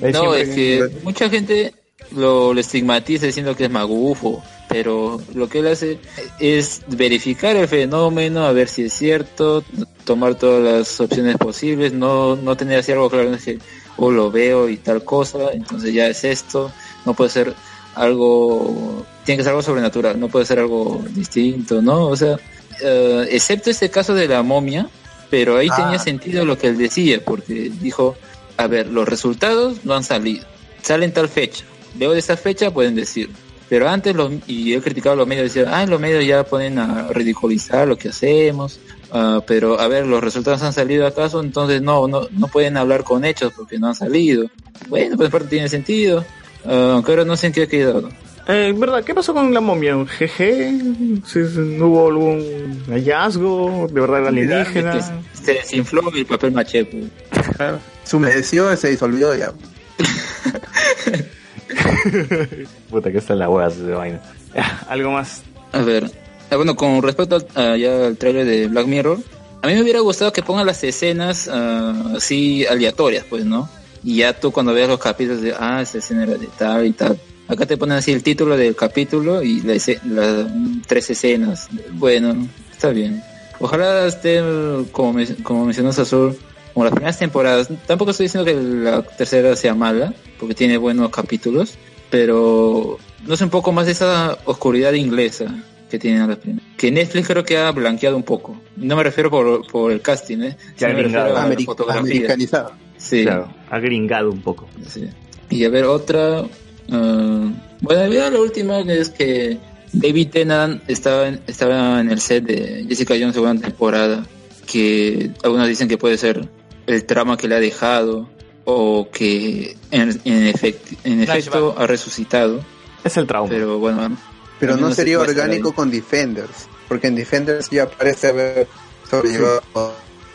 ¿eh? No, es que mucha gente lo, lo estigmatiza diciendo que es magufo, pero lo que él hace es verificar el fenómeno, a ver si es cierto, tomar todas las opciones posibles, no, no tener así algo claro, no es que o lo veo y tal cosa, entonces ya es esto, no puede ser algo, tiene que ser algo sobrenatural, no puede ser algo distinto, ¿no? O sea, eh, excepto este caso de la momia, pero ahí Ah. tenía sentido lo que él decía, porque dijo, a ver, los resultados no han salido, salen tal fecha, luego de esa fecha pueden decir, pero antes los, y él criticaba a los medios, decía, ah, los medios ya ponen a ridiculizar lo que hacemos, ah, pero a ver, los resultados han salido acaso, entonces no, no, no pueden hablar con hechos porque no han salido. Bueno, pues en parte tiene sentido, aunque ahora no sé en qué ha quedado. Eh, ¿Verdad? ¿Qué pasó con la momia? ¿GG? ¿Sí, sí, ¿No hubo algún hallazgo? ¿De verdad era alienígena? Que se desinfló el papel maché. pues. Se humedeció y se disolvió ya. Puta, que está la hueá de vaina. Algo más. A ver, ah, bueno, con respecto al, ah, ya al trailer de Black Mirror, a mí me hubiera gustado que pongan las escenas ah, así aleatorias, pues, ¿no? Y ya tú cuando veas los capítulos de, ah, escena era de tal y tal. Acá te ponen así el título del capítulo y la las tres escenas. Bueno, está bien. Ojalá esté, como, me- como mencionó Sazur, como las primeras temporadas. Tampoco estoy diciendo que la tercera sea mala, porque tiene buenos capítulos, pero no sé un poco más de esa oscuridad inglesa que tienen las primeras. Que Netflix creo que ha blanqueado un poco. No me refiero por, por el casting, ¿eh? Sino me refiero gringado. a la Ameri- fotografía. americanizado. Sí. Claro, ha gringado un poco. Sí. Y a ver, otra. ah, bueno, la última es que David Tennant estaba en, estaba en el set de Jessica Jones segunda temporada. Que algunos dicen que puede ser el trama que le ha dejado. O que en, en, efect- en efecto ha resucitado. Es el trauma. Pero bueno. Pero no sería orgánico con Defenders, porque en Defenders ya parece haber sobrellevado.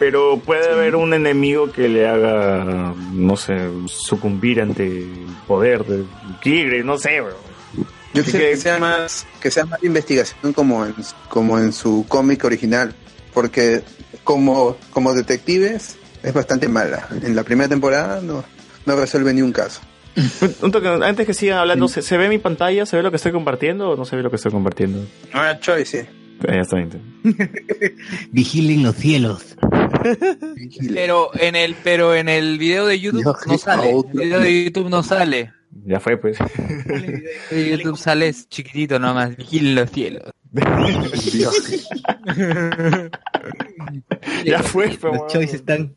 Pero puede haber un enemigo que le haga, no sé, sucumbir ante el poder del tigre, no sé, bro. Yo quisiera que- que sea más que sea más investigación como en como en su cómic original, porque como como detectives es bastante mala. En la primera temporada no no resuelve ni un caso. Un toque, antes que sigan hablando, ¿se, se ve mi pantalla? ¿Se ve lo que estoy compartiendo o no se ve lo que estoy compartiendo? Ah, Choy, sí. Eh, bien. Vigilen los cielos. Pero en el, pero en el video de YouTube no sale. El video de YouTube no sale. Ya fue, pues. El de YouTube sale chiquitito nomás. Vigilen los cielos. ya fue, pero. Los choices están.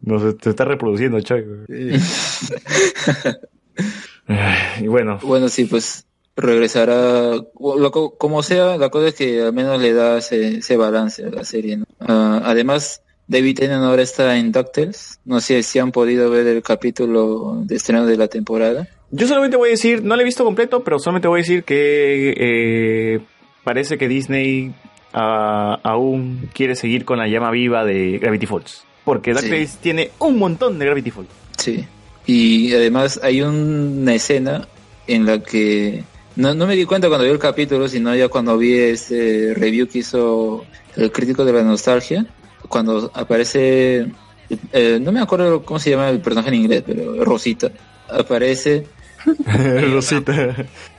No se, se está reproduciendo, Choy. y bueno, Bueno, sí, pues regresará, como sea, la cosa es que al menos le da ese, ese balance a la serie. ¿no? Ah, además, David Tennant ahora está en DuckTales. No sé si han podido ver el capítulo de estreno de la temporada. yo solamente voy a decir, no lo he visto completo, pero solamente voy a decir que eh, parece que Disney ah, aún quiere seguir con la llama viva de Gravity Falls. Porque DuckTales tiene un montón de Gravity Falls. Sí. Y además hay una escena en la que no, no me di cuenta cuando vi el capítulo, sino ya cuando vi ese review que hizo el crítico de la nostalgia, cuando aparece, eh, no me acuerdo cómo se llama el personaje en inglés, pero Rosita, aparece, Rosita.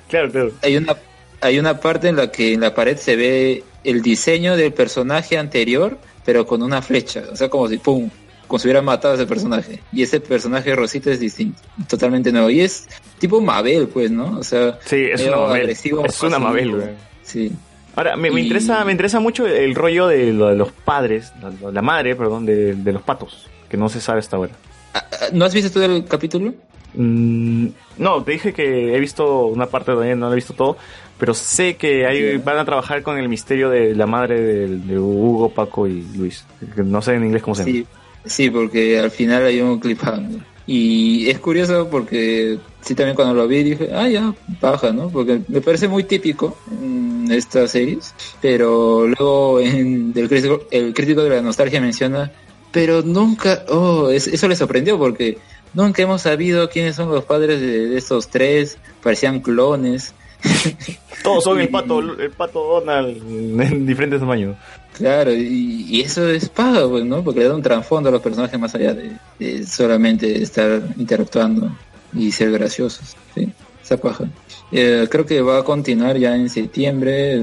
claro, claro. hay una, hay una parte en la que en la pared se ve el diseño del personaje anterior, pero con una flecha, o sea, como si, pum, como si matado a ese personaje. Y ese personaje Rosita es distinto, totalmente nuevo. Y es tipo Mabel, pues, ¿no? O sea, Sí, es una Mabel. agresivo, Es una Mabel, güey. Sí. Ahora, me, interesa, me interesa mucho el rollo de, lo de los padres, la, la madre, perdón, de, de los patos, que no se sabe hasta ahora. Ah, ¿No has visto todo el capítulo? Mm, no, te dije que he visto una parte todavía, no lo he visto todo, pero sé que ahí van a trabajar con el misterio de la madre de, de Hugo, Paco y Luis. No sé en inglés cómo se llama. Sí, sí, porque al final hay un cliffhanger. Y es curioso porque sí también cuando lo vi dije, ah, ya, baja, ¿no? Porque me parece muy típico en estas series. Pero luego en, del crítico, el crítico de la nostalgia menciona, pero nunca, oh, es- eso le sorprendió porque nunca hemos sabido quiénes son los padres de, de estos tres, parecían clones. Todos son el pato, el pato Donald en diferentes tamaños. Claro, y, y eso es paga, pues, ¿no? Porque le da un trasfondo a los personajes más allá de, solamente estar interactuando. y ser graciosos. ¿sí? Esa paja. Eh, creo que va a continuar ya en septiembre,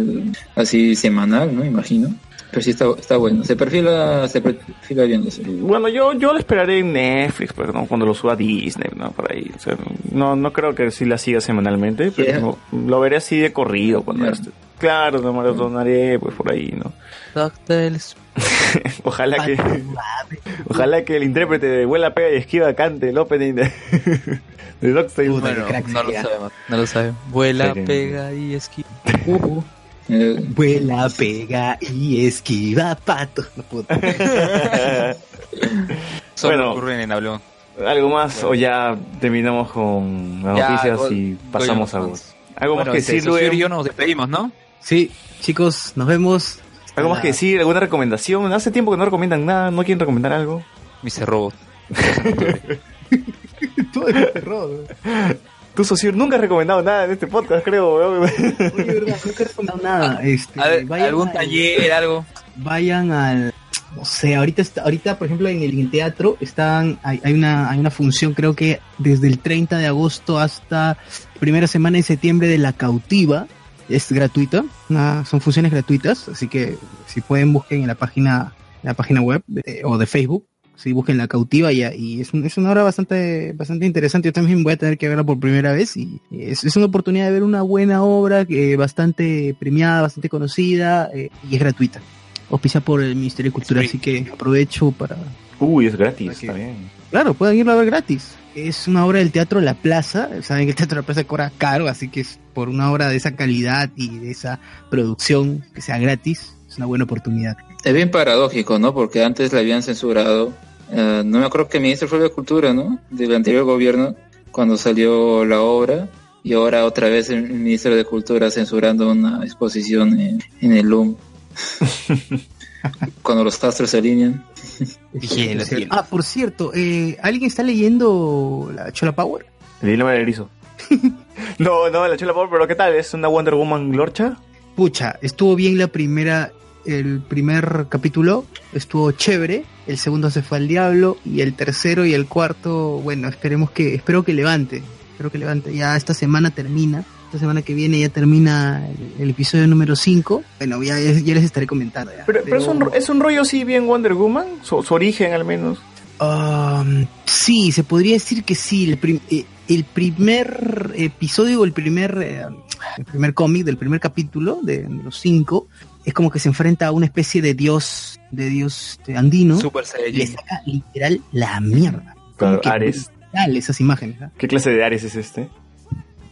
así semanal, ¿no? Imagino. Pero sí está, está bueno. Se perfila, se perfila bien. Bueno, yo, yo lo esperaré en Netflix, pues, ¿no? cuando lo suba Disney, ¿no? Por ahí. O sea, no, no creo que sí la siga semanalmente, pero Yeah. no- lo veré así de corrido cuando esté. Claro, no me lo donaré, pues por ahí, ¿no? Ojalá que, ojalá que el intérprete de Vuela, Pega y Esquiva cante el opening de, de Doctor Bueno, no lo sabemos. No lo sabemos. Vuela, pega y esquiva. Eh, Vuela, pega y esquiva pato. Solo Bueno. ocurren en Hablón. ¿Algo más o ya terminamos con las Ya, noticias y pasamos a algo algo? ¿Algo Bueno, más que este, decir, Luis? y yo nos despedimos, ¿no? Sí, chicos, nos vemos. ¿Algo más que decir? ¿Alguna recomendación? Hace tiempo que no recomiendan nada, ¿no quieren recomendar algo? Mr. Robot. Todo es terror. Tú, socio, nunca has recomendado nada en este podcast, creo. weón. Oye, verdad, nunca he recomendado nada. Este, A ver, vayan ¿Algún al- taller, algo? vayan al no sé ahorita está, ahorita por ejemplo en el, en el teatro están hay, hay una hay una función creo que desde el 30 de agosto hasta primera semana de septiembre de la cautiva es gratuita una- son funciones gratuitas así que si pueden busquen en la página en la página web de- o de Facebook si busquen la cautiva y, y es, es una obra bastante bastante interesante yo también voy a tener que verla por primera vez y es, es una oportunidad de ver una buena obra que bastante premiada bastante conocida eh, y es gratuita auspicia por el Ministerio de Cultura, así que aprovecho para... Uy, es gratis, Aquí. está bien. Claro, pueden irlo a ver gratis. Es una obra del Teatro La Plaza, saben que el Teatro La Plaza cobra caro, así que es por una obra de esa calidad y de esa producción que sea gratis, es una buena oportunidad. Es bien paradójico, ¿no? Porque antes la habían censurado. eh, no me acuerdo que el ministro fue de Cultura, ¿no? Del anterior gobierno, cuando salió la obra. Y ahora otra vez el ministro de Cultura censurando una exposición en, en el LUM. cuando los astros se alinean. Higiene, higiene. Ah, por cierto, eh, ¿alguien está leyendo la Chola Power? El dilema del erizo. no, no, la chula pobre, pero ¿qué tal? ¿Es una Wonder Woman lorcha? Pucha, estuvo bien la primera, el primer capítulo, estuvo chévere, el segundo se fue al diablo y el tercero y el cuarto, bueno, esperemos que, espero que levante, espero que levante. Ya esta semana termina, esta semana que viene ya termina el, el episodio número 5. Bueno, ya, ya les estaré comentando. ya. Pero, pero es, un, es un rollo así bien Wonder Woman, su, su origen al menos. Um, sí, se podría decir que sí. El, prim- eh, el primer episodio, el primer, eh, el primer cómic del primer capítulo de, de los cinco, es como que se enfrenta a una especie de dios, de dios este, andino. Super y le saca literal la mierda. Claro, que Ares. esas imágenes. ¿Qué clase de Ares es este?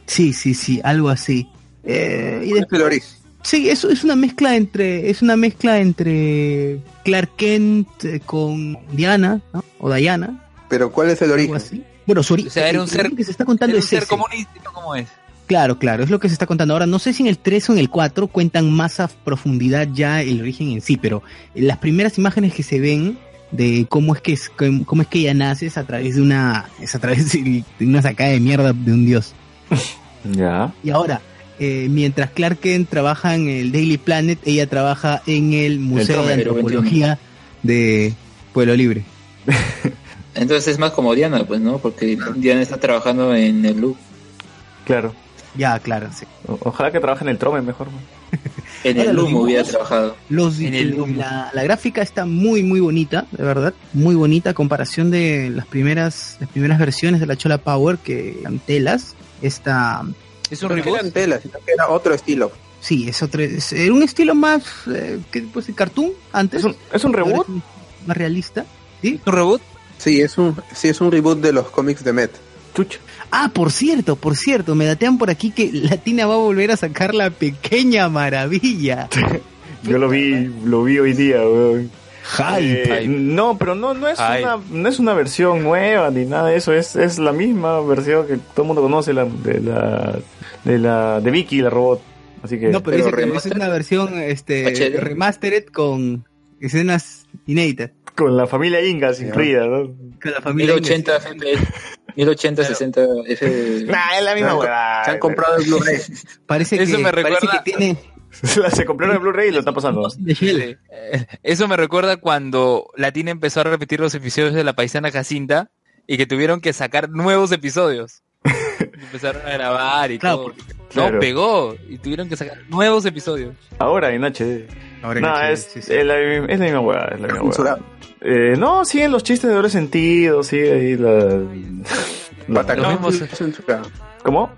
Sí, sí, sí, algo así. Eh, y ¿Cuál es después- origen? Sí, eso es una mezcla entre es una mezcla entre Clark Kent eh, con Diana ¿no? o Diana, Pero ¿cuál es el origen? así. Bueno, su ori- O sea, era un ser- origen que se está contando Era un es ser ese. comunista, ¿cómo es? Claro, claro, es lo que se está contando. Ahora, no sé si en el 3 o en el 4 cuentan más a profundidad ya el origen en sí, pero las primeras imágenes que se ven de cómo es que es, cómo es que ella nace es a través de una es a través de una sacada de mierda de un dios. Ya. Y ahora, eh, mientras Clark Kent trabaja en el Daily Planet, ella trabaja en el Museo de Antropología de Pueblo Libre. Entonces es más como Diana, pues, ¿no? Porque Diana está trabajando en el LUM. Claro. Ya, claro, sí. O- ojalá que trabaje en el Trome mejor. man. En el los LUM hubiera trabajado. Los, En el humo. la, la gráfica está muy muy bonita, de verdad, muy bonita a comparación de las primeras las primeras versiones de la Chola Power que eran telas. Esta Es un No reboot. eran telas, sino que era otro estilo. sí, es otro es, era un estilo más eh, que pues cartoon antes. ¿Es un, ¿Es un reboot? más realista, ¿sí? ¿Es un reboot? Sí, es un, sí, es un reboot de los cómics de Met. Chucha. Ah, por cierto, por cierto, me datean por aquí que Latina va a volver a sacar la pequeña maravilla. Yo lo vi, lo vi hoy día, weón. Hype. Eh, no, pero no, no es una, no es una versión nueva ni nada de eso, es, es la misma versión que todo el mundo conoce la, de la, de la, de Vicky, la robot. Así que, No, pero, Pero dice que es una versión este HD. remastered con escenas inéditas. con la familia Ingas incluida, ¿no? Con la familia 1080 FPS. 1080, 60 FPS. Nah, es la misma huevada. Se han comprado el Blu-ray. Parece Eso que, me parece recuerda- que tiene Se compraron el Blu-ray y lo están pasando. Eh, Eso me recuerda cuando Latina empezó a repetir los episodios de La Paisana Jacinta y que tuvieron que sacar nuevos episodios. Empezaron a grabar y Claro, todo. porque- No, pegó y tuvieron que sacar nuevos episodios. Ahora en HD. Ahora en no, HD, es, sí, sí. es la, es la misma hueá, es la misma hueá. Eh, no, siguen los chistes de doble sentido, sigue ahí la... Pataclown sí lo censuraron. ¿Cómo?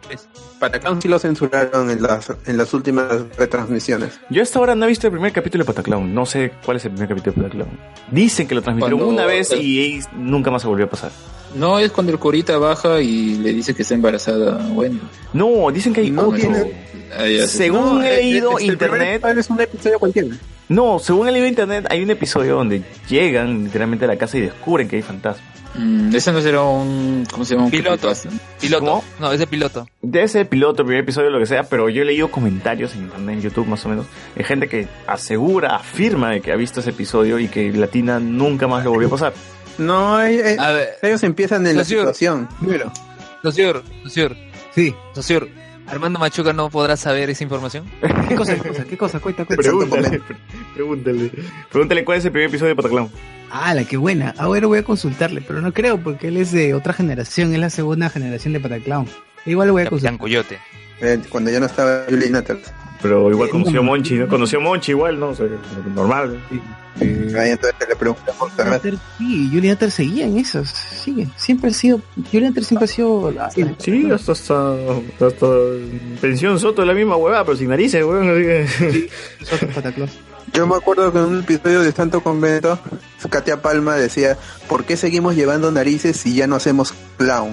Pataclown sí lo censuraron en las, en las últimas retransmisiones. Yo hasta ahora no he visto el primer capítulo de Pataclown. No sé cuál es el primer capítulo de Pataclown. Dicen que lo transmitieron Cuando- una vez y nunca más se volvió a pasar. No, es cuando el curita baja y le dice que está embarazada. Bueno, No, dicen que hay No otro. tiene- se- Según he eh, leído internet, Es un episodio cualquiera. no, según he leído internet, hay un episodio donde llegan literalmente a la casa y descubren que hay fantasmas. Mm, ese no será un. ¿Cómo se llama? Un Piloto. Piloto. ¿Cómo? No, ese piloto. De ese piloto, primer episodio, lo que sea, pero yo he leído comentarios en internet, en YouTube más o menos, de gente que asegura, afirma de que ha visto ese episodio y que Latina nunca más lo volvió a pasar. No, eh, eh, A ver, ellos empiezan en la situación. Dímelo. Socior, Socior, Sí. Socior, ¿Armando Machuca no podrá saber esa información? ¿Qué cosa, qué cosa, qué cosa? Cuenta, cuenta. Pregúntale, pregúntale. Pregúntale cuál es el primer episodio de Pataclown. Ah, la qué buena. Ahora voy a consultarle, pero no creo porque él es de otra generación, es la segunda generación de Pataclown. Igual lo voy a Capitán consultar. Coyote. Eh, cuando ya no estaba Julie Natters. Pero igual Eh, conoció a no. Monchi, ¿no? Conoció a Monchi igual, ¿no? O sea, normal. Ahí entonces le preguntamos a ver. Hunter, sí, Julian Hunter seguía en esas, sigue. Siempre ha sido, Julian Hunter siempre ha sido la- Sí, hasta, hasta, hasta pensión Soto de la misma huevada, pero sin narices, weón. Pataclown. Yo me acuerdo que en un episodio de Santo Convento, Katia Palma decía, ¿por qué seguimos llevando narices si ya no hacemos clown?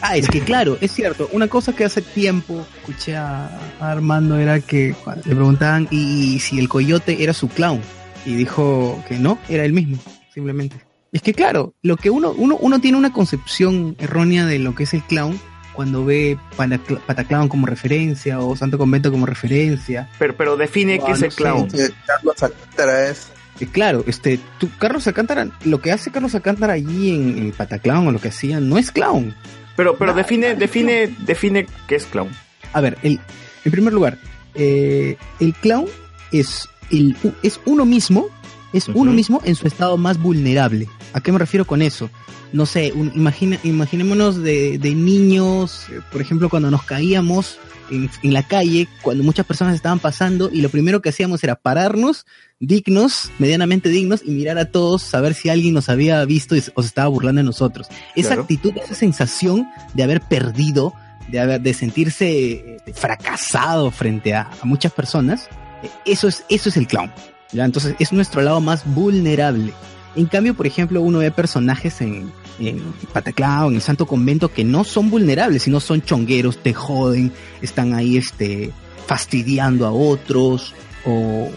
Ah, es que claro, es cierto. Una cosa que hace tiempo escuché a, Armando era que le preguntaban y, si el coyote era su clown. Y dijo que no, era el mismo, simplemente. Es que claro, lo que uno, uno, uno tiene una concepción errónea de lo que es el clown cuando ve Patacl- Pataclown como referencia o Santo Convento como referencia. Pero, pero define qué es el no clown. Eh, Carlos Alcántara es... Eh, Claro, este, tú, Carlos Alcántara, lo que hace Carlos Alcántara allí en, en Pataclown o lo que hacía no es clown. Pero, pero define, define, define qué es clown. A ver, el, en primer lugar, eh, el clown es, el, es uno mismo, es uno mismo en su estado más vulnerable. ¿A qué me refiero con eso? No sé, un- imagina, imaginémonos de, de niños, eh, por ejemplo, cuando nos caíamos en, en la calle, cuando muchas personas estaban pasando y lo primero que hacíamos era pararnos, dignos, medianamente dignos, y mirar a todos, saber si alguien nos había visto y o se estaba burlando de nosotros. Esa Claro. actitud, esa sensación de haber perdido, de haber, de sentirse eh, fracasado frente a, a muchas personas, eh, eso es, eso es el clown. ¿ya? Entonces es nuestro lado más vulnerable. En cambio, por ejemplo, uno ve personajes en, en Pataclown, en el Santo Convento, que no son vulnerables, sino son chongueros, te joden, están ahí este, fastidiando a otros, o,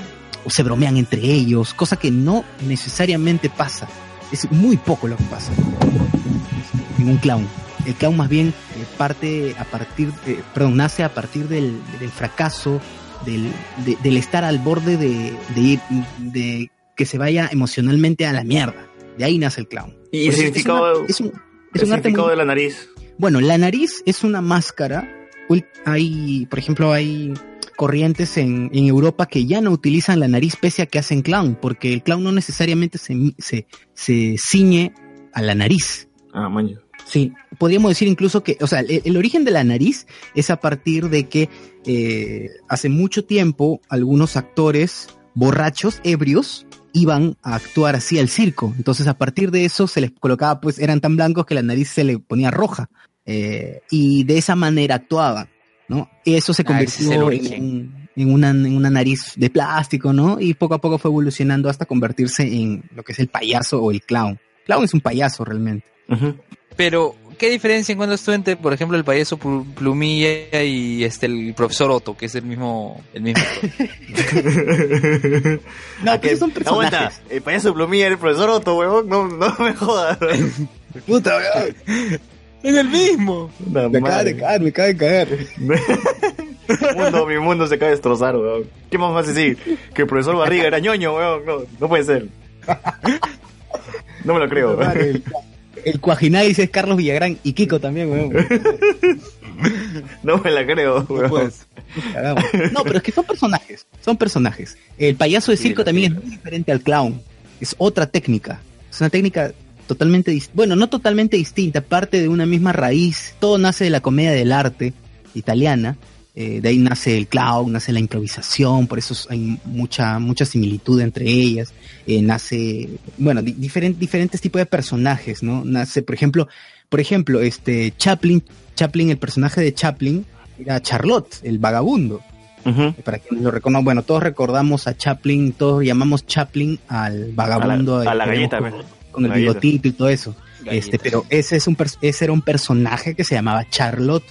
se bromean entre ellos, cosa que no necesariamente pasa. Es muy poco lo que pasa en un clown. El clown más bien eh, parte a partir, eh, perdón, nace a partir del, fracaso, del, de- del estar al borde de, de ir, de que se vaya emocionalmente a la mierda. De ahí nace el clown. Y Por el es significado, una- es un- es el un significado muy- de la nariz. bueno, la nariz es una máscara. Hay, por ejemplo, hay corrientes en, en Europa que ya no utilizan la nariz pese a que hacen clown, porque el clown no necesariamente se, se, se ciñe a la nariz. Ah, maño. Sí, podríamos decir incluso que, o sea, el, el origen de la nariz es a partir de que eh, hace mucho tiempo algunos actores borrachos, ebrios, iban a actuar así al circo. Entonces a partir de eso se les colocaba, pues eran tan blancos que la nariz se le ponía roja. Eh, y de esa manera actuaban, ¿no? Y eso se Ah, convirtió origen. en, un- en una, en una nariz de plástico, ¿no? Y poco a poco fue evolucionando hasta convertirse en lo que es el payaso o el clown. Clown es un payaso realmente. Pero, ¿qué diferencia encuentras tú entre, por ejemplo, el payaso Plu- Plumilla y este el profesor Otto, que es el mismo, el mismo? No, pero son Aguanta, personajes. el payaso plumilla era el profesor Otto, huevón, no, no me jodas. Puta, weón. es el mismo. Me acaba de caer, me acaba de caer. Mi mundo, mi mundo se acaba de destrozar, weón. ¿Qué más vas a decir? Que el profesor Barriga era ñoño, weón. No, no puede ser. No me lo creo. El, el Cuajinadis es Carlos Villagrán y Kiko también, weón. No me la creo, weón. Cagamos. No, pero es que son personajes, son personajes. El payaso de circo también es muy diferente al clown. Es otra técnica. Es una técnica totalmente, bueno, no totalmente distinta, parte de una misma raíz. Todo nace de la comedia del arte italiana. Eh, de ahí nace el clown, nace la improvisación, por eso hay mucha mucha similitud entre ellas. Eh, nace, bueno, di- diferen- diferentes tipos de personajes, ¿no? Nace, por ejemplo, por ejemplo, este Chaplin, Chaplin, el personaje de Chaplin era Charlotte, el vagabundo. Para quienes lo reconozcan, bueno, todos recordamos a Chaplin, todos llamamos Chaplin al vagabundo. A la- a galleta, con, con el galleta. bigotito y todo eso. Este, pero ese es un ese era un personaje que se llamaba Charlotte.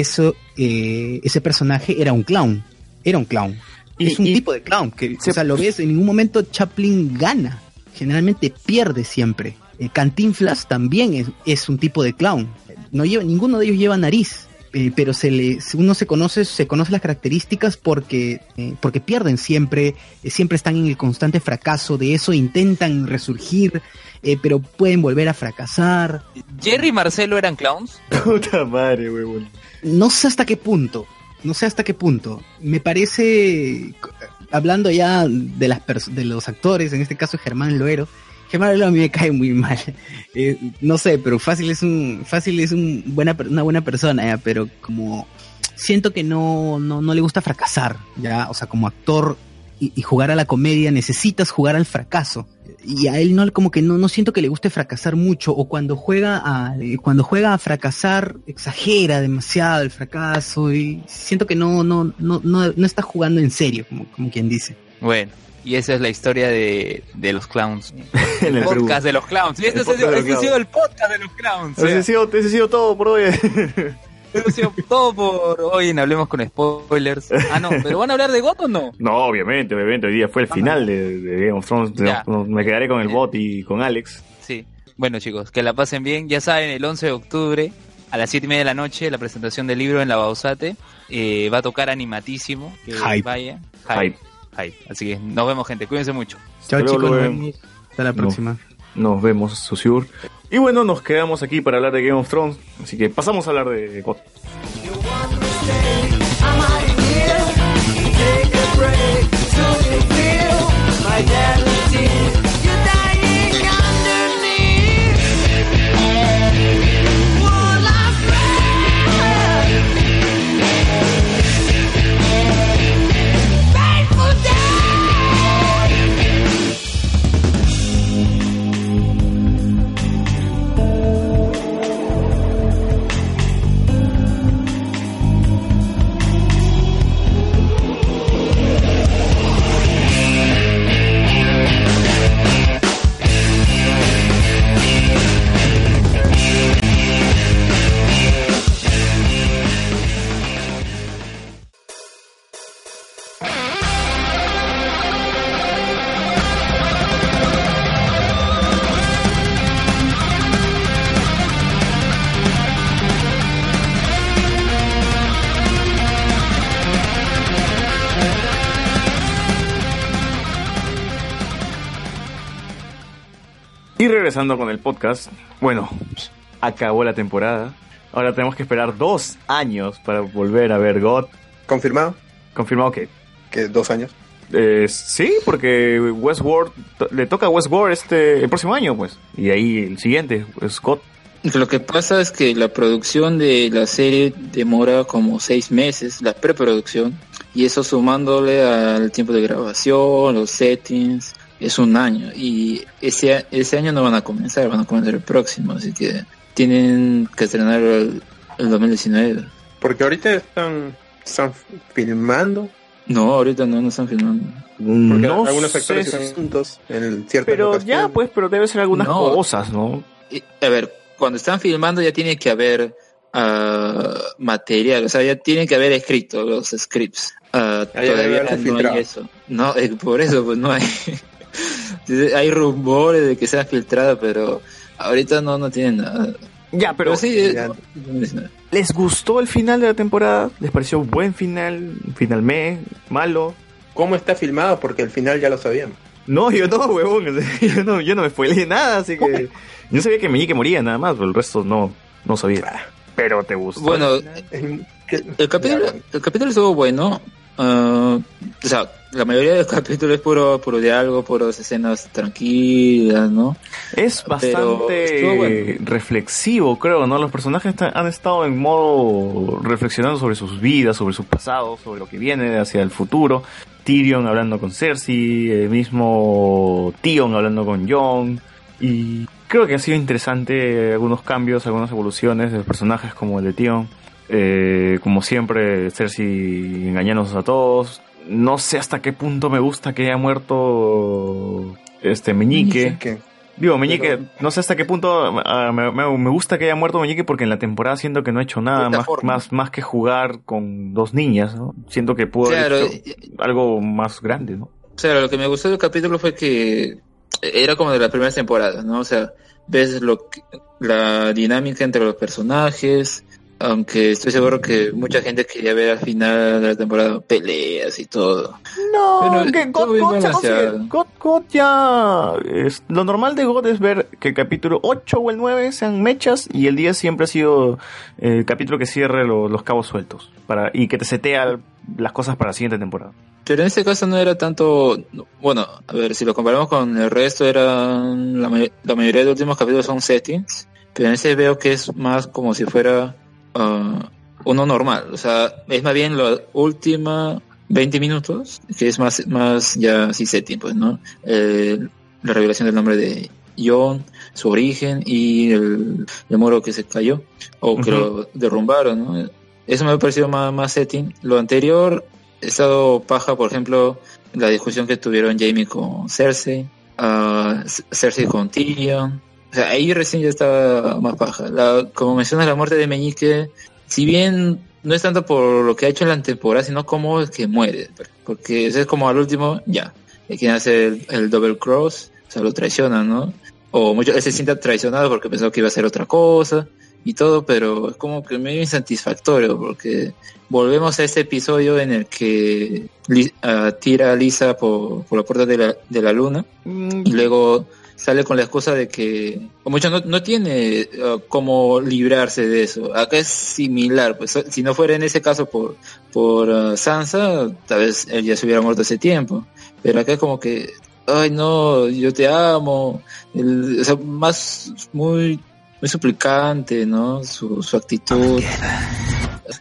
Eso, eh, ese personaje era un clown. Era un clown. es un tipo de clown que, o sea, lo ves, en ningún momento Chaplin gana. Generalmente pierde siempre. Eh, Cantinflas también es, es un tipo de clown. No lleva, ninguno de ellos lleva nariz. Eh, pero se le, si uno se conoce, se conoce las características porque, eh, porque pierden siempre, eh, siempre están en el constante fracaso de eso, intentan resurgir, eh, pero pueden volver a fracasar. ¿Jerry y Marcelo eran clowns? Puta madre, huevón. No sé hasta qué punto, no sé hasta qué punto. Me parece, hablando ya de las pers- de los actores, en este caso Germán Loero, Germán Loero a mí me cae muy mal. Eh, no sé, pero fácil es un, fácil es un buena, una buena persona, ya, pero como siento que no, no, no le gusta fracasar, ya, o sea, como actor y, y jugar a la comedia necesitas jugar al fracaso. Y a él no como que no, no siento que le guste fracasar mucho. O cuando juega a eh, cuando juega a fracasar exagera demasiado el fracaso y siento que no no no no, no está jugando en serio como, como quien dice. Bueno, y esa es la historia de, de los clowns. En el Perú. podcast de los clowns. Y este, ha sido, este sido el podcast de los clowns. Ese ha sido, ese ha sido todo por hoy. Eso ha sido todo por hoy en Hablemos con Spoilers. Ah, no, pero ¿van a hablar de GOT o no? No, obviamente, obviamente. Hoy día fue el final de, de Game of Thrones. Ya. No, me quedaré con el bot y con Alex. Sí. Bueno, chicos, que la pasen bien. Ya saben, el 11 de octubre a las 7 y media de la noche, la presentación del libro en la Bausate. Eh, va a tocar animatísimo. Que Hype. vaya. Hype. Hype. Así que nos vemos, gente. Cuídense mucho. chao chicos nos Luen. vemos hasta la No. próxima Nos vemos, Susur. Y bueno, nos quedamos aquí para hablar de Game of Thrones. Así que pasamos a hablar de God. Take a break so you feel my regresando con el podcast. Bueno, acabó la temporada. Ahora tenemos que esperar dos años para volver a ver God. ¿Confirmado? Confirmado que. ¿Que dos años? Eh, sí, porque Westworld le toca a Westworld este el próximo año, pues. Y ahí el siguiente es God. Lo que pasa es que la producción de la serie demora como seis meses, la preproducción, y eso sumándole al tiempo de grabación, los settings, es un año. Y ese, ese año no van a comenzar, van a comenzar el próximo, así que tienen que estrenar el, el 2019. Porque ahorita están, están filmando. No, ahorita no, no están filmando. Porque No algunos sé actores están juntos en ciertas Pero locaciones. ya, pues, pero debe ser algunas No. cosas, ¿no? A ver, cuando están filmando ya tiene que haber ah, material, o sea, ya tienen que haber escrito los scripts. Ah, todavía no filtrado. hay eso. No, eh, por eso pues no hay. Hay rumores de que se ha filtrado, pero ahorita no, no tienen nada. Ya, pero, sí, eh, Ya. ¿les gustó el final de la temporada? ¿Les pareció un buen final? ¿Final me? ¿Malo? ¿Cómo está filmado? Porque al final ya lo sabíamos. No, yo no, huevón. Yo no, yo no me spoileé nada, así que. Yo sabía que Meñique moría nada más, pero el resto no, no sabía. Pero te gustó. Bueno, ¿Qué? el capítulo, el capítulo estuvo bueno, ah, o sea, la mayoría del capítulo es puro, puro diálogo, puras escenas tranquilas, ¿no? Es bastante bueno. reflexivo, creo, ¿no? Los personajes han estado en modo reflexionando sobre sus vidas, sobre su pasado, sobre lo que viene hacia el futuro. Tyrion hablando con Cersei, el mismo Tion hablando con Jon. Y creo que ha sido interesante algunos cambios, algunas evoluciones de los personajes como el de Tion. Eh, como siempre, Cersei engañándonos a todos. No sé hasta qué punto me gusta que haya muerto este Meñique. Digo, Meñique, no sé hasta qué punto ah, me, me- me gusta que haya muerto Meñique porque en la temporada siento que no ha hecho nada más, más, más que jugar con dos niñas, ¿no? Siento que pudo haber Claro, hecho algo más grande, ¿no? O sea, lo que me gustó del capítulo fue que era como de las primeras temporadas, ¿no? O sea, ves lo que- la dinámica entre los personajes, aunque estoy seguro que mucha gente quería ver al final de la temporada peleas y todo. No, Pero que God, God consigue- God- God ya... es- lo normal de God es ver que el capítulo 8 o el 9 sean mechas y el 10 siempre ha sido eh, el capítulo que cierre lo- los cabos sueltos para y que te setea las cosas para la siguiente temporada. Pero en este caso no era tanto, bueno, a ver, si lo comparamos con el resto, eran la, may- la mayoría de los últimos capítulos son settings, pero en ese veo que es más como si fuera ah, uno normal, o sea, es más bien la última 20 minutos, que es más, más ya así setting, pues, ¿no? Eh, la revelación del nombre de John, su origen y el, el muro que se cayó, o que lo derrumbaron, ¿no? Eso me ha parecido más, más setting. Lo anterior, he estado paja, por ejemplo, la discusión que tuvieron Jamie con Cersei, C- Cersei con Tyrion. O sea, ahí recién ya estaba más paja. La, como mencionas, la muerte de Meñique, si bien no es tanto por lo que ha hecho en la temporada, sino cómo es que muere. Porque eso es como al último, ya, le quieren hacer el, el double cross, o sea, lo traicionan, ¿no? O mucho, él se siente traicionado porque pensó que iba a hacer otra cosa y todo, pero es como que medio insatisfactorio porque volvemos a este episodio en el que ah, tira a Lisa por, por la puerta de la, de la luna Mm, y luego sale con la excusa de que mucho no, no tiene ah, cómo librarse de eso. Acá es similar, pues si no fuera en ese caso por, por ah, Sansa, tal vez él ya se hubiera muerto hace tiempo. Pero acá es como que, ay no, yo te amo. El- o sea, más muy, muy suplicante, ¿no? Su, su actitud.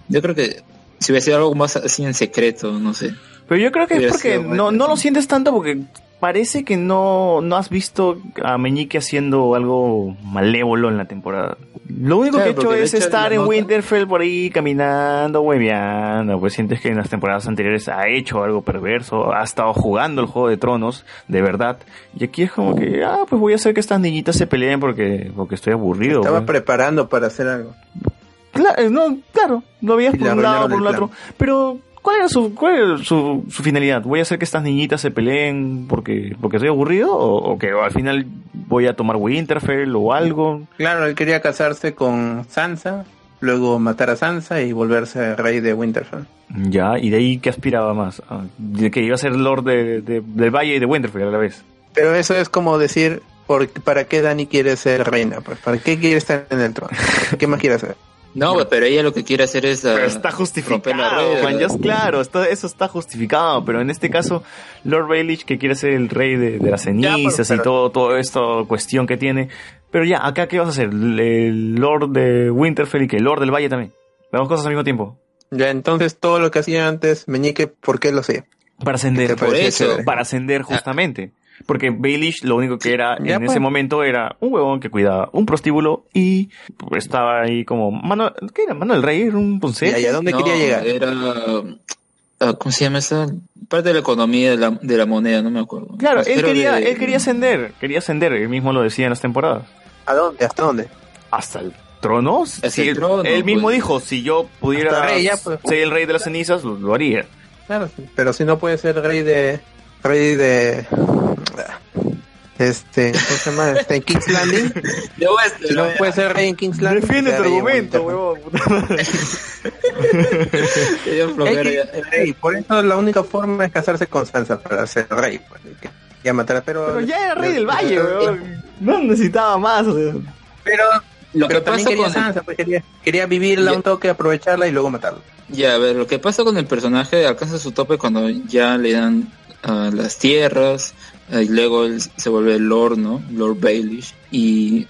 Yo creo que si hubiera sido algo más así en secreto, no sé. Pero yo creo que es porque no, no lo sientes tanto porque parece que no, no has visto a Meñique haciendo algo malévolo en la temporada. Lo único Claro, que ha hecho es hecho estar en nota- Winterfell por ahí caminando, hueveando. Pues sientes que en las temporadas anteriores ha hecho algo perverso, ha estado jugando el Juego de Tronos, de verdad. Y aquí es como que, ah, pues voy a hacer que estas niñitas se peleen porque, porque estoy aburrido. Estaba pues. preparando para hacer algo. Cla- eh, no, claro, lo Y por un lado, por un el otro. Pero, ¿cuál era su, cuál era su, su finalidad? ¿Voy a hacer que estas niñitas se peleen porque, porque estoy aburrido? ¿O, o que al final voy a tomar Winterfell o algo? Claro, él quería casarse con Sansa, luego matar a Sansa y volverse rey de Winterfell. Ya, y de ahí que aspiraba más. Ah, de que iba a ser Lord de, de- del Valle y de Winterfell a la vez. Pero eso es como decir, ¿por, ¿para qué Dani quiere ser reina? Pues, ¿Para qué quiere estar en el trono? ¿Qué más quiere hacer? No, pero ella lo que quiere hacer es ah, Pero está la justificado, man, ya es claro, está- eso está justificado, pero en este caso, Lord Baelish que quiere ser el rey de, de las cenizas pero- y todo, todo esto cuestión que tiene. Pero ya, acá qué vas a hacer, el Lord de Winterfell y que el Lord del Valle también. Las dos cosas al mismo tiempo. Ya, entonces todo lo que hacía antes Meñique, ¿por qué lo hacía? Para ascender. Parecía eso. chévere. Para ascender justamente. Porque Baelish lo único que era Ya, en pues. ese momento era un huevón que cuidaba un prostíbulo y estaba ahí como mano, ¿qué era? Mano del rey, era un ¿Y consejo. allá dónde No, quería llegar? Era, ah, ¿cómo se llama esa? Parte de la economía de la, de la moneda, no me acuerdo. Claro, él quería, de- él quería ascender, quería ascender, él mismo lo decía en las temporadas. ¿A dónde? ¿Hasta dónde? Hasta el trono. Si el él, trono, él mismo pues. dijo, si yo pudiera rey, ya, pues. ser el rey de las cenizas, lo, lo haría. Claro, sí, pero si no puede ser rey de... Rey de... Este, ¿cómo se llama? Este, en King's Landing. De Westeros, Si no ya. puede ser rey en King's Landing. Defiende tu argumento, huevón. Yo rey, por eso la única forma es casarse con Sansa para ser rey. Pues, que- ya matará, pero... Pero ya era rey del valle, huevón. No necesitaba más. o sea. Pero Lo Pero que también pasa quería con- Sansa, pues, quería, quería vivirla un toque, aprovecharla y luego matarla. Ya, a ver, lo que pasa con el personaje alcanza su tope cuando ya le dan ah, las tierras, y luego él se vuelve Lord, ¿no? Lord Baelish, y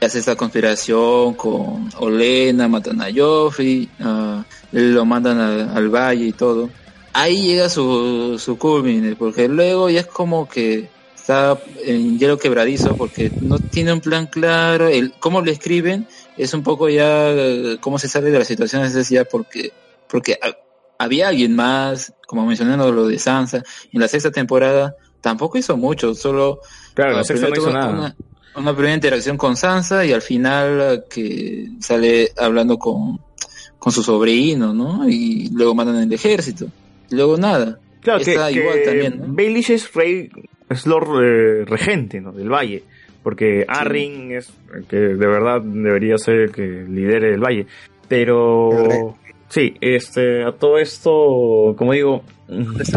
hace esta conspiración con Olena, matan a Joffrey, ah, lo mandan al valle y todo. Ahí llega su, su culmine, porque luego ya es como que está en hielo quebradizo porque no tiene un plan claro, el cómo lo escriben es un poco ya eh, cómo se sale de las situaciones es ya porque porque ha- había alguien más, como mencionando lo de Sansa, en la sexta temporada tampoco hizo mucho, solo Claro, no hizo tuvo nada. Una, una primera interacción con Sansa y al final ah, que sale hablando con, con su sobrino, ¿no? Y luego mandan el ejército. Y luego nada. Claro, que, Está igual que también, ¿no? Baelish es rey, es lord eh, regente, ¿no? Del valle. Porque Arryn es el que de verdad debería ser el que lidere el valle. Pero, sí, este, a todo esto, como digo,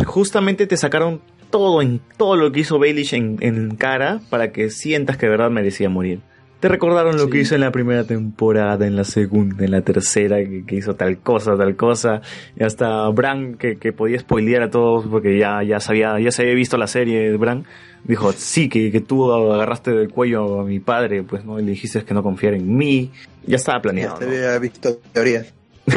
justamente te sacaron todo en todo lo que hizo Baelish en, en cara para que sientas que de verdad merecía morir. Te recordaron lo que hizo en la primera temporada, en la segunda, en la tercera, que, que hizo tal cosa, tal cosa. Y hasta Bran, que, que podía spoilear a todos porque ya, ya sabía, ya se había visto la serie de Bran, dijo, sí, que, que tú agarraste del cuello a mi padre, pues no, y le dijiste que no confiara en mí. Ya estaba Ya planeado. te ¿no? había visto teorías.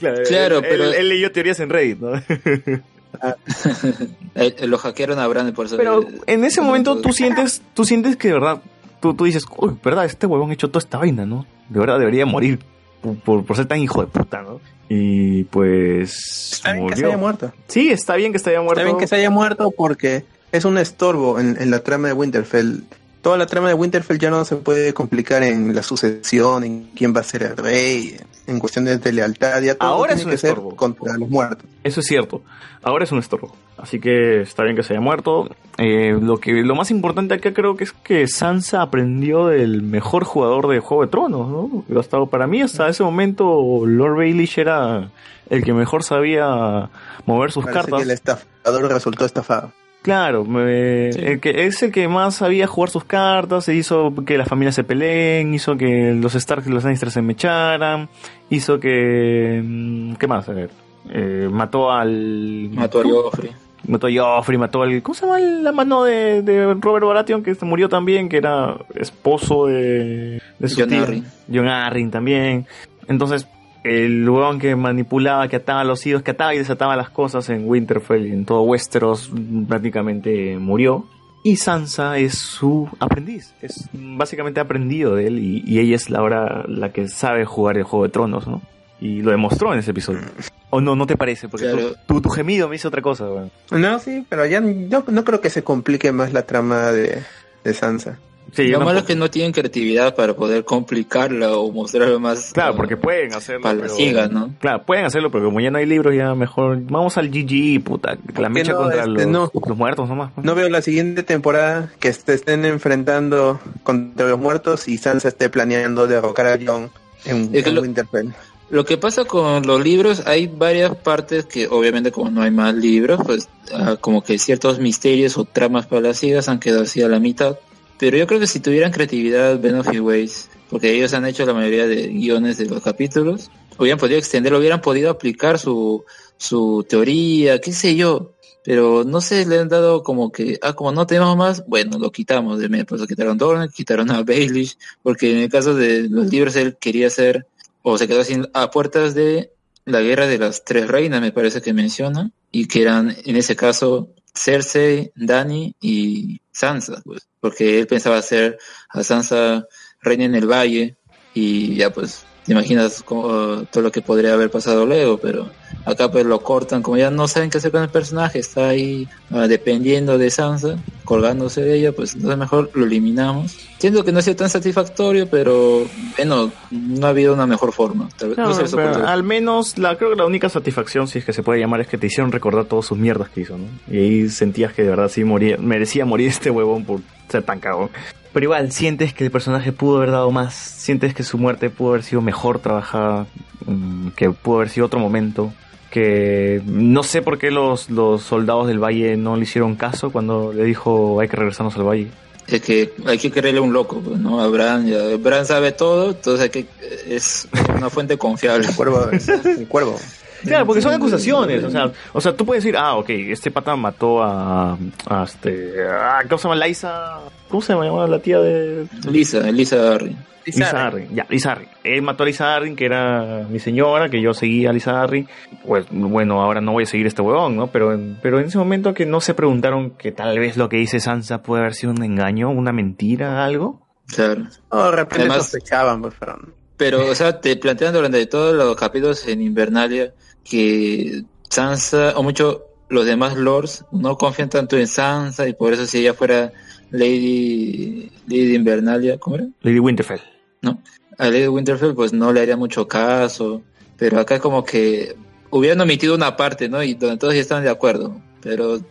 Claro, Claro, él, pero- él- él leyó teorías en Reddit, ¿no? Eh, lo hackearon a Bran y por eso Pero eh, en ese momento tú sientes, tú sientes que de verdad, tú, tú dices, uy, verdad, este huevón ha hecho toda esta vaina, ¿no? De verdad debería morir por, por- por ser tan hijo de puta, ¿no? Y pues Está bien que se murió. haya muerto. Sí, está bien que se haya muerto. Está bien que se haya muerto porque es un estorbo en, en la trama de Winterfell. Toda la trama de Winterfell ya no se puede complicar en la sucesión, en quién va a ser el rey, en cuestiones de lealtad. Ya todo Ahora es un que ser estorbo. contra los muertos. Eso es cierto. Ahora es un estorbo. Así que está bien que se haya muerto. Eh, lo que lo más importante acá creo que es que Sansa aprendió del mejor jugador de Juego de Tronos, ¿no? Hasta para mí hasta ese momento Lord Baelish era el que mejor sabía mover sus Parece cartas. que el estafador resultó estafado. Claro, me- el que es el que más sabía jugar sus cartas, e hizo que las familias se peleen, hizo que los Stark y los Lannister se mecharan, hizo que... mm, ¿Qué más? A ver. eh, mató al... mató a Joffrey. Mató a Joffrey, mató al... ¿Cómo se llama la mano de, de Robert Baratheon que se murió también? Que era esposo de... de su Jon tío. Arryn. Jon Arryn también. Entonces, el huevón que manipulaba, que ataba a los hijos, que ataba y desataba las cosas en Winterfell y en todo Westeros prácticamente murió. Y Sansa es su aprendiz, es básicamente aprendido de él y, y ella es la ahora la que sabe jugar el Juego de Tronos, ¿no? Y lo demostró en ese episodio. ¿O no, no te parece? Porque Claro. tu, tu gemido me hizo otra cosa, weón. No, sí, pero ya yo no creo que se complique más la trama de, de Sansa. Sí, lo malo es que no tienen creatividad para poder complicarla o mostrarlo más. Claro, ah, porque pueden hacerlo. para la pero- ciega, ¿no? Claro, pueden hacerlo, pero como ya no hay libros, ya mejor. Vamos al GG, puta. La mecha no? contra Este, los, no. los muertos nomás. No veo la siguiente temporada que se estén enfrentando contra los muertos y Sansa esté planeando derrocar a Jon en, Es que en lo- Winterfell. Lo que pasa con los libros, hay varias partes que obviamente como no hay más libros, pues ah, como que ciertos misterios o tramas palacidas han quedado así a la mitad. Pero yo creo que si tuvieran creatividad Benefit Ways, porque ellos han hecho la mayoría de guiones de los capítulos, hubieran podido extenderlo, hubieran podido aplicar su, su teoría, qué sé yo. Pero no sé, le han dado como que, ah, como no tenemos más, bueno, lo quitamos de medio. Pues lo quitaron Dorne, quitaron a Baelish, porque en el caso de los libros él quería hacer o se quedó sin, a puertas de la guerra de las tres reinas, me parece que menciona, y que eran en ese caso Cersei, Dani y Sansa, pues, porque él pensaba hacer a Sansa reina en el valle y ya pues te imaginas todo lo que podría haber pasado luego, pero acá pues lo cortan, como ya no saben qué hacer con el personaje, está ahí ah, dependiendo de Sansa, colgándose de ella, pues entonces mejor lo eliminamos. Siento que no ha sido tan satisfactorio, pero bueno, no ha habido una mejor forma. Tal vez, No, no sé, eso pero al menos la creo que la única satisfacción, si es que se puede llamar, es que te hicieron recordar todas sus mierdas que hizo, ¿no? Y ahí sentías que de verdad sí moría, merecía morir este huevón por ser tan cagón. Pero igual, sientes que el personaje pudo haber dado más, sientes que su muerte pudo haber sido mejor trabajada, mm, que pudo haber sido otro momento, que no sé por qué los, los soldados del valle no le hicieron caso cuando le dijo hay que regresarnos al valle. Es que hay que creerle un loco, pues, ¿no? A Bran, ya, Bran sabe todo, entonces hay que, es una fuente confiable. El cuervo, el cuervo. Claro, porque son acusaciones, o sea, o sea, tú puedes decir, ah, ok, este pata mató a, a este, a, ¿cómo se llama? Liza, ¿cómo se llama la tía de...? Lisa, Lisa Harry. Lisa Harry, ya, Lisa Harry. Él mató a Lisa Harry, que era mi señora, que yo seguía a Lisa Harry. Pues bueno, ahora no voy a seguir este huevón, ¿no? Pero, en- pero en ese momento que no se preguntaron que tal vez lo que dice Sansa puede haber sido un engaño, una mentira, algo. Claro. No, de repente Además- sospechaban, pues, pero Pero, o sea, te plantean durante todos los capítulos en Invernalia que Sansa, o mucho los demás lords, no confían tanto en Sansa y por eso si ella fuera Lady, Lady Invernalia, ¿cómo era? Lady Winterfell. ¿No? A Lady Winterfell pues no le haría mucho caso, pero acá como que hubieran omitido una parte, ¿no? Y donde todos ya estaban de acuerdo, pero eh,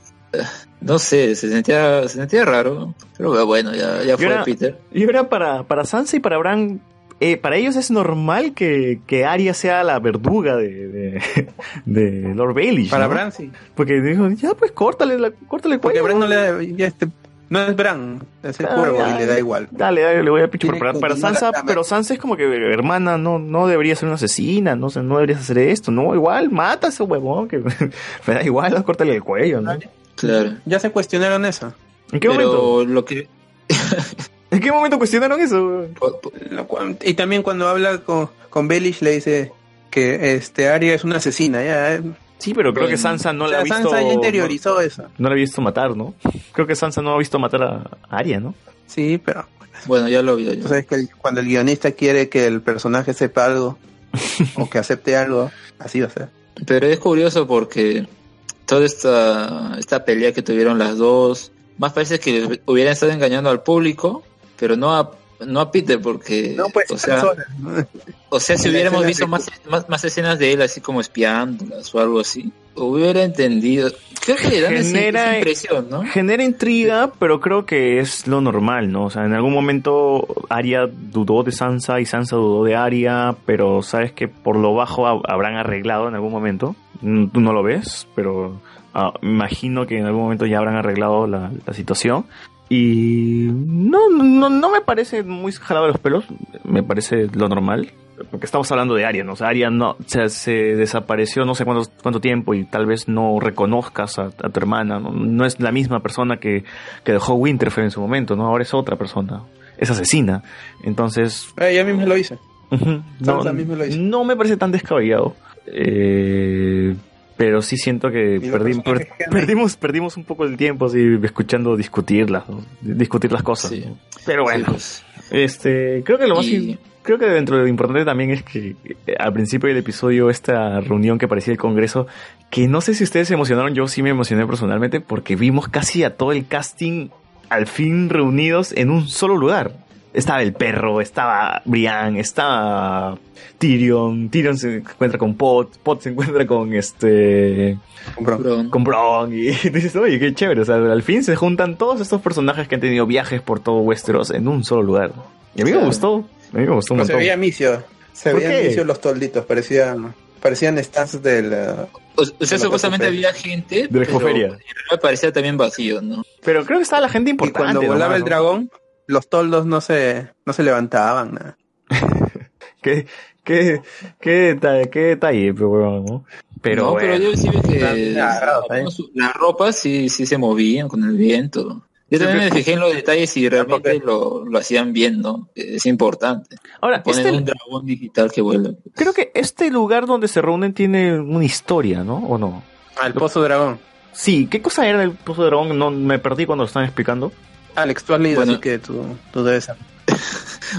no sé, se sentía, se sentía raro, pero bueno, ya, ya fue ahora- Peter. Y ahora para, para Sansa y para Bran, eh, para ellos es normal que, que Arya sea la verduga de, de, de Lord Baelish. Para ¿no? Bran sí. Porque dijo, ya pues córtale, la, córtale el Porque cuello. Bran no le da, ya este, no es Bran, es el Ah, cuervo y le da igual. Dale, dale, le voy a Pero para, para Sansa, pero Sansa es como que, hermana, no, no debería ser una asesina, no, sé, no deberías hacer esto, no, igual, mata a ese huevón, que me da igual, córtale el cuello, ¿no? Claro. Ya se cuestionaron eso. ¿En qué pero momento? lo que ¿En qué momento cuestionaron eso? Y también cuando habla con, con Bellish le dice que este Arya es una asesina, ya. eh. Sí, pero creo Bueno, que Sansa no O la ha visto. Sansa ya interiorizó eso. No la ha visto matar, ¿no? Creo que Sansa no ha visto matar a Arya, ¿no? Sí, pero Bueno, ya lo tú sabes que el- cuando el guionista quiere que el personaje sepa algo o que acepte algo, así va a ser. Pero es curioso porque toda esta, esta pelea que tuvieron las dos, más parece que hubieran estado engañando al público, pero no a, no a Peter, porque, No, pues, o, sea, personas, ¿no? o sea, si hubiéramos visto más, más, más escenas de él así como espiándolas o algo así, hubiera entendido. Creo que le dan Genera- esa impresión, ¿no? Genera intriga, pero creo que es lo normal, ¿no? O sea, en algún momento Arya dudó de Sansa y Sansa dudó de Arya, pero sabes que por lo bajo hab- habrán arreglado en algún momento. Mm, Tú no lo ves, pero ah, imagino que en algún momento ya habrán arreglado la, la situación. Y no, no, no me parece muy jalado de los pelos, me parece lo normal. Porque estamos hablando de Arya, ¿no? O sea, Arya no, o sea, se desapareció no sé cuánto, cuánto tiempo y tal vez no reconozcas a, a tu hermana. ¿no? No es la misma persona que, que dejó Winterfell en su momento, ¿no? Ahora es otra persona. Es asesina. Entonces, Eh, ella misma lo hice. No, lo hizo. no me parece tan descabellado. Eh, pero sí siento que per- perdimos, perdimos un poco el tiempo así escuchando discutirlas, ¿no? discutir las cosas. Sí. ¿no? Pero bueno, Sí, pues. este, creo que lo más Y- creo que dentro de lo importante también es que eh, al principio del episodio esta reunión que parecía el Congreso, que no sé si ustedes se emocionaron, yo sí me emocioné personalmente porque vimos casi a todo el casting al fin reunidos en un solo lugar. Estaba el perro, estaba Brian, estaba Tyrion, Tyrion se encuentra con Pot, Pot se encuentra con este Bron. con Bron y dices, oye, qué chévere, o sea, al fin se juntan todos estos personajes que han tenido viajes por todo Westeros en un solo lugar. Y a mí me gustó, a mí me gustó un No, se montón. veía misio. Se ¿Por veían qué? misio los tolditos, parecían, parecían stands del... O, sea, De la supuestamente había gente, De la pero Expoferia. en realidad parecía también vacío, ¿no? Pero creo que estaba la gente Y importante. cuando volaba el dragón, los toldos no se, no se levantaban. nada. Qué, qué, qué, detalle, qué detalle, pero, bueno, ¿no? Pero, no, pero bueno. yo sí vi que agarrados, ¿eh? las ropas sí, sí se movían con el viento. Yo también me fijé en los detalles y realmente lo, lo hacían bien, ¿no? Es importante. Ahora, Ponen este, un dragón digital que vuela. creo que este lugar donde se reúnen tiene una historia, ¿no? ¿O no? Ah, el pozo dragón. Sí, ¿qué cosa era el Pozo de Dragón? No, me perdí cuando lo estaban explicando. Alex, tú has leído, Bueno. así que tú, tú debes saber.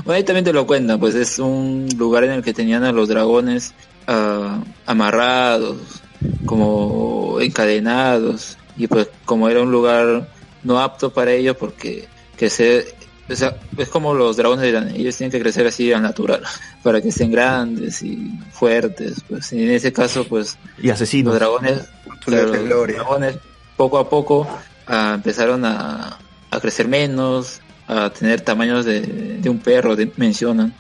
Bueno, ahí también te lo cuentan, pues es un lugar en el que tenían a los dragones ah, amarrados, como encadenados, y pues como era un lugar no apto para ellos porque crecer, o sea, es como los dragones de la- ellos tienen que crecer así al natural, para que estén grandes y fuertes, pues y en ese caso pues Y asesinos. los dragones, claro, los dragones poco a poco ah, empezaron a, a crecer menos, a tener tamaños de, de un perro, de- mencionan.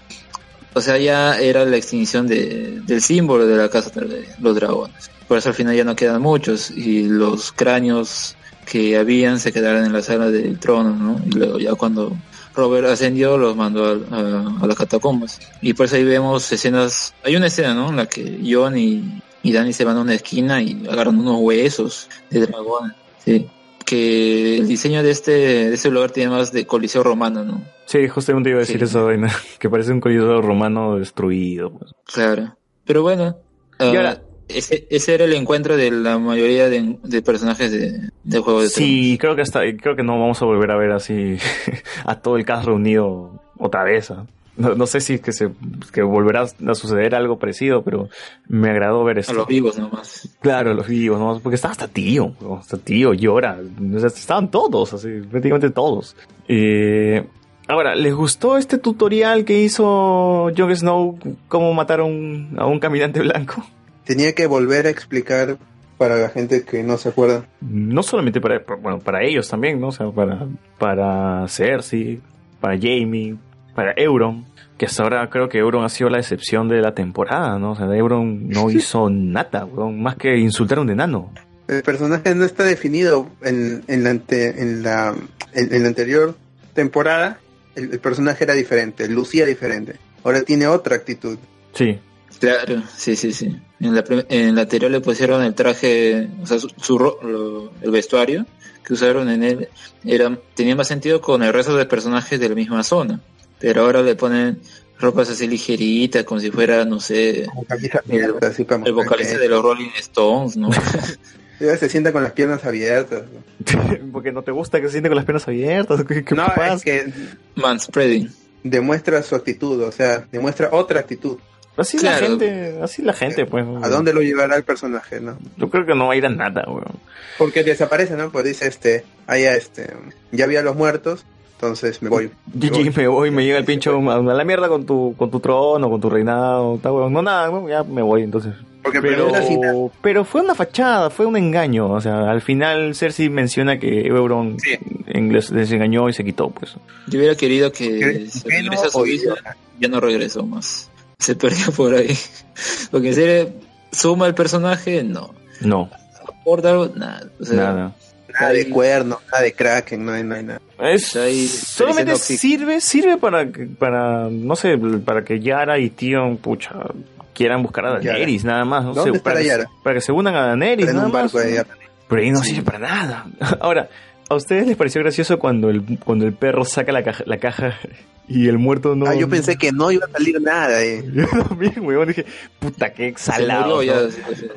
O sea, ya era la extinción de, del símbolo de la casa de los dragones. Por eso al final ya no quedan muchos y los cráneos que habían se quedaran en la sala del trono, ¿no? Y luego ya cuando Robert ascendió los mandó a, a- las catacumbas. Y por eso ahí vemos escenas, hay una escena, ¿no? En la que John y, y Danny se van a una esquina y agarran unos huesos de dragón. Sí. Que el diseño de este, de este lugar tiene más de coliseo romano, ¿no? Sí, justamente iba a decir Sí. esa vaina, que parece un coliseo romano destruido. pues. Claro. Pero bueno, Y ah, ahora- ese, ese era el encuentro de la mayoría de, de personajes de, de Juego de Sí, creo que hasta creo que no vamos a volver a ver así a todo el cast reunido otra vez. ¿ah? No, no sé si es que se que volverá a suceder algo parecido, pero me agradó ver esto. A los vivos nomás. Claro, los vivos, ¿no? Porque estaba hasta tío, hasta tío llora. O sea, estaban todos, así, prácticamente todos. Eh, ahora, ¿les gustó este tutorial que hizo Jon Snow cómo matar a un, a un caminante blanco? Tenía que volver a explicar para la gente que no se acuerda. No solamente para, bueno, para ellos también, ¿no? O sea, para, para Cersei, para Jamie, para Euron, que hasta ahora creo que Euron ha sido la excepción de la temporada, ¿no? O sea, Euron no hizo nada, weón, más que insultar a un enano. El personaje no está definido en, en la, ante- en, la, en, en la anterior temporada. El, el personaje era diferente, lucía diferente. Ahora tiene otra actitud. Sí. Claro, sí, sí, sí. En la, en la anterior le pusieron el traje, o sea, su, su ro- lo- el vestuario que usaron en él era, tenía más sentido con el resto de personajes de la misma zona. Pero ahora le ponen ropas así ligeritas, como si fuera, no sé, el, Así para el mostrar vocalista de los Rolling Stones, ¿no? Ella se sienta con las piernas abiertas. Porque no te gusta que se siente con las piernas abiertas. ¿Qué, qué no, pasa? es que Manspreading. demuestra su actitud, o sea, demuestra otra actitud. Así la gente, así la gente, pues. ¿A dónde lo llevará el personaje, no? Yo creo que no va a ir a nada, weón. Porque desaparece, ¿no? Pues dice, este, allá, este, ya vi a los muertos, entonces me voy. GG, me voy, me llega el pincho a la mierda con tu, con tu trono, con tu reinado, tal, weón. No, nada, weón, ya me voy, entonces. Porque pero, pero fue una fachada, fue un engaño. O sea, al final Cersei menciona que Euron en- les, les engañó y se quitó, pues. Yo hubiera querido que se regrese a su vida, ya no regresó más. Se perdió por ahí. Porque en serio, suma el personaje, no. No, Aporta algo, nada. O sea, nada. Nada de cuerno, nada de kraken, no hay, no hay nada. Es, solamente sirve, sirve para, que- para, no sé, para que Yara y Tion, pucha, quieran buscar a Yara. Daenerys, nada más. No ¿Dónde sé, para, que- Yara? para que se unan a Daenerys, en nada un más. barco de Yara. Pero ahí no sirve para nada. Ahora, ¿a ustedes les pareció gracioso cuando el, cuando el perro saca la caja, la caja y el muerto no... Ah, yo pensé que no iba a salir nada, eh. Yo también, weón, dije, puta, qué exhalado.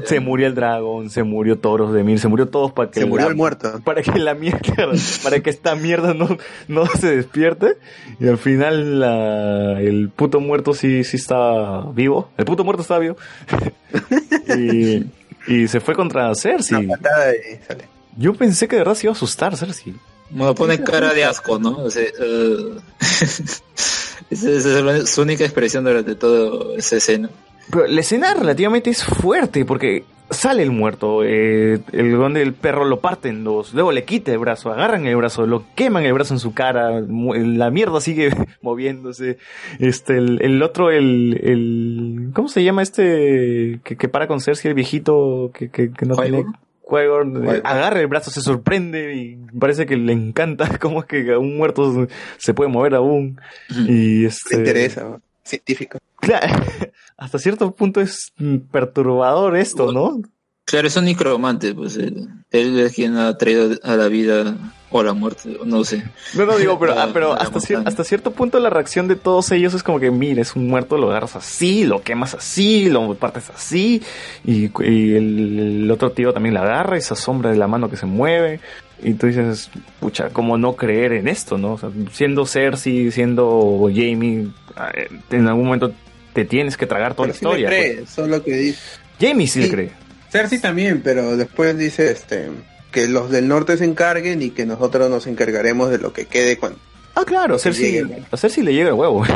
Se murió el dragón, se murió Toros de Mil, se murió todos para que Se murió la- el muerto. Para que la mierda, para que esta mierda no, no se despierte. Y al final la- el puto muerto sí, sí está vivo. El puto muerto está vivo. y, y se fue contra Cersei. Patada y sale. Yo pensé que de verdad se iba a asustar Cersei. Me pone cara de asco, ¿no? O sea, eh, esa es su única expresión durante toda esa escena. Pero la escena relativamente es fuerte porque sale el muerto, eh, el donde el perro lo parte en dos, luego le quita el brazo, agarran el brazo, lo queman el brazo en su cara, la mierda sigue moviéndose. Este, el, el otro, el, el, ¿cómo se llama este que, que para con Cersei, el viejito que, que, que no tiene Qui-Gon, eh, agarra el brazo, se sorprende y parece que le encanta cómo es que un muerto se puede mover aún. Y este, Me interesa, ¿no? científico. Claro, hasta cierto punto es mm, perturbador esto, ¿no? Claro, es un necromante, pues él, él es quien ha traído a la vida o a la muerte, no sé. No, no digo, pero, ah, pero hasta, cier- montaña. hasta cierto punto la reacción de todos ellos es como que, mira, es un muerto, lo agarras así, lo quemas así, lo partes así, y, y el, el otro tío también la agarra, esa sombra de la mano que se mueve, y tú dices, pucha, ¿cómo no creer en esto, no? O sea, siendo Cersei, siendo Jamie, eh, en algún momento te tienes que tragar toda Pero la sí historia. cree, pues. solo que dice. Jamie sí, le cree. Cersei también, pero después dice este que los del norte se encarguen y que nosotros nos encargaremos de lo que quede cuando Ah, claro, Cersei, llegue. a Cersei le llega el huevo.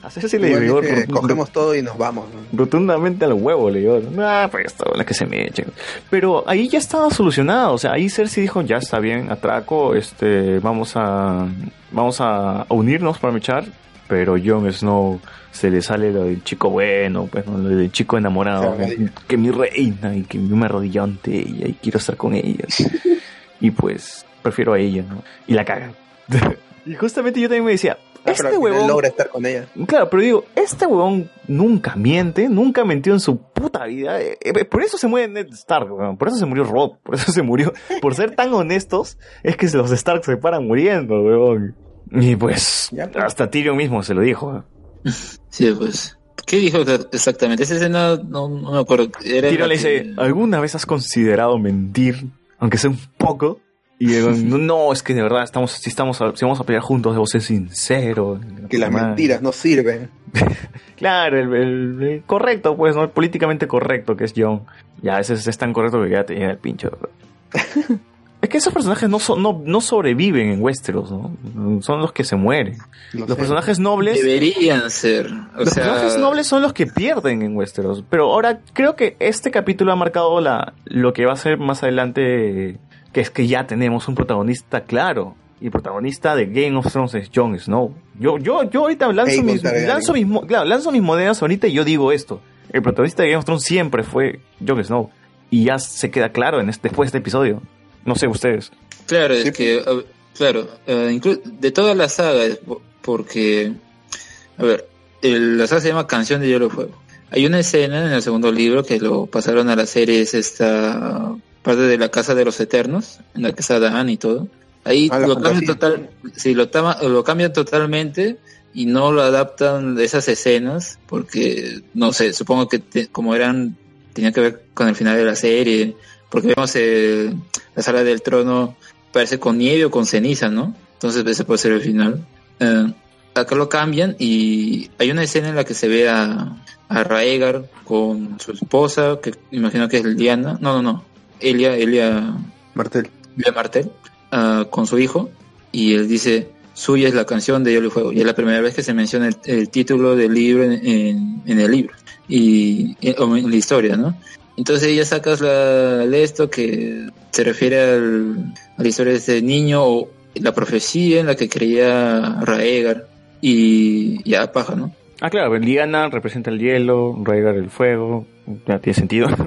A Cersei le llegó cogemos todo y nos vamos. ¿no? rotundamente al huevo, le llegó. Ah, pues esto, la que se me eche. Pero ahí ya estaba solucionado, o sea, ahí Cersei dijo, ya está bien, atraco, este, vamos a, vamos a unirnos para luchar, pero Jon Snow se le sale lo del chico bueno, pues, ¿no? lo del chico enamorado, arrodilla. que mi reina y que yo me arrodillo ante ella y quiero estar con ella. Y pues prefiero a ella, ¿no? Y la caga. y justamente yo también me decía, Ah, este huevón... logra estar con ella. Claro, pero digo, este huevón nunca miente, nunca mintió en su puta vida. Eh, eh, por eso se muere Ned Stark, weón. Por eso se murió Rob. Por eso se murió. Por ser tan honestos, es que los Stark se paran muriendo, huevón. Y pues, hasta Tyrion mismo se lo dijo. Sí, pues. ¿Qué dijo exactamente? Esa escena no, no me acuerdo. Era le que- dice, ¿alguna vez has considerado mentir? Aunque sea un poco. Y huevón, no, no, es que de verdad, estamos, si, estamos a- si vamos a pelear juntos, debo ser sincero. Que las Madre. mentiras no sirven. Claro, el, el- el correcto, pues, ¿no? El políticamente correcto que es John. Ya, a veces es tan correcto que ya te llega el pincho. es que esos personajes no, son, no, no sobreviven en Westeros, ¿no? Son los que se mueren. los personajes nobles... Deberían ser. O los sea, personajes nobles son los que pierden en Westeros. Pero ahora creo que este capítulo ha marcado la, lo que va a ser más adelante, que es que ya tenemos un protagonista claro. Y el protagonista de Game of Thrones es Jon Snow. Yo, yo, yo ahorita lanzo mis, lanzo, mis, claro, lanzo mis monedas ahorita y yo digo esto. El protagonista de Game of Thrones siempre fue Jon Snow. Y ya se queda claro en este, después de este episodio. No sé ustedes. Claro, es que, a- claro, eh, de toda la saga, porque, a ver, el- la saga se llama Canción de Hielo y Fuego. Hay una escena en el segundo libro que lo pasaron a la serie, es esta parte de la Casa de los Eternos, en la que está Dan y todo. Ahí Ah, lo cambian, total, sí, lo, tama- lo cambian totalmente y no lo adaptan de esas escenas porque, no sé, supongo que te- como eran, tenía que ver con el final de la serie, porque vemos eh, la sala del trono parece con nieve o con ceniza, ¿no? Entonces ese puede ser el final. Eh, acá lo cambian y hay una escena en la que se ve a, a Raegar con su esposa, que imagino que es Liana, no, no, no, Elia, Elia Martel. Elia Martel, ah, con su hijo, y él dice, suya es la canción de Hielo y Fuego, y es la primera vez que se menciona el, el título del libro en, en- en el libro, y en, o en la historia, ¿no? Entonces ella sacas la, esto que se refiere al- a la historia de este niño o la profecía en la que creía Raegar y ya paja, ¿no? Ah, claro, Liana representa el hielo, Rhaegar el fuego. Ya tiene sentido.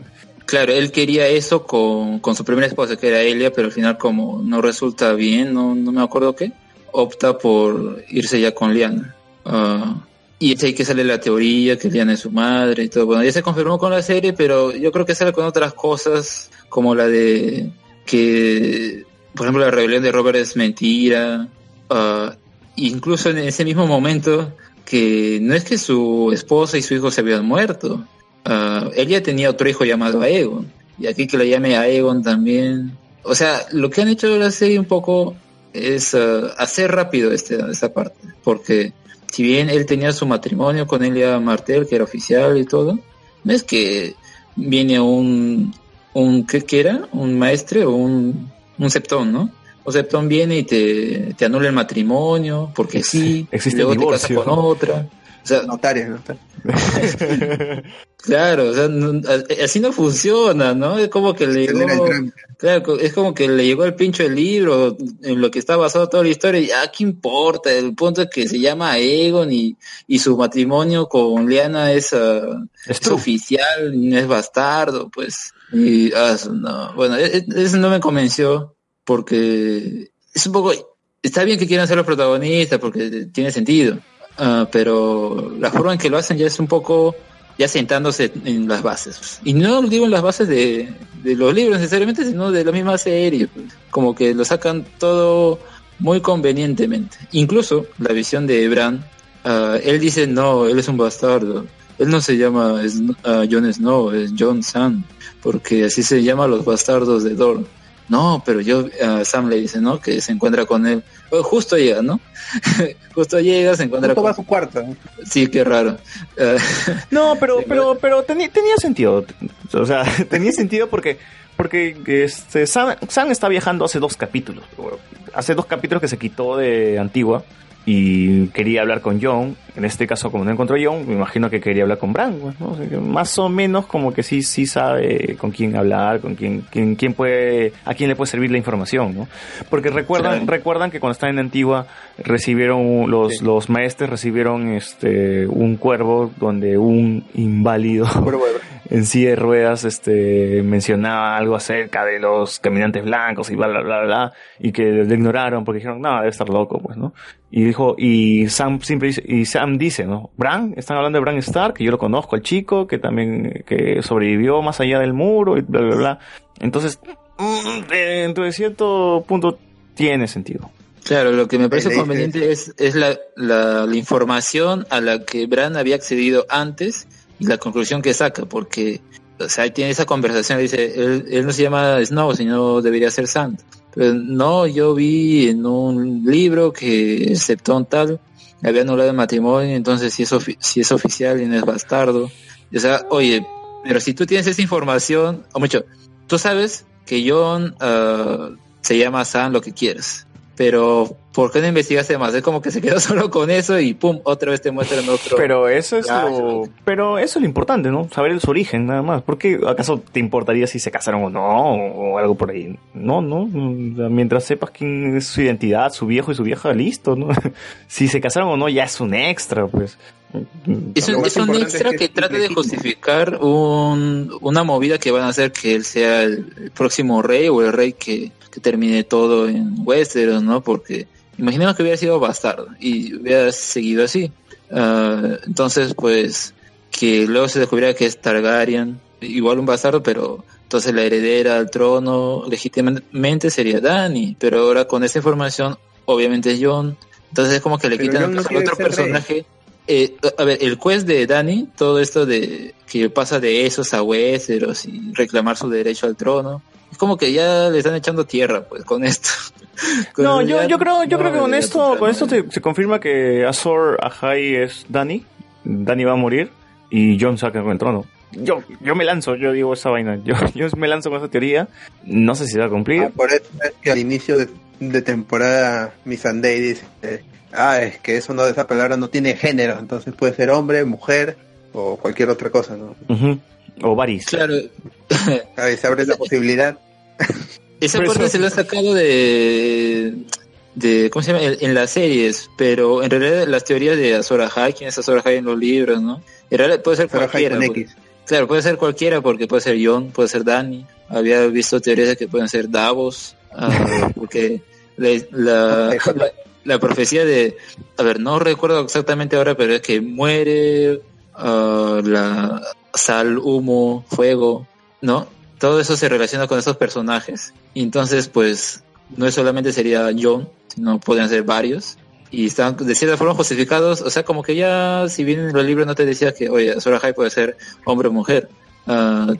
Claro, él quería eso con, con su primera esposa, que era Elia, pero al final como no resulta bien, no, no me acuerdo qué, opta por irse ya con Liana. Ah, y es ahí que sale la teoría que Liana es su madre y todo. Bueno, ya se confirmó con la serie, pero yo creo que sale con otras cosas, como la de que, por ejemplo, la rebelión de Robert es mentira. Ah, incluso en ese mismo momento, que no es que su esposa y su hijo se habían muerto. Ah, él ya tenía otro hijo llamado Aegon. Y aquí que lo llame Aegon también. O sea, lo que han hecho la serie un poco es ah, hacer rápido este, esta parte. Porque si bien él tenía su matrimonio con Elia Martel, que era oficial y todo, no es que viene un, un ¿qué, qué era? Un maestre o un, un septón, ¿no? O septón viene y te, te anula el matrimonio, porque sí, existe y luego el te divorcio. con otra. O sea, Notario, notario. Claro, o sea, no- así no funciona, ¿no? Es como que le llegó, claro, es como que le llegó el pincho el libro en lo que está basado toda la historia y ah, ¿qué importa? El punto es que se llama Egon y, y su matrimonio con Liana es, ah, es oficial, no es bastardo, pues. Y, ah, no, bueno, e- e- eso no me convenció porque es un poco, está bien que quieran ser los protagonistas porque tiene sentido, ah, pero la forma en que lo hacen ya es un poco ya sentándose en las bases. Y no digo en las bases de, los libros necesariamente, sino de la misma serie. Como que lo sacan todo muy convenientemente. Incluso la visión de Bran, ah, él dice, no, él es un bastardo. Él no se llama Sn- ah, Jon Snow, es Jon Sam, porque así se llaman los bastardos de Dorne. No, pero yo, ah, Sam le dice, ¿no? Que se encuentra con él. Oh, justo llega, ¿no? justo llega, se encuentra Justo con va a su cuarto. ¿no? Sí, qué raro. No, pero, pero, pero teni- tenía sentido. O sea, tenía sentido porque, porque este, Sam, Sam está viajando hace dos capítulos. Hace dos capítulos que se quitó de Antigua y quería hablar con John En este caso, como no encontró John, me imagino que quería hablar con Bran, pues, ¿no? O sea, que más o menos como que sí, sí sabe con quién hablar, con quién, quién, quién puede, a quién le puede servir la información, ¿no? Porque recuerdan, Claro. recuerdan que cuando estaban en Antigua recibieron, los, los maestres recibieron este, un cuervo donde un inválido en silla de ruedas este, mencionaba algo acerca de los caminantes blancos y bla, bla, bla, bla, y que lo ignoraron porque dijeron, no, debe estar loco, pues, ¿no? Y dijo, y Sam siempre dice, y Sam dice, ¿no? Bran, están hablando de Bran Stark, que yo lo conozco, el chico, que también, que sobrevivió más allá del muro, y bla, bla, bla. Entonces, mm, eh, dentro de cierto punto, tiene sentido. Claro, lo que me parece conveniente es, es la, la, la información a la que Bran había accedido antes y la conclusión que saca, porque o sea, ahí tiene esa conversación, dice, él, él no se llama Snow, sino debería ser Sand. Pero no, yo vi en un libro que el Septón tal había anulado el matrimonio, entonces si es, si es oficial y no es bastardo. O sea, oye, pero si tú tienes esa información, o mucho, tú sabes que John ah, se llama Sam lo que quieras, pero ¿por qué no investigaste más? Es como que se quedó solo con eso y pum, otra vez te muestran otro. Pero eso es lo, pero eso es lo importante, ¿no? Saber su origen, nada más. ¿Por qué acaso te importaría si se casaron o no? O algo por ahí. No, no. Mientras sepas quién es su identidad, su viejo y su vieja, listo, ¿no? si se casaron o no, ya es un extra, pues. Es un, es un extra es que, que trata de justificar un, una movida que van a hacer que él sea el, el próximo rey o el rey que, que termine todo en Westeros, ¿no? Porque imaginemos que hubiera sido bastardo y hubiera seguido así. Ah, entonces, pues, que luego se descubriera que es Targaryen, igual un bastardo, pero entonces la heredera al trono legítimamente sería Dany, pero ahora con esa información, obviamente es Jon. Entonces es como que le Pero quitan no al otro personaje. Eh, a ver, el quest de Dani, todo esto de que pasa de esos a Westeros y reclamar su derecho al trono, es como que ya le están echando tierra, pues, con esto. Con No, yo, yo creo, yo no creo que con esto, con esto te- se confirma que Azor Ahai es Dani. Dani va a morir y a quedar con el trono. Yo, yo me lanzo, yo digo esa vaina. Yo, yo me lanzo con esa teoría. No sé si se va a cumplir. Por eso es que al inicio de, de temporada Missandei dice, eh, ah, es que eso no, esa palabra no tiene género, entonces puede ser hombre, mujer o cualquier otra cosa, ¿no? O Varys. Claro, Ahí se abre la posibilidad. Parte eso- se lo ha sacado de, de ¿cómo se llama? En, en las series, pero en realidad las teorías de Azor Ahai, quién es Azor Ahai en los libros, ¿no? En realidad puede ser Azor cualquiera. porque-. Claro, puede ser cualquiera porque puede ser John, puede ser Danny. Había visto teorías de que pueden ser Davos, ah, porque la, la, la- la profecía de, a ver, no recuerdo exactamente ahora, pero es que muere ah, la sal, humo, fuego, ¿no? Todo eso se relaciona con esos personajes. Y entonces, pues, no solamente sería John, sino podrían ser varios. Y están de cierta forma justificados, o sea, como que ya, si bien en los libros no te decía que, oye, Azor Ahai puede ser hombre o mujer, ah,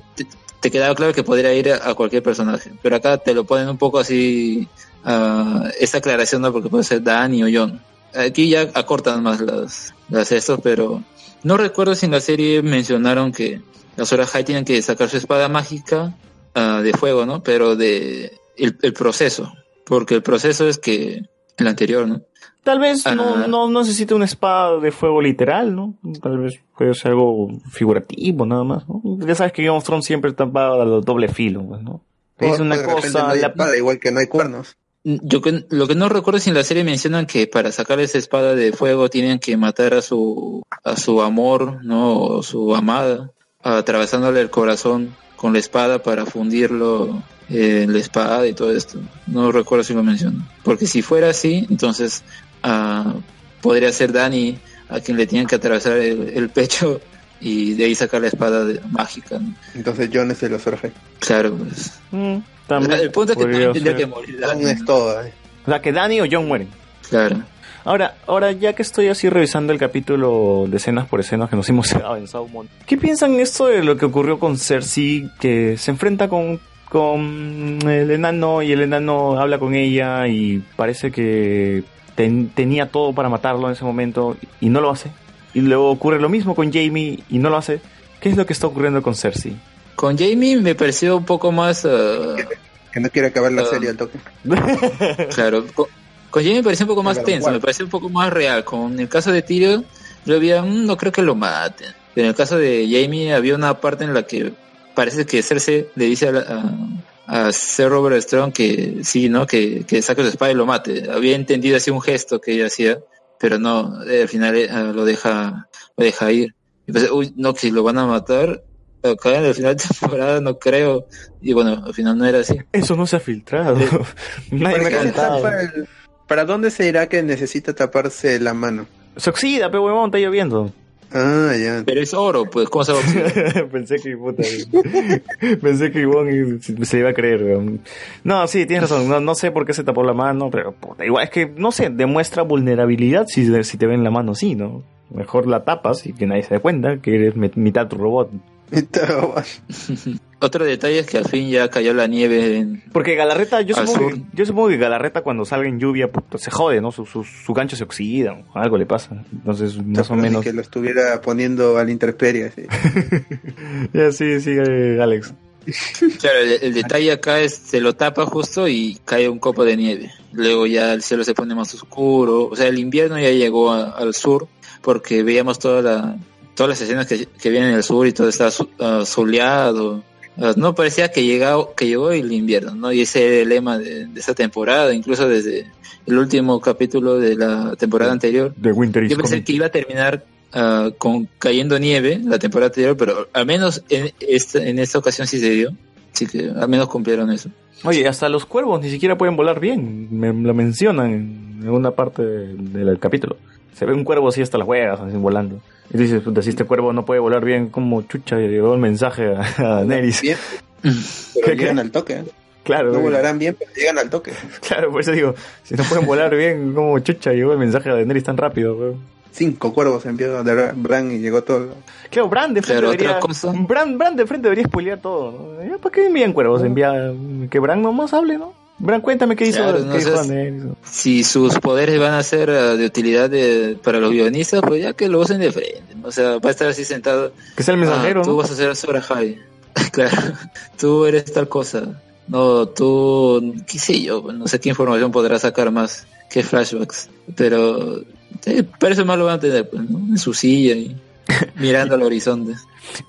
te, quedaba claro que podría ir a, cualquier personaje. Pero acá te lo ponen un poco así, ah, esta aclaración, ¿no? Porque puede ser Danny o John. Aquí ya acortan más las, las estos, pero no recuerdo si en la serie mencionaron que las horas High tienen que sacar su espada mágica ah, de fuego, ¿no? Pero de el, el proceso, porque el proceso es que el anterior, ¿no? Tal vez Ah. no, no necesite una espada de fuego literal, ¿no? Tal vez puede ser algo figurativo, nada más, ¿no? Ya sabes que Game of Thrones siempre está a doble filo, pues, ¿no? Es una de cosa, no hay la- espada, igual que no hay cuernos. Yo que, lo que no recuerdo es si en la serie mencionan que para sacar esa espada de fuego tienen que matar a su a su amor, ¿no? O su amada, atravesándole el corazón con la espada para fundirlo eh, en la espada y todo esto. No recuerdo si lo mencionan. Porque si fuera así, entonces ah, podría ser Dani a quien le tienen que atravesar el, el pecho y de ahí sacar la espada de- mágica. ¿no? Entonces John es el Ahai. Claro, pues. Mm, también El punto es que también tendría que morir. Es todo. eh. O sea, que Dani o John mueren. Claro. Ahora, ahora ya que estoy así revisando el capítulo de escenas por escenas que nos hemos quedado en Saumon, ¿qué piensan esto de lo que ocurrió con Cersei que se enfrenta con, con el enano y el enano habla con ella y parece que ten- tenía todo para matarlo en ese momento y no lo hace? Y luego ocurre lo mismo con Jamie y no lo hace. ¿Qué es lo que está ocurriendo con Cersei? Con Jamie me pareció un poco más... ah, Que no quiere acabar la Ah. serie al toque. claro, con, con Jamie me pareció un poco más Claro, tenso, me pareció un poco más real. Con el caso de Tyrion, yo había, "Mm, no creo que lo maten. En el caso de Jamie había una parte en la que parece que Cersei le dice a, la- a, a Sir Robert Strong que sí, ¿no? Que, que saque su espada y lo mate. Había entendido así un gesto que ella hacía, pero no, eh, al final eh, lo deja, lo deja ir. Y pensé, uy, no, que lo van a matar. Acá en el final de temporada no creo. Y bueno, al final no era así. Eso no se ha filtrado. Nadie ¿Para, me qué ha contado. ¿Para dónde se dirá que necesita taparse la mano? Se oxida, pe huevón, está lloviendo. Ah, ya. Pero es oro, pues, ¿cómo se va a oxidar? Pensé que puta, pensé que Ivonne se iba a creer. weón. No, sí, tienes razón. No, no sé por qué se tapó la mano, pero puta, igual es que no sé, demuestra vulnerabilidad si, si te ven la mano así, ¿no? Mejor la tapas y que nadie se dé cuenta que eres mit- mitad tu robot. Otro detalle es que al fin ya cayó la nieve en, Porque Galarreta, yo Al supongo, que, yo supongo que Galarreta cuando salga en lluvia se jode, ¿no? Su, su, su gancho se oxida, o algo le pasa. Entonces, más o menos. Que lo estuviera poniendo a la intemperie. así. Ya sí, sí, eh, Alex. Claro, el, el detalle acá es se lo tapa justo y cae un copo de nieve. Luego ya el cielo se pone más oscuro. O sea, el invierno ya llegó a- al sur porque veíamos toda la, todas las escenas que, que vienen en el sur y todo está soleado. No parecía que llegó, que llegó el invierno, ¿no? Y ese era el lema de, de esa temporada, incluso desde el último capítulo de la temporada anterior. De Winter is Yo pensé coming. que iba a terminar ah, con cayendo nieve la temporada anterior, pero al menos en esta, en esta ocasión sí se dio. Así que al menos cumplieron eso. Oye, hasta los cuervos ni siquiera pueden volar bien. Me lo mencionan en una parte del, del capítulo. Se ve un cuervo así hasta las huevas, así volando. Y dices, puta, si este cuervo no puede volar bien, como chucha, y llegó el mensaje a, a. Bien. Pero llegan al toque. ¿eh? Claro, No volarán bien, pero llegan al toque. Claro, por eso digo, si no pueden volar bien, como chucha, llegó el mensaje a Daenerys tan rápido, weón. Cinco cuervos envió de Bran y llegó todo. Claro, Bran de frente debería... cosa. Bran, Bran de frente debería spoilear todo, ¿no? ¿Para qué envían cuervos? Envía... Que Bran nomás hable, ¿no? Bran, cuéntame qué hizo, Claro, qué no hizo sé. Daenerys. Si sus poderes van a ser ah, de utilidad de, para los guionistas, pues ya que lo usen de frente. O sea, va a estar así sentado. Que sea el mensajero, Ah, tú ¿no? vas a ser Sora High. claro, tú eres tal cosa. No, tú, qué sé yo, no sé qué información podrá sacar más que flashbacks. Pero eh, para eso más lo van a tener, pues, ¿no? En su silla y mirando al horizonte.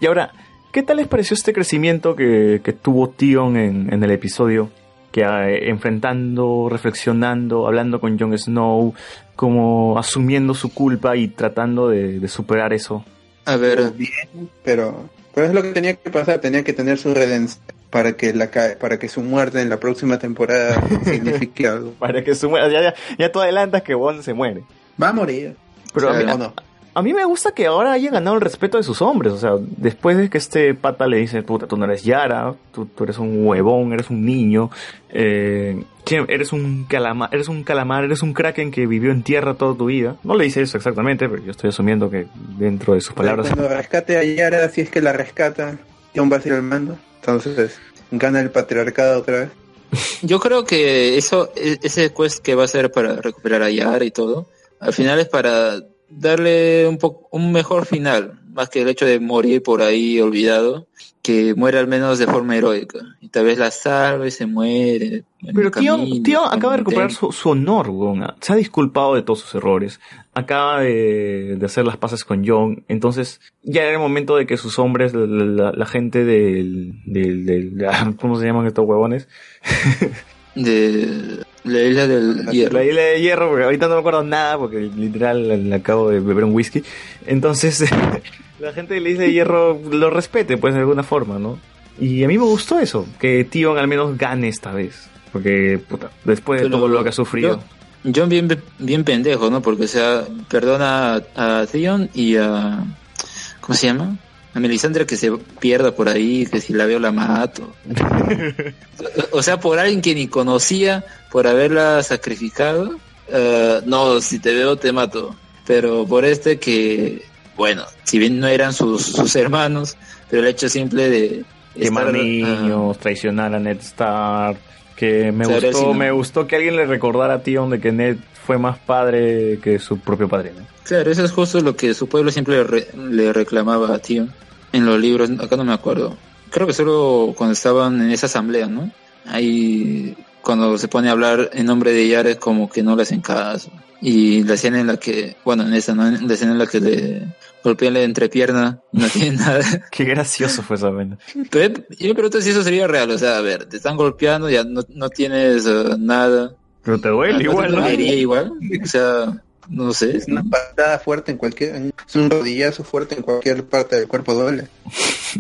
Y ahora, ¿qué tal les pareció este crecimiento que, que tuvo Tion en, en el episodio? Que eh, enfrentando, reflexionando, hablando con Jon Snow, como asumiendo su culpa y tratando de, de superar eso. A ver, Bien, pero, pero es lo que tenía que pasar. Tenía que tener su redención para que la para que su muerte en la próxima temporada signifique algo. Para que su ya, ya, ya tú adelantas que Bond se muere. Va a morir. Pero a mí, ¿O no? A mí me gusta que ahora haya ganado el respeto de sus hombres. O sea, después de que este pata le dice, puta, tú no eres Yara, tú, tú eres un huevón, eres un niño, eh, eres un calamar, eres un calamar, eres un kraken que vivió en tierra toda tu vida. No le dice eso exactamente, pero yo estoy asumiendo que dentro de sus palabras. Cuando rescate a Yara, si es que la rescata, Jon va a ser el mando. Entonces, gana el patriarcado otra vez. yo creo que eso, e- ese quest que va a ser para recuperar a Yara y todo, al final es para darle un poco, un mejor final, más que el hecho de morir por ahí olvidado, que muera al menos de forma heroica. Y tal vez la salve y se muere. Pero camino, Tion con acaba de recuperar su honor, weón. Se ha disculpado de todos sus errores. Acaba de, de hacer las paces con John. Entonces, ya era el momento de que sus hombres, la, la- la gente del, del, del- ¿cómo se llaman estos huevones? de la isla del hierro. La isla de hierro, porque ahorita no me acuerdo nada, porque literal le, acabo de beber un whisky. Entonces, la gente de la isla de hierro lo respete, pues, de alguna forma, ¿no? Y a mí me gustó eso, que Tion al menos gane esta vez. Porque, puta, después de Pero todo lo que ha sufrido. John bien, bien pendejo, ¿no? Porque, o sea, perdona a, a Theon y a... ¿Cómo se llama? A Melisandre que se pierda por ahí, que si la veo la mato. o sea, por alguien que ni conocía, por haberla sacrificado, eh, no, si te veo te mato. Pero por este que, bueno, si bien no eran sus, sus hermanos, pero el hecho simple de... quemar ah, niños, traicionar a Ned Stark, que me gustó, me gustó que alguien le recordara a Tion de que Ned fue más padre que su propio padre, ¿no? Claro, eso es justo lo que su pueblo siempre le, re- le reclamaba a Tío en los libros. Acá no me acuerdo. Creo que solo cuando estaban en esa asamblea, ¿no? Ahí cuando se pone a hablar en nombre de Yara como que no le hacen caso. Y la escena en la que, bueno, en esa, ¿no? La escena en la que le golpean la entrepierna, no tiene nada. Qué gracioso fue esa vaina. Pero yo me pregunto si eso sería real, o sea, a ver, te están golpeando, ya no, no tienes eh, nada. Pero te duele ¿No igual, te ¿no? dolería igual? O sea, no sé. Es una patada fuerte en cualquier, es un rodillazo fuerte en cualquier parte del cuerpo duele.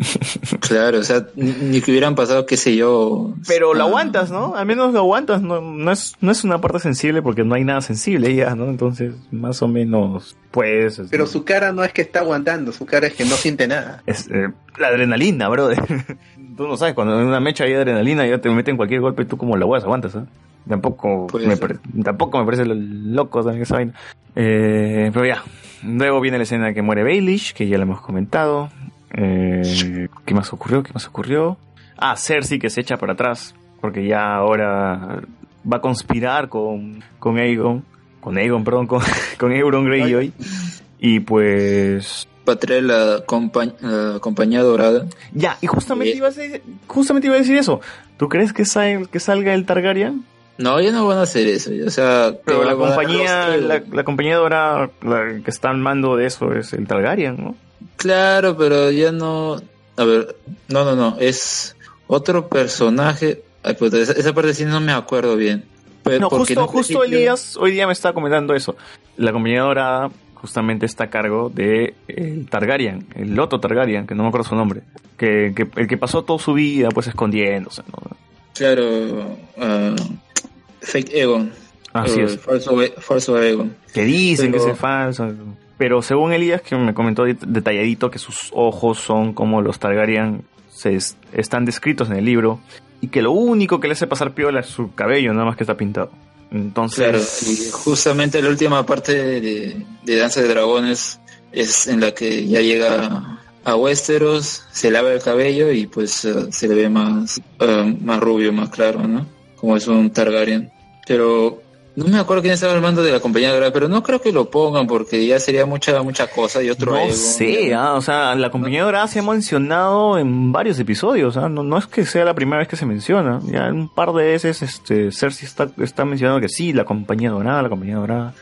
Claro, o sea, ni, que hubieran pasado, qué sé yo. Pero lo aguantas, ¿no? Al menos lo aguantas, no, no, es, no es una parte sensible porque no hay nada sensible ya, ¿no? Entonces, más o menos, pues... es- Pero su cara no es que está aguantando, su cara es que no siente nada. es, eh, la adrenalina, brother. tú no sabes, cuando en una mecha hay adrenalina ya te meten cualquier golpe y tú como la huevas aguantas, ¿eh? Tampoco me, tampoco me parece lo- loco también esa vaina. Eh, pero ya, luego viene la escena que muere Baelish, que ya lo hemos comentado. Eh, ¿Qué más ocurrió? ¿Qué más ocurrió? Ah, Cersei que se echa para atrás, porque ya ahora va a conspirar con, con Aegon, con Aegon, perdón, con, con Euron Greyjoy. Y pues Para traer la, compa- la compañía dorada. ya, y justamente Eh. iba a decir, justamente iba a decir eso. ¿Tú crees que, sal- que salga el Targaryen? No, ya no van a hacer eso. O sea, Pero la compañía, la, la compañía dorada la que está al mando de eso es el Targaryen, ¿no? Claro, pero ya no. A ver, no, no, no. Es otro personaje. Ay, puta, esa, esa parte sí no me acuerdo bien. Pero No, porque justo, Elías hoy día me estaba comentando eso. La compañía dorada justamente está a cargo de el Targaryen, el Loto Targaryen, que no me acuerdo su nombre, que, que el que pasó toda su vida pues escondiéndose, ¿no? Claro, ah, Fake Egon. Así Eh, es. Falso, falso Egon. Que dicen Pero- que es falso. Pero según Elías, que me comentó det- detalladito que sus ojos son como los Targaryen se es- están descritos en el libro y que lo único que le hace pasar piola es su cabello, nada más que está pintado. Entonces, Claro, y justamente la última parte de, de Danza de Dragones es en la que ya llega a Westeros, se lava el cabello y pues eh, se le ve más, eh, más rubio, más claro, ¿no? Como es un Targaryen. Pero no me acuerdo quién estaba al mando de la compañía dorada, pero no creo que lo pongan porque ya sería mucha mucha cosa y otro no ego. sé, ah, o sea, la compañía dorada se ha mencionado en varios episodios, ah, no, no es que sea la primera vez que se menciona, ya un par de veces este, Cersei está, está mencionando que sí, la compañía dorada, la compañía dorada.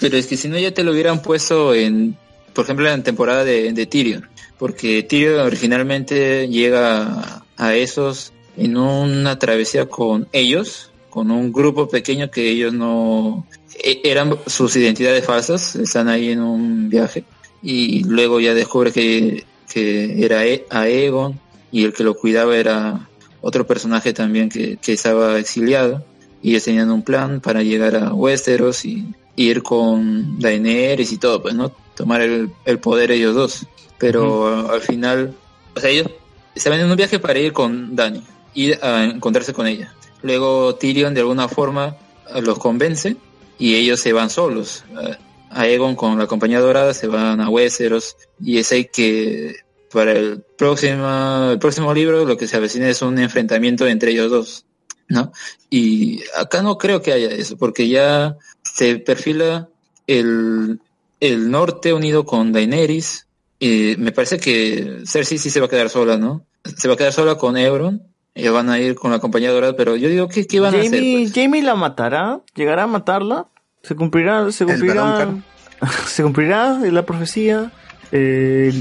Pero es que si no ya te lo hubieran puesto en, por ejemplo, en la temporada de, de Tyrion. Porque Tyrion originalmente llega a esos en una travesía con ellos, con un grupo pequeño que ellos no... e- eran sus identidades falsas, están ahí en un viaje. Y luego ya descubre que, que era E- Aegon y el que lo cuidaba era otro personaje también que, que estaba exiliado. Y ellos tenían un plan para llegar a Westeros y ir con Daenerys y todo, pues, ¿no? Tomar el, el poder ellos dos. Pero al final, o sea, ellos estaban en un viaje para ir con Dani, ir a encontrarse con ella. Luego Tyrion de alguna forma eh, los convence y ellos se van solos. Eh, Aegon con la compañía dorada se van a Westeros y es ahí que para el próximo, el próximo libro lo que se avecina es un enfrentamiento entre ellos dos. ¿no? Y acá no creo que haya eso, porque ya se perfila el, el norte unido con Daenerys. Y me parece que Cersei sí se va a quedar sola, ¿no? Se va a quedar sola con Euron. Ellos van a ir con la compañía dorada, pero yo digo, ¿qué, qué van a hacer? Jamie, Jamie la matará, llegará a matarla, se cumplirá, se cumplirá, se cumplirá la profecía. Eh,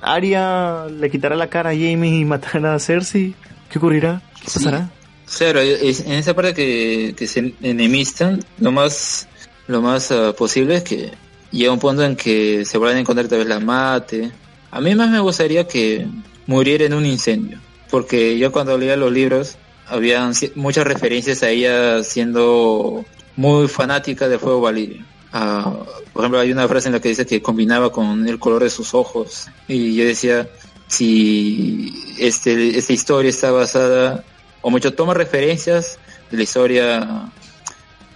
Arya le quitará la cara a Jamie y matará a Cersei. ¿Qué ocurrirá? ¿Qué Sí. pasará? Claro, es- en esa parte que, que se enemistan, lo más, lo más ah, posible es que llega un punto en que se vuelvan a encontrar tal vez la mate. A mí más me gustaría que muriera en un incendio, porque yo cuando leía los libros habían muchas referencias a ella siendo muy fanática de Fuego Valirio. Por ejemplo, hay una frase en la que dice que combinaba con el color de sus ojos y yo decía, si este, esta historia está basada o mucho toma referencias de la historia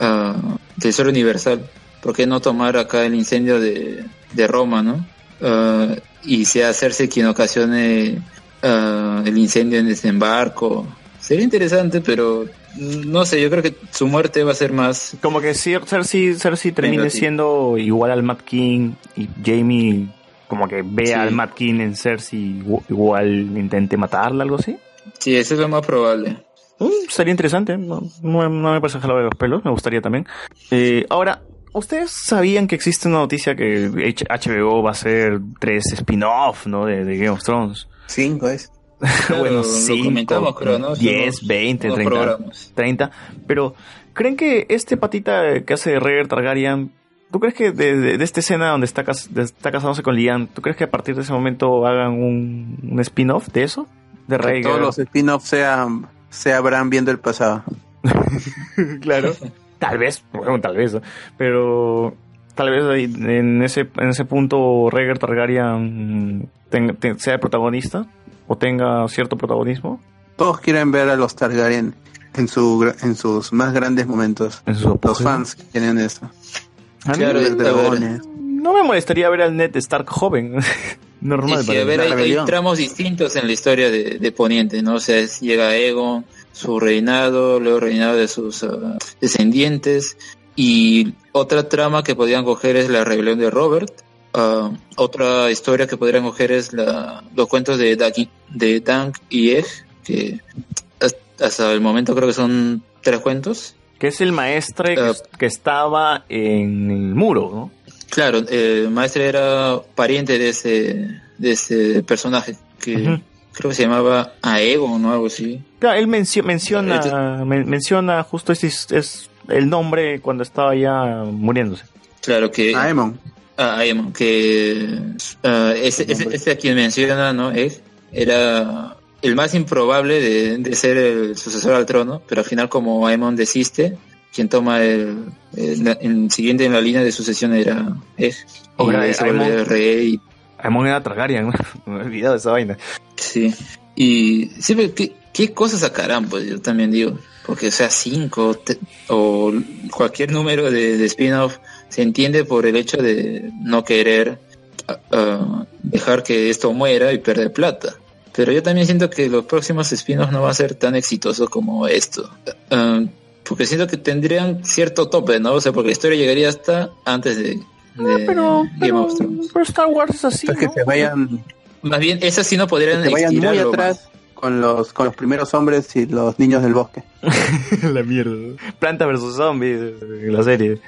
ah, de la historia universal. ¿Por qué no tomar acá el incendio de, de Roma, no? Ah, y sea hacerse quien ocasione ah, el incendio en desembarco. Sería interesante, pero no sé, yo creo que su muerte va a ser más... Como que Cer- Cersei, Cersei termine siendo igual al Mad King y Jamie como que vea Sí. al Mad King en Cersei igu- igual intente matarla, algo así. Sí, eso es lo más probable. Mm, sería interesante, no, no, no me parece jalado de los pelos, me gustaría también. Eh, ahora, ¿ustedes sabían que existe una noticia que HBO va a hacer tres spin-off, ¿no? De, de Game of Thrones. Cinco es. bueno, lo cinco, creo, ¿no? 10, Unos- 20, unos 30, programas. 30. Pero, ¿creen que este patita que hace Rhaegar Targaryen, ¿tú crees que de, de- de esta escena donde está, cas- está casándose con Lian, ¿tú crees que a partir de ese momento hagan un, un spin-off de eso? De Que Rhaegar. todos los spin-offs sean, sea Bran viendo el pasado. claro. Tal vez, bueno, tal vez, ¿no? pero tal vez en ese en ese punto Rhaegar Targaryen ten- ten- sea el protagonista o tenga cierto protagonismo Todos quieren ver a los Targaryen en, su, en sus más grandes momentos. en su Los fans quieren eso. A mí Claro, dragones. no me molestaría ver al Ned Stark joven, normal. Sí, a ver, la hay, tramos distintos en la historia de, de Poniente, ¿no? O sea, es- llega Egon, su reinado, luego el reinado de sus ah, descendientes, y otra trama que podrían coger es la rebelión de Robert. Ah, otra historia que podrían coger es la, los cuentos de, Dagi- de Dank y Egg, que has- hasta el momento creo que son tres cuentos. que es el maestre que, Ah. que estaba en el muro, ¿no? Claro, el maestro era pariente de ese, de ese personaje, que creo que se llamaba Aegon o algo así. Claro, él mencio- menciona men- menciona justo este es, es el nombre cuando estaba ya muriéndose. Claro que Aemon. ah, Aemon, que ah, ese, ese, ese a quien menciona, ¿no? Él era el más improbable de, de ser el sucesor al trono, pero al final como Aemon desiste, quien toma el, el, el siguiente en la línea de sucesión era Egg. Y se vuelve Aemon- rey Aemon era Targaryen, ¿no? me he olvidado de esa vaina. Sí. Y siempre, ¿qué, qué cosas sacarán? Pues yo también digo. Porque, o sea, cinco te- o cualquier número de, de spin-off se entiende por el hecho de no querer ah, dejar que esto muera y perder plata. Pero yo también siento que los próximos spin-offs no van a ser tan exitosos como esto. Ah, porque siento que tendrían cierto tope, ¿no? O sea, porque la historia llegaría hasta antes de, de Ah, pero, Game pero, of Thrones. pero Star Wars es así, Hasta que ¿no? se vayan, Más bien, esas sí no que podrían se vayan muy estirarlo más. Con los, con los primeros hombres y los niños del bosque. la mierda. Planta versus zombies, la serie.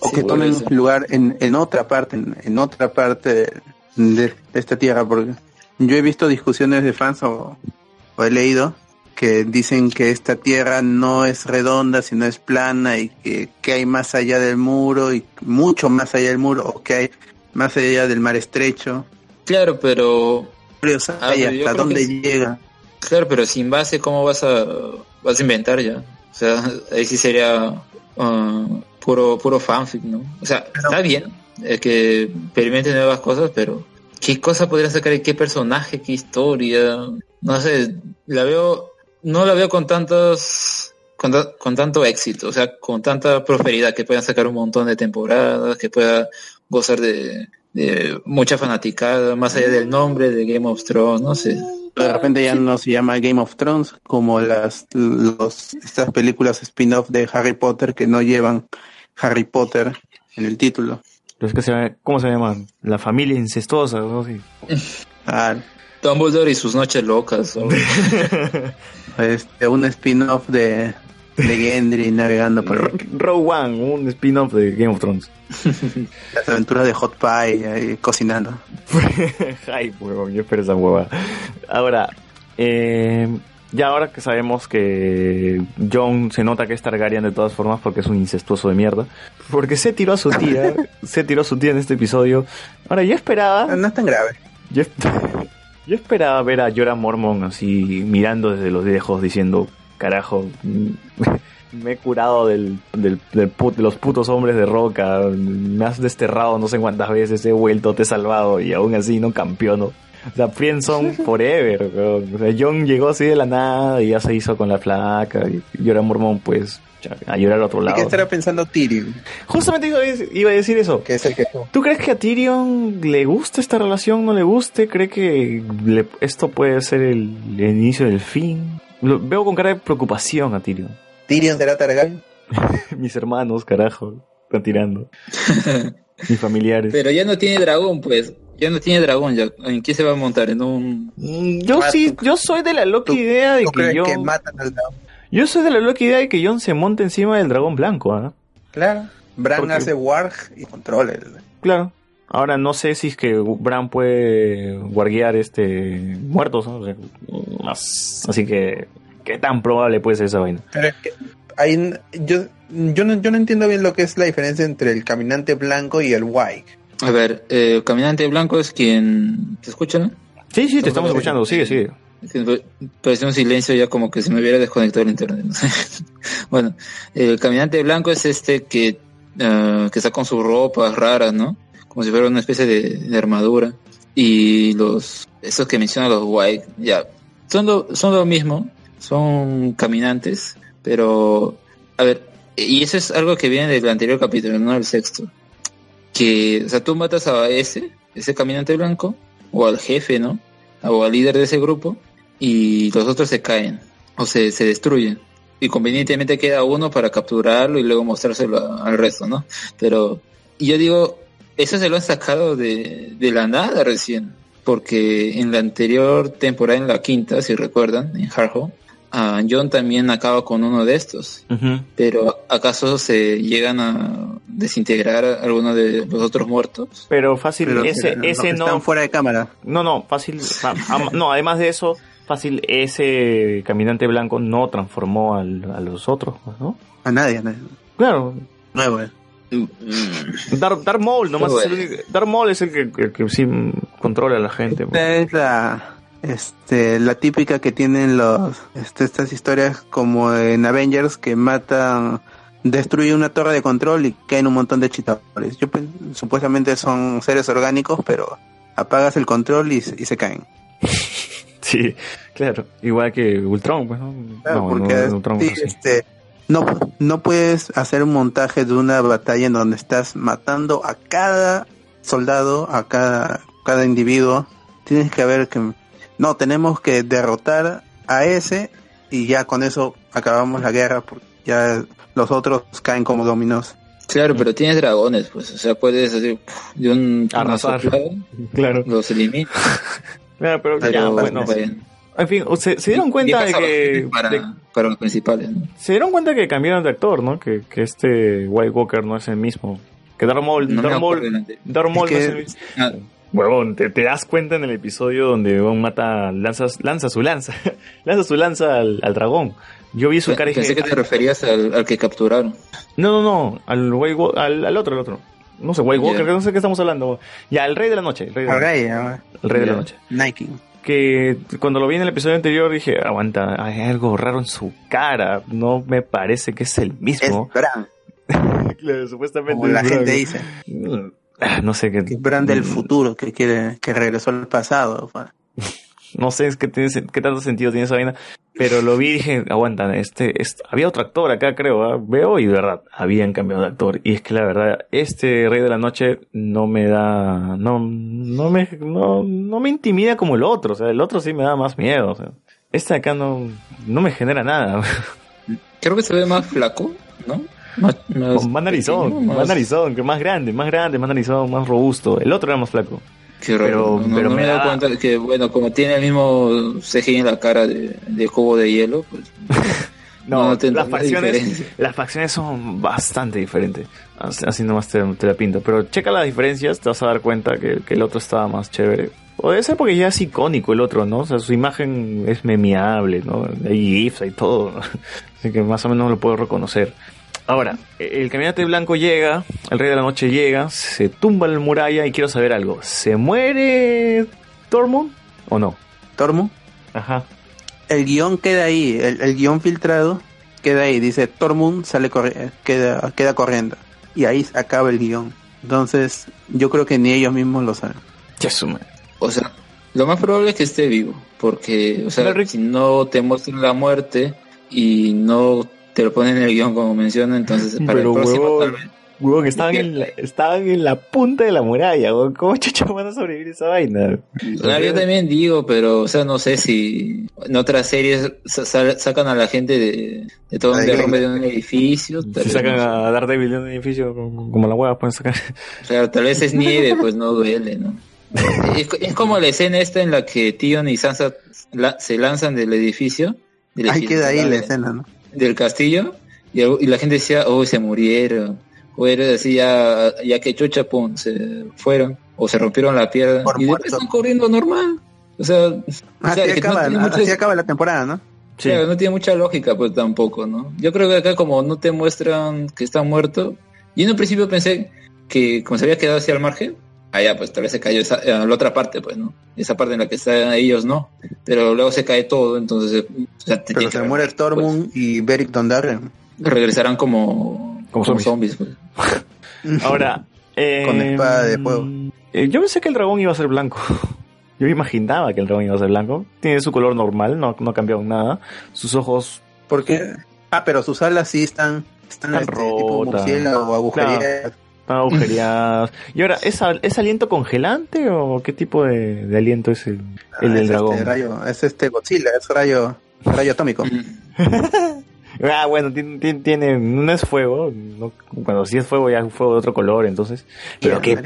O Sí, que tomen lugar en, en otra parte, en, en otra parte de, de esta tierra, porque yo he visto discusiones de fans o, o he leído que dicen que esta tierra no es redonda, sino es plana y que, que hay más allá del muro y mucho más allá del muro o que hay más allá del mar estrecho. Claro, pero Pero, ¿sabes Ah, hasta dónde que llega? Claro, pero sin base, ¿cómo vas a, vas a inventar ya? O sea, ahí sí sería ah, puro, puro fanfic, ¿no? O sea, está bien eh, que experimenten nuevas cosas, pero ¿qué cosa podrían sacar y qué personaje, qué historia? No sé, la veo, no la veo con tantos, con, con tanto éxito, o sea, con tanta prosperidad que puedan sacar un montón de temporadas, que pueda gozar de, de mucha fanaticada, más allá del nombre de Game of Thrones, no sé. De repente ya no se llama Game of Thrones como las los estas películas spin-off de Harry Potter que no llevan Harry Potter en el título. Pero es que se ¿Cómo se llama? La familia incestuosa, ¿no? Sí. Ah, Dumbledore y sus noches locas. este, un spin-off de, de Gendry navegando por Rogue One, un spin-off de Game of Thrones. las aventuras de Hot Pie ahí cocinando. Ay, huevón, yo espero esa hueva. Ahora, eh, ya ahora que sabemos que John se nota que es Targaryen de todas formas porque es un incestuoso de mierda. Porque se tiró a su tía, se tiró a su tía en este episodio. Ahora, yo esperaba, No es tan grave. yo, yo esperaba ver a Jorah Mormon así mirando desde los lejos diciendo, carajo, me he curado del, del, del put- de los putos hombres de roca, me has desterrado no sé cuántas veces, he vuelto, te he salvado y aún así no campeono. O sea, Friendzone forever. O sea, John llegó así de la nada y ya se hizo con la flaca y Jorah Mormon pues cha, a llorar a otro ¿Y qué lado. estará pensando Tyrion? Justamente iba a decir- eso. Que es el que ¿Tú crees que a Tyrion le gusta esta relación, no le guste? ¿Cree que le- esto puede ser el, el inicio del fin? Lo, veo con cara de preocupación a Tyrion. Tyrion será Targaryen. Mis hermanos, carajo, están tirando. Mis familiares. Pero ya no tiene dragón, pues. ya no tiene dragón, ya. ¿En qué se va a montar? En un... Mm, Yo sí, yo soy de la loca idea de ¿Tú que yo... que matan al dragón? Yo soy de la loca idea de que John se monte encima del dragón blanco, ¿ah? Claro. Bran Porque- hace warg y controla el... Claro. Ahora no sé si es que Bran puede guardiar este muertos, ¿no? O sea, más- así que qué tan probable puede ser esa vaina. Pero es que hay, yo, yo, no, yo no entiendo bien lo que es la diferencia entre el caminante blanco y el white. A ver, eh, el caminante blanco es quien... ¿Te escucha, no? Sí, sí, te estamos escuchando, sigue, sigue. Pareció un silencio ya como que se me hubiera desconectado el internet. no sé. bueno, el caminante blanco es este que, ah, que está con sus ropas raras, ¿no? Como si fuera una especie de, de armadura. Y los, esos que mencionan los white, ya, son lo, son lo mismo, son caminantes, pero, a ver, y eso es algo que viene del anterior capítulo, no del sexto. Que, o sea, tú matas a ese, ese caminante blanco, o al jefe, ¿no? O al líder de ese grupo, y los otros se caen, o se, se destruyen. Y convenientemente queda uno para capturarlo y luego mostrárselo al resto, ¿no? Pero yo digo, eso se lo han sacado de, de la nada recién, porque en la anterior temporada, en la quinta, si recuerdan, en Harhow, ah, John también acaba con uno de estos. Pero ¿acaso se llegan a desintegrar a alguno de los otros muertos? Pero fácil, Pero ese, ese no. están fuera de cámara. No, no, fácil. a- a- no, además de eso, fácil, ese caminante blanco no transformó al- a los otros, ¿no? A nadie, a nadie. Claro. Nuevo, eh. Dark, Dark Maul, nomás es el único- Dark Maul es el que, el que sí mm, controla a la gente. pues. Es la, este, la típica que tienen los, este, estas historias como en Avengers que matan, destruye una torre de control y caen un montón de chitadores. Yo pues, supuestamente son seres orgánicos, pero apagas el control y, y se caen. Sí, claro. Igual que Ultron, pues, ¿no? Claro, no, porque no, Ultron sí, este, no, no puedes hacer un montaje de una batalla en donde estás matando a cada soldado, a cada, cada individuo. Tienes que ver que no, tenemos que derrotar a ese y ya con eso acabamos la guerra porque ya los otros caen como dominos. Claro, pero tienes dragones, pues, o sea, puedes así, de un Arrasar. Claro. los eliminas. Claro, pero, Pero, ya, bueno. bueno. En fin, ¿se, se dieron cuenta de que... para, de- para los principales, ¿no? se dieron cuenta que cambiaron de actor, ¿no? Que, que este White Walker no es el mismo. Que Darth Maul, No me Darth acuerdo Maul, delante. Darth Maul Es no es el mismo. Huevón, te, te das cuenta en el episodio donde Huevón mata, lanza, lanza su lanza, lanza su lanza al, al dragón. Yo vi su cara y Pensé que te referías al, al que capturaron. no, no, no, al, al, al otro, al otro. No sé, White Walker, Ya. no sé qué estamos hablando. Ya, el rey de la noche, el rey de la, noche, el rey de la noche. Nike. Que cuando lo vi en el episodio anterior dije, aguanta, hay algo raro en su cara, no me parece que es el Es mismo. Claro, supuestamente. como la es gente dice. No sé qué. Que del futuro que quiere, que regresó al pasado. pa. No sé es que tiene, sen- qué tanto sentido tiene esa vaina. Pero lo vi y dije, aguanta, este, este- había otro actor acá, creo, ¿ah? veo y de verdad, habían cambiado de actor. Y es que la verdad, este Rey de la Noche no me da, no, no me, no, no me intimida como el otro. O sea, el otro sí me da más miedo. O sea, este acá no, no me genera nada. Creo que se ve más flaco, ¿no? Más, más, más narizón, pequeño, más narizón, que más grande, más grande, más narizón, más robusto. El otro era más flaco. Qué raro. Pero- no, pero no me me he dado da- cuenta de que, bueno, como tiene el mismo CGI en la cara de, de cubo de hielo, pues. No, no las más facciones, diferencia. las facciones son bastante diferentes. Así así nomás te, te la pinto. Pero checa las diferencias, te vas a dar cuenta que, que el otro estaba más chévere. O debe ser porque ya es icónico el otro, ¿no? O sea, su imagen es memeable, ¿no? Hay GIFs, hay todo. ¿no? Así que más o menos lo puedo reconocer. Ahora, el caminante blanco llega, el rey de la noche llega, se tumba la muralla y quiero saber algo. ¿Se muere Tormund o no? Tormo, Ajá. el guion queda ahí, el, el guion filtrado queda ahí, dice Tormund sale corri- queda, queda corriendo. Y ahí acaba el guion. Entonces, yo creo que ni ellos mismos lo saben. Ya suma. O sea, lo más probable es que esté vivo, porque, o sea, si no te muestran la muerte y no te lo ponen en el guion como menciona, entonces para Pero, el próximo huevón. Huevón, estaban en, la, estaban en la punta de la muralla, huevón. ¿Cómo chucha van a sobrevivir esa vaina? Claro, yo también digo, pero, o sea, no sé si en otras series sa- sa- sacan a la gente de, de todo un derrumbe de un edificio. tal Si sacan no sé. a Daredevil de un edificio como la hueá, pueden sacar. Claro, tal vez es nieve, pues no duele, ¿no? Es, es como la escena esta en la que Tion y Sansa la- se lanzan del edificio. del Ahí queda ahí la escena, ¿no? Del castillo. Y, y la gente decía, oh, se murieron. O era así, ya, ya que chucha, pum, se fueron. O se rompieron la pierna. y después están corriendo normal. O sea, o Así, sea, que no acaba, la temporada, ¿no? Claro, no tiene mucha lógica, pues tampoco, ¿no? Yo creo que acá como no te muestran que está muerto, y en un principio pensé que como se había quedado así al margen, allá pues tal vez se cayó esa, eh, la otra parte, pues, ¿no? Esa parte en la que están ellos, no. Pero luego se cae todo, entonces eh, o sea, te- Pero se muere Stormund y Beric Dondarrion. regresarán como, Como como zombies. zombies. pues. Ahora, eh, Con espada de fuego. eh, yo pensé que el dragón iba a ser blanco. Yo imaginaba que el dragón iba a ser blanco. Tiene su color normal, no, no ha cambiado nada. Sus ojos. ¿Por qué? Ah, pero sus alas sí están, están Están este, tipo rotas. murciélago o agujereadas. Están agujereadas. y ahora, ¿es, ¿es aliento congelante o qué tipo de, de aliento es el, el Ah, del es dragón? Este rayo, es este Godzilla, es rayo, rayo atómico. Ah, bueno, tiene, tiene, tiene- no es fuego. No, bueno, si es fuego ya es fuego de otro color, entonces. Pero qué,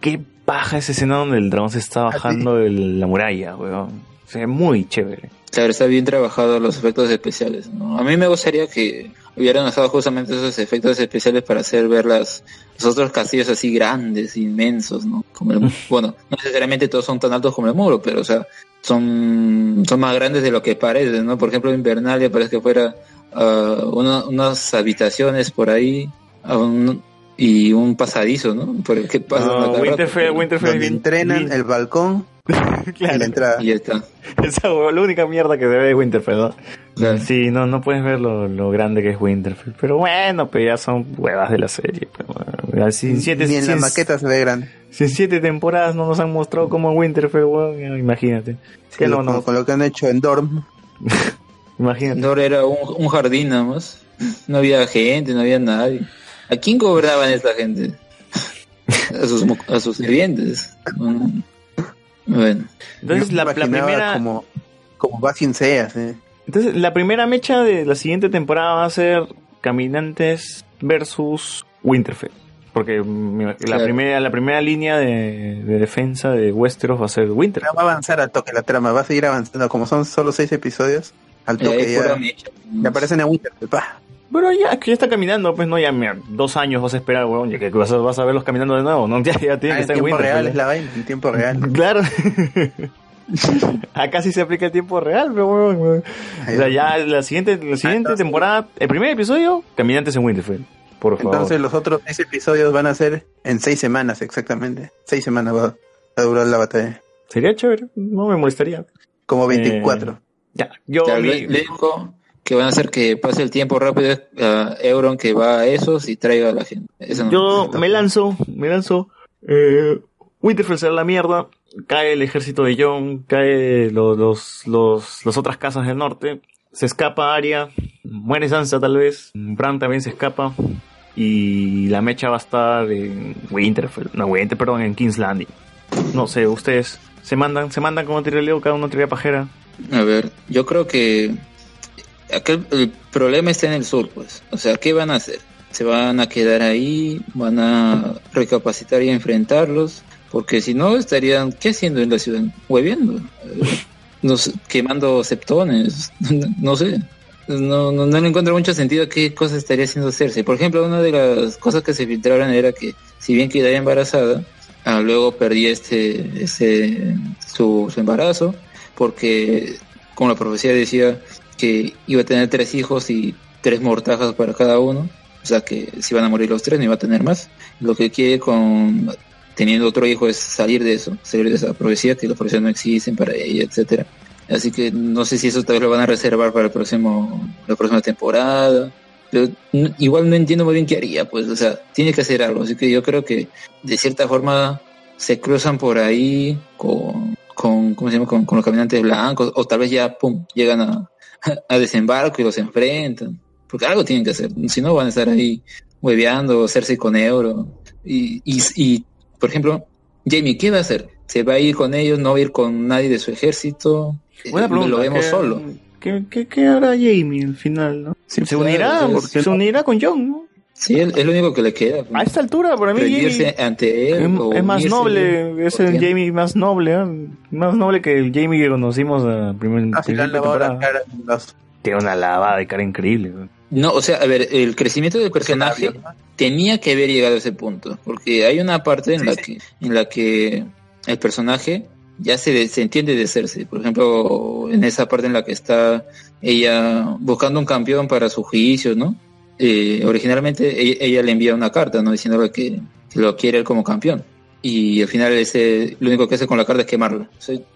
qué paja esa escena donde el dragón se está bajando de la muralla, weón. Se ve muy chévere. Claro, está bien trabajado los efectos especiales. ¿no? A mí me gustaría que hubieran usado justamente esos efectos especiales para hacer ver las, los otros castillos así grandes, inmensos, ¿no? Como el- bueno, no necesariamente todos son tan altos como el muro, pero o sea, son, son más grandes de lo que parece, ¿no? Por ejemplo, Invernalia parece que fuera una- unas habitaciones por ahí ah, un- y un pasadizo, ¿no? Por el que pasa No. Winterfell, Winterfell Donde entrenan el balcón Claro. y la entrada. Y ya está. Esa huevo- la única mierda que se ve de Winterfell, ¿no? Sí, no, no puedes ver lo, lo grande que es Winterfell. Pero bueno, pues ya son huevas de la serie. pues, bueno. Si en siete, Ni en si la maqueta se ve grande. si en siete temporadas no nos han mostrado como Winterfell, weón, ya, imagínate. Sí, que no, como no, con lo que han hecho en Dorm. imagínate. No era un, un jardín nada más. No había gente, no había nadie. ¿A quién cobraban esta gente? A sus, mo- a sus sirvientes. Bueno. Entonces, la, primera, Como, como Bassin Seas, ¿eh? entonces, la primera mecha de la siguiente temporada va a ser Caminantes versus Winterfell. Porque la, Claro. primera, la primera línea de, de defensa de Westeros va a ser Winterfell. Va a avanzar al toque la trama, va a seguir avanzando. Como son solo seis episodios, al Eh, toque ya, ya aparecen en Winterfell. pa. Pero ya, que ya está caminando, pues no, ya mira, dos años vas a esperar, weón, ya que vas a, vas a verlos caminando de nuevo, ¿no? Ya, ya tiene Ah, que en estar en tiempo Winterfell, real ¿no? es la vaina, en tiempo real. Claro. Acá sí se aplica el tiempo real, pero weón, weón. O sea, ya la siguiente, la siguiente temporada, el primer episodio, Caminantes en Winterfell. Por favor. Entonces los otros seis episodios van a ser en seis semanas exactamente. Seis semanas va a durar la batalla. Sería chévere, no me molestaría. Como 24. Eh, ya, yo Claro, mi- le, le dijo que van a hacer que pase el tiempo rápido a Euron que va a esos y traiga a la gente. Eso no- Yo me lanzo, me lanzo. Eh, Winterfell será la mierda. Cae el ejército de Jon, cae los, los, los, las otras casas del norte. Se escapa Arya, muere Sansa tal vez. Bran también se escapa. Y la mecha va a estar en Winterfell, no Winter, perdón, en King's Landing. No sé, ustedes se mandan, se mandan como tiroleo, cada uno tira pajera. A ver, yo creo que aquel, el problema está en el sur, pues. O sea, ¿qué van a hacer? ¿Se van a quedar ahí? ¿Van a recapacitar y enfrentarlos? Porque si no, estarían, ¿qué haciendo en la ciudad? Hueviendo. Eh, no sé, quemando septones. no sé. No, no, no le encuentro mucho sentido qué cosa estaría haciendo Cersei. Por ejemplo, una de las cosas que se filtraron era que, si bien quedaba embarazada, ah, luego perdía este, este su, su embarazo, porque, como la profecía decía, que iba a tener tres hijos y tres mortajas para cada uno. O sea que si van a morir los tres, no iba a tener más. Lo que quiere con teniendo otro hijo es salir de eso, salir de esa profecía, que las profecías no existen para ella, etcétera. Así que no sé si eso tal vez lo van a reservar para el próximo, la próxima temporada. Pero igual no entiendo muy bien qué haría, pues, o sea, tiene que hacer algo. Así que yo creo que de cierta forma se cruzan por ahí con, con ¿cómo se llama? Con, con los caminantes blancos, o tal vez ya, pum, llegan a, a desembarco y los enfrentan. Porque algo tienen que hacer, si no van a estar ahí hueveando, hacerse con euro. Y, y, y, por ejemplo, Jamie, ¿qué va a hacer? ¿Se va a ir con ellos? ¿No va a ir con nadie de su ejército? Buena Eh, pregunta. Lo vemos ¿qué- solo. ¿Qué, qué, qué hará Jamie al final, no? se claro, unirá, es- porque se unirá con John, ¿no? Sí, es lo único que le queda. A esta altura, para mí, Rendirse ante él. es, o es más noble, es el Jamie más noble, ¿eh? más noble que el Jamie que conocimos a primer, Ah, la cara los- Tiene una lavada de cara increíble. No, o sea, a ver, el crecimiento del personaje tenía que haber llegado a ese punto, porque hay una parte en la que en la que el personaje ya se, se entiende de Cersei. Por ejemplo, en esa parte en la que está ella buscando un campeón para su juicio, ¿no? Eh, originalmente ella, le envía una carta, ¿no? Diciéndole que, lo quiere él como campeón. Y al final ese, lo único que hace con la carta es quemarla.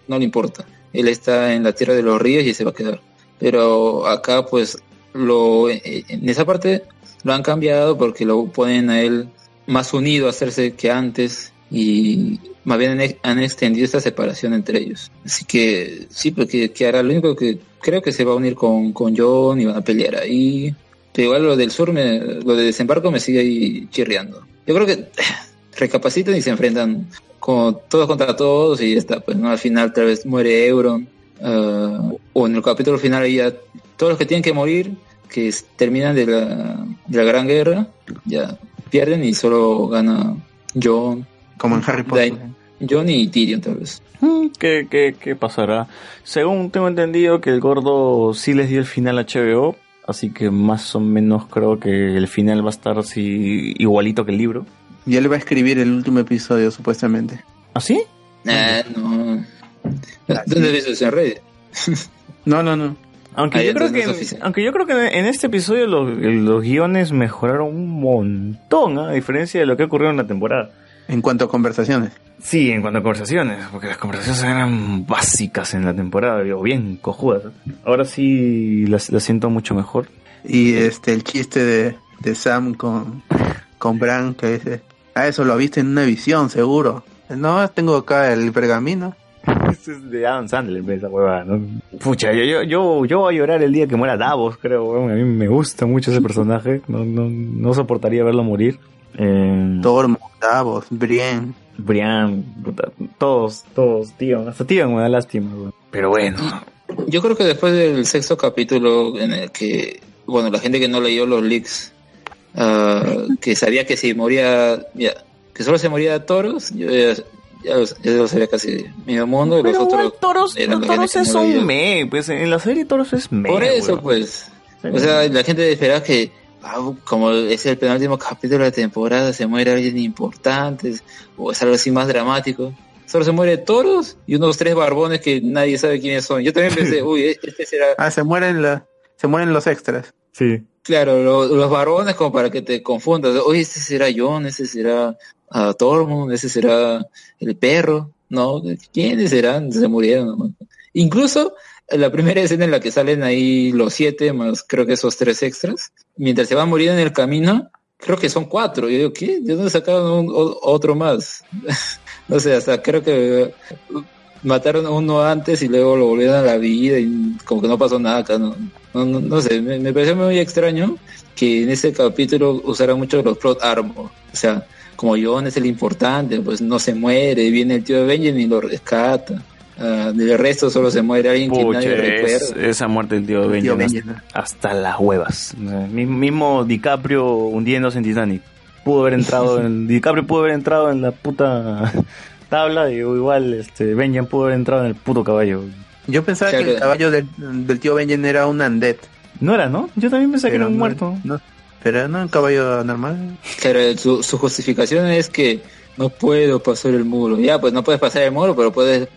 No le importa. Él está en la tierra de los ríos y se va a quedar. Pero acá, pues, lo, eh, en esa parte lo han cambiado porque lo ponen a él más unido a hacerse que antes y más bien han, extendido esta separación entre ellos. Así que sí, porque que hará lo único que creo que se va a unir con, con John y van a pelear ahí. Pero igual lo del sur, me, lo de desembarco me sigue ahí chirriando. Yo creo que recapacitan y se enfrentan con todos contra todos y ya está. Pues no al final tal vez muere Euron. ah, o en el capítulo final ahí ya todos los que tienen que morir, que terminan de la, de la gran guerra, ya pierden y solo gana John. Como en Harry Potter. John y Tyrion tal vez. Mm, ¿Qué, qué, qué pasará? Según tengo entendido que el gordo sí les dio el final a HBO, así que más o menos creo que el final va a estar así igualito que el libro. Y él va a escribir el último episodio, supuestamente. ¿Ah, sí? Ah, no. ¿Dónde ves eso en Reddit? No, no, no. Aunque, Ah, yo creo que, aunque yo creo que en este episodio los, los guiones mejoraron un montón, ¿ah? a diferencia de lo que ocurrió en la temporada. En cuanto a conversaciones. Sí, en cuanto a conversaciones, porque las conversaciones eran básicas en la temporada, o bien cojudas. Ahora sí las, las siento mucho mejor. Y este el chiste de, de Sam con, con Bran que dice, ah, eso lo viste en una visión, seguro. No, tengo acá el pergamino. Este es de Adam Sandler, esa huevada, ¿no? Pucha, yo, yo, yo, yo voy a llorar el día que muera Davos, creo. A mí me gusta mucho ese personaje. No, no, no soportaría verlo morir. Eh, Tormo, Davos. Brian, puta, todos, todos, tío. Hasta tío me da lástima, weón. Pero bueno. Yo creo que después del sexto capítulo en el que, bueno, la gente que no leyó los leaks, ah, que sabía que si moría, ya, que solo se moría Toros, yo ya, ya lo, ya lo sabía casi medio mundo y los Pero otros Toros, Toros es no un me, pues en la serie Toros es me. Por eso, pues. O sea, la gente esperaba que, ah, como es el penúltimo capítulo de la temporada, se muere alguien importante, o es algo así más dramático. Solo se muere toros y unos tres barbones que nadie sabe quiénes son. Yo también pensé, uy, este será. Ah, se mueren, la, se mueren los extras. Sí. Claro, lo- los barbones como para que te confundas. Oye, este será John, ese será uh, Tormund, ese será el perro. No, ¿quiénes serán? Se murieron. Incluso la primera escena en la que salen ahí los siete, más creo que esos tres extras, mientras se van muriendo en el camino, creo que son cuatro. Yo digo, ¿qué? ¿De dónde sacaron un- otro más? no sé, hasta creo que mataron a uno antes y luego lo volvieron a la vida y como que no pasó nada acá, no, no, no, no sé, me, me pareció muy extraño que en ese capítulo usaran mucho los plot armor, o sea, como John es el importante, pues no se muere, viene el tío de Benjamin y lo rescata, Ah, del resto solo se muere alguien que nadie es- recuerda. esa muerte del tío tío Benjamin Benjamin. hasta, hasta las huevas. Mi- Mismo DiCaprio hundiéndose en Titanic. Pudo haber entrado en, DiCaprio pudo haber entrado en la puta tabla y igual este Benjamin pudo haber entrado en el puto caballo. Yo pensaba que el caballo del, del tío Benjen era un undead. No era, ¿no? Yo también pensé que era un no- muerto. no, pero no un caballo normal. Claro, su, su justificación es que no puedo pasar el muro. Ya, pues no puedes pasar el muro, pero puedes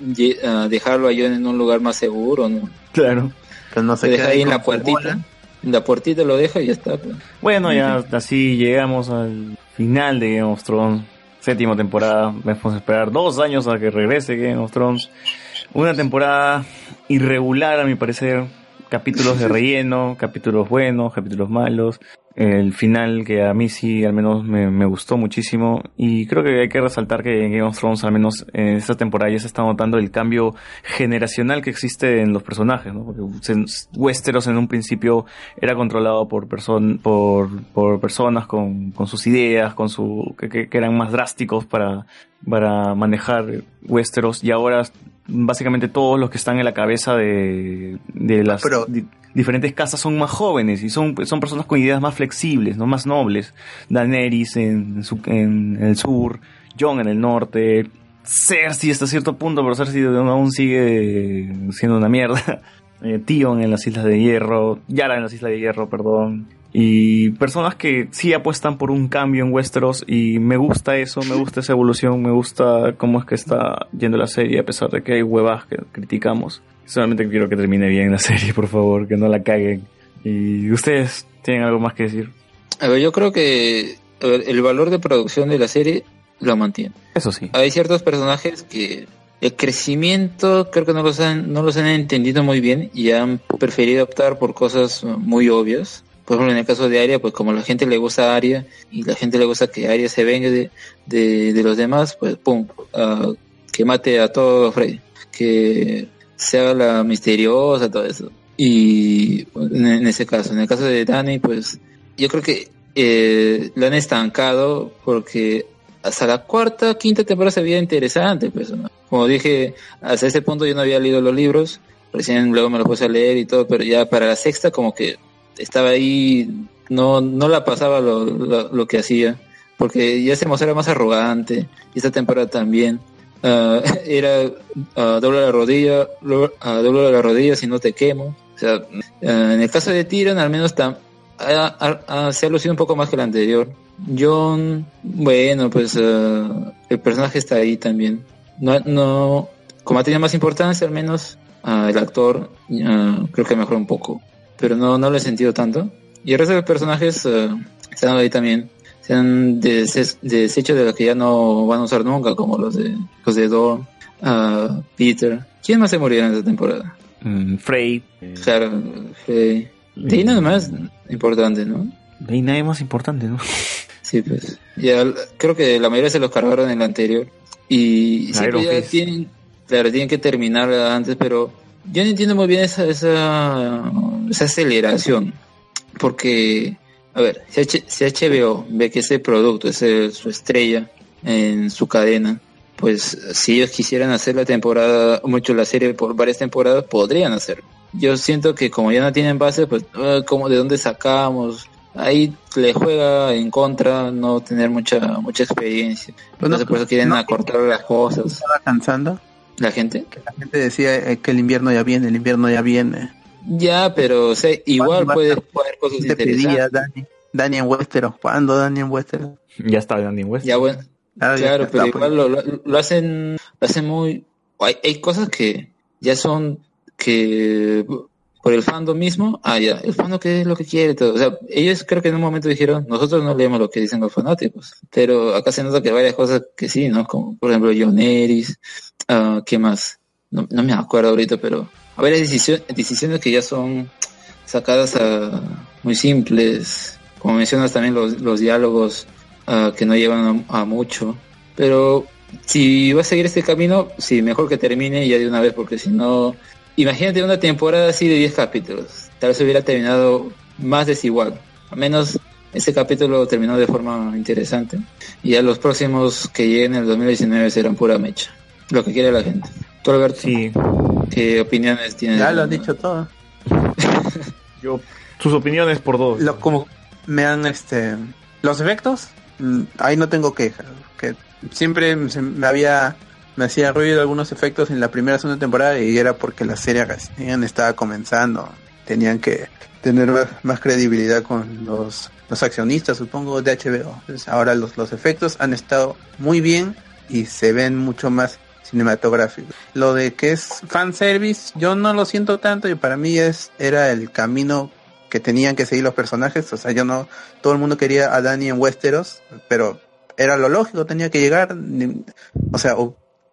ah, dejarlo a John en un lugar más seguro, ¿no? Claro. Pero no se Se deja ahí en la puertita. bola. En la puertita lo deja y ya está. pues. Bueno, ya así llegamos al final de Game of Thrones. Séptima temporada. Vamos a esperar dos años a que regrese Game of Thrones. Una temporada irregular a mi parecer. Capítulos de relleno, capítulos buenos, capítulos malos. El final que a mí sí al menos me, gustó muchísimo. Y creo que hay que resaltar que en Game of Thrones al menos en esta temporada ya se está notando el cambio generacional que existe en los personajes. ¿no? Porque Westeros en un principio era controlado por, person por, por personas con, con sus ideas, con su que- que eran más drásticos para, para manejar Westeros y ahora básicamente todos los que están en la cabeza de, de las di- diferentes casas son más jóvenes y son, son personas con ideas más flexibles, no más nobles. Daenerys en, su- en el sur, Jon en el norte, Cersei hasta cierto punto, pero Cersei aún sigue siendo una mierda. Eh, Tion en las Islas de Hierro, Yara en las Islas de Hierro, perdón. Y personas que sí apuestan por un cambio en Westeros y me gusta eso, me gusta esa evolución, me gusta cómo es que está yendo la serie a pesar de que hay huevas que criticamos. Solamente quiero que termine bien la serie, por favor, que no la caguen. Y ustedes tienen algo más que decir. A ver, yo creo que ver, el valor de producción de la serie lo mantiene. Eso sí. Hay ciertos personajes que el crecimiento creo que no los han, no los han entendido muy bien y han preferido optar por cosas muy obvias. Por ejemplo, en el caso de Arya, pues como a la gente le gusta Arya y la gente le gusta que Arya se venga de, de, los demás, pues pum, ah, que mate a todo Freddy, que se haga la misteriosa, todo eso. Y en, ese caso, en el caso de Dani, pues yo creo que eh, lo han estancado porque hasta la cuarta, quinta temporada se veía interesante, pues. Como dije, hasta ese punto yo no había leído los libros, recién luego me los puse a leer y todo, pero ya para la sexta como que estaba ahí, no, no la pasaba lo, lo, que hacía, porque ya se mostraba más arrogante, y esta temporada también. Ah, era ah, dobla la rodilla, lo- ah, dobla la rodilla si no te quemo. O sea, en el caso de Tyrion al menos tam- se ha lucido un poco más que el anterior. John, bueno, pues el personaje está ahí también. No, no, como ha tenido más importancia, al menos el actor creo que mejoró un poco, pero no, no lo he sentido tanto. Y el resto de personajes ah, están ahí también. Se han des- deshecho de los que ya no van a usar nunca, como los de los de Dorn, ah, Peter. ¿Quién más se murió en esta temporada? Mm, Frey. Claro, Frey. De ahí nada más importante, ¿no? De ahí nadie más importante, ¿no? Sí, pues. Ya, creo que la mayoría se los cargaron en el anterior. Y siempre ya tienen, claro, tienen que terminar antes, pero yo no entiendo muy bien esa, esa, esa aceleración. Porque, a ver, si, H- si HBO ve que ese producto es el- su estrella en su cadena, pues si ellos quisieran hacer la temporada, mucho la serie por varias temporadas, podrían hacerlo. Yo siento que como ya no tienen base, pues, ah, ¿cómo, ¿de dónde sacamos? Ahí le juega en contra no tener mucha mucha experiencia. Entonces por eso quieren acortar las cosas. ¿Estaba cansando? ¿La gente? La gente decía eh, que el invierno ya viene, el invierno ya viene. Ya, pero o sea, igual ¿Cuándo puede va a- poner cosas Te pedía interesantes. Dani, Dani en Westeros. ¿Cuándo Dani en Westeros? Ya está Dani en West. Ya bueno, Ah, claro, pero pues. igual lo, lo- lo hacen lo hacen muy hay, hay cosas que ya son que por el fandom mismo, ah ya, el fandom que es lo que quiere todo, o sea, ellos creo que en un momento dijeron, nosotros no leemos lo que dicen los fanáticos, pero acá se nota que hay varias cosas que sí, ¿no? Como por ejemplo John Eris, ah, ¿qué más? No, me acuerdo ahorita, pero hay varias decisiones, decisiones que ya son sacadas a muy simples, como mencionas también los, los diálogos ah, que no llevan a, a mucho, pero si va a seguir este camino, sí, mejor que termine ya de una vez, porque si no, imagínate una temporada así de 10 capítulos, tal vez hubiera terminado más desigual, al menos este capítulo terminó de forma interesante, y ya los próximos que lleguen en el 2019 serán pura mecha, lo que quiere la gente. ¿Tú, Alberto? Sí. ¿Qué opiniones tienes? Ya lo han dicho todo. Yo, sus opiniones por dos. Lo, como me han, este, los efectos, mm, ahí no tengo quejas. Que siempre se me había, me hacía ruido algunos efectos en la primera segunda temporada y era porque la serie recién estaba comenzando. Tenían que tener más, más credibilidad con los, los accionistas, supongo, de HBO. Entonces, ahora los, los efectos han estado muy bien y se ven mucho más cinematográficos. Lo de que es fanservice, yo no lo siento tanto y para mí es era el camino que tenían que seguir los personajes. O sea, yo no, todo el mundo quería a Dani en Westeros, pero era lo lógico, tenía que llegar. O sea,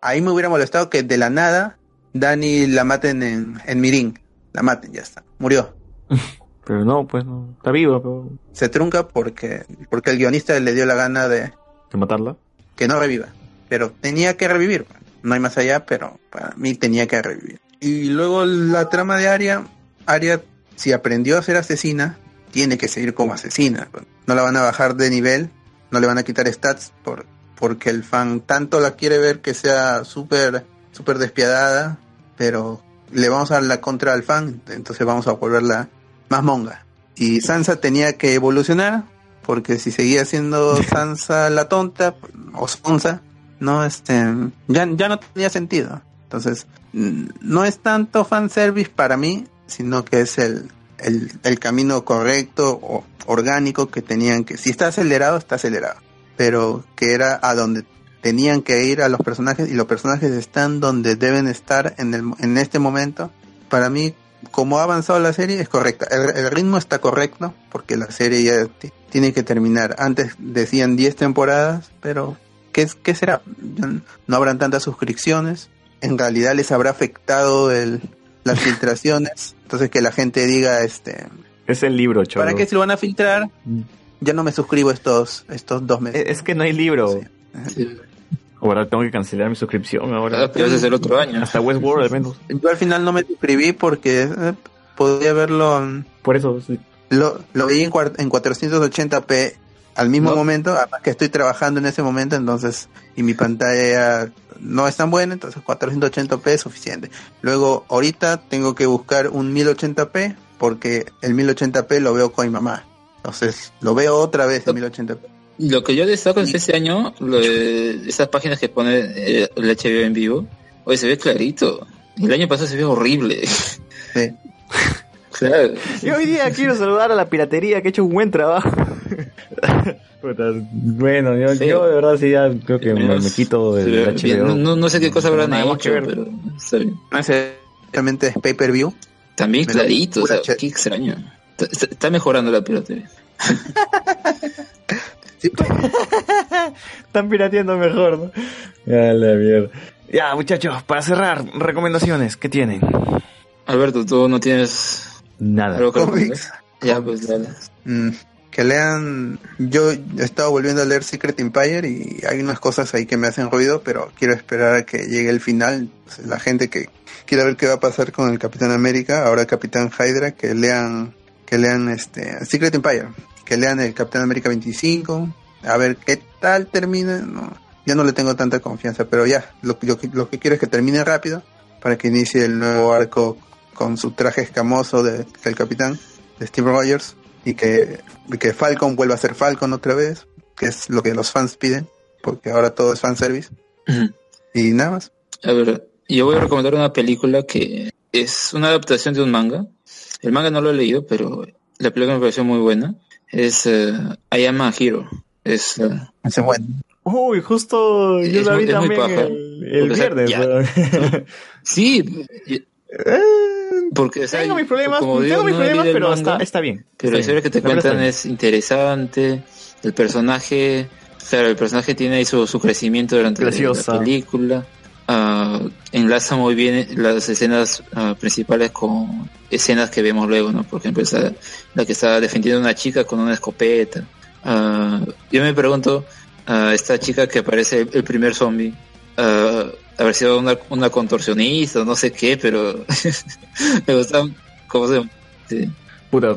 ahí me hubiera molestado que de la nada Dani la maten en, en Mirin. La maten, ya está. Murió. Pero no, pues no. Está viva, pero. Se trunca porque, porque el guionista le dio la gana de ¿De matarla? que no reviva. Pero tenía que revivir. No hay más allá, pero para mí tenía que revivir. Y luego la trama de Aria. Aria, si aprendió a ser asesina, tiene que seguir como asesina. No la van a bajar de nivel, no le van a quitar stats por, porque el fan tanto la quiere ver que sea súper súper despiadada, pero le vamos a dar la contra al fan, entonces vamos a volverla más monga. Y Sansa tenía que evolucionar, porque si seguía siendo Sansa la tonta, o Sansa, no, este, ya, ya no tenía sentido. Entonces, mm, no es tanto fanservice para mí, sino que es el, el, el camino correcto o orgánico que tenían que, si está acelerado, está acelerado, pero que era a donde tenían que ir a los personajes y los personajes están donde deben estar en, el, en este momento. Para mí, como ha avanzado la serie, es correcta. El, el ritmo está correcto porque la serie ya tiene que terminar. Antes decían 10 temporadas, pero ¿qué, es- qué será? No habrán tantas suscripciones. En realidad les habrá afectado el, las filtraciones. Entonces que la gente diga, este, Es el libro, cholo. ¿para qué si lo van a filtrar? Ya no me suscribo estos, estos dos meses. Es que no hay libro. Ahora tengo que cancelar mi suscripción ahora. Ah, pero es el otro año. Hasta Westworld al menos. Yo al final no me suscribí porque eh, podía verlo. mm, Por eso, sí. Lo, lo vi en, cuar- en 480p al mismo No. momento, además que estoy trabajando en ese momento, entonces, y mi pantalla no es tan buena, entonces 480p es suficiente. Luego, ahorita tengo que buscar un 1080p porque el 1080p lo veo con mi mamá. Entonces, lo veo otra vez en 1080p. Lo que yo destaco es que este año, lo de esas páginas que pone eh, el HBO en vivo, hoy se ve clarito. El año pasado se ve horrible. Sí. Claro. Y hoy día quiero saludar a la piratería que ha hecho un buen trabajo. Bueno, yo, Sí. yo de verdad sí ya creo que me, me quito del. HBO. No, no- no sé qué cosa habrán Nada más que hecho, ver. pero está bien. Realmente es pay-per-view. También clarito, o sea, qué extraño. Está, está- está mejorando la piratería. Están pirateando mejor, ¿no? Ya la mierda. Ya, muchachos, para cerrar, recomendaciones, ¿qué tienen? Alberto, tú no tienes Nada. Cómics. recomendar? Ya, pues dale. Mm, que lean, yo he estado volviendo a leer Secret Empire y hay unas cosas ahí que me hacen ruido, pero quiero esperar a que llegue el final. Pues, La gente que quiera ver qué va a pasar con el Capitán América, ahora Capitán Hydra, que lean, que lean este Secret Empire, que lean el Capitán América 25, a ver qué tal termina. No, ya no le tengo tanta confianza, pero ya, lo, lo que- lo que quiero es que termine rápido para que inicie el nuevo arco con su traje escamoso de, del Capitán, de Steve Rogers, y que, que Falcon vuelva a ser Falcon otra vez, que es lo que los fans piden, porque ahora todo es fanservice. Ujú. Y nada más. A ver, yo voy a recomendar una película que es una adaptación de un manga. El manga no lo he leído, pero la película me pareció muy buena. Es eh, I Am a Hero. Es, Ese bueno. Uy, justo yo Es la vi muy también paja. el, el Porque, o sea, viernes. ya- sí, porque o sea, tengo mis problemas, como tengo digo, mis no problemas, pero manga, está, está bien. Pero la historia que te cuentan es interesante. El personaje, claro, el personaje tiene ahí su, su crecimiento durante Graciosa. la película. Ah, enlaza muy bien las escenas ah, principales con escenas que vemos luego, ¿no? Por ejemplo, esa, la que está defendiendo a una chica con una escopeta. Ah, yo me pregunto, a esta chica que aparece el primer zombie, haber sido una, una contorsionista, no sé qué, pero me gusta cómo se... sí. Puta,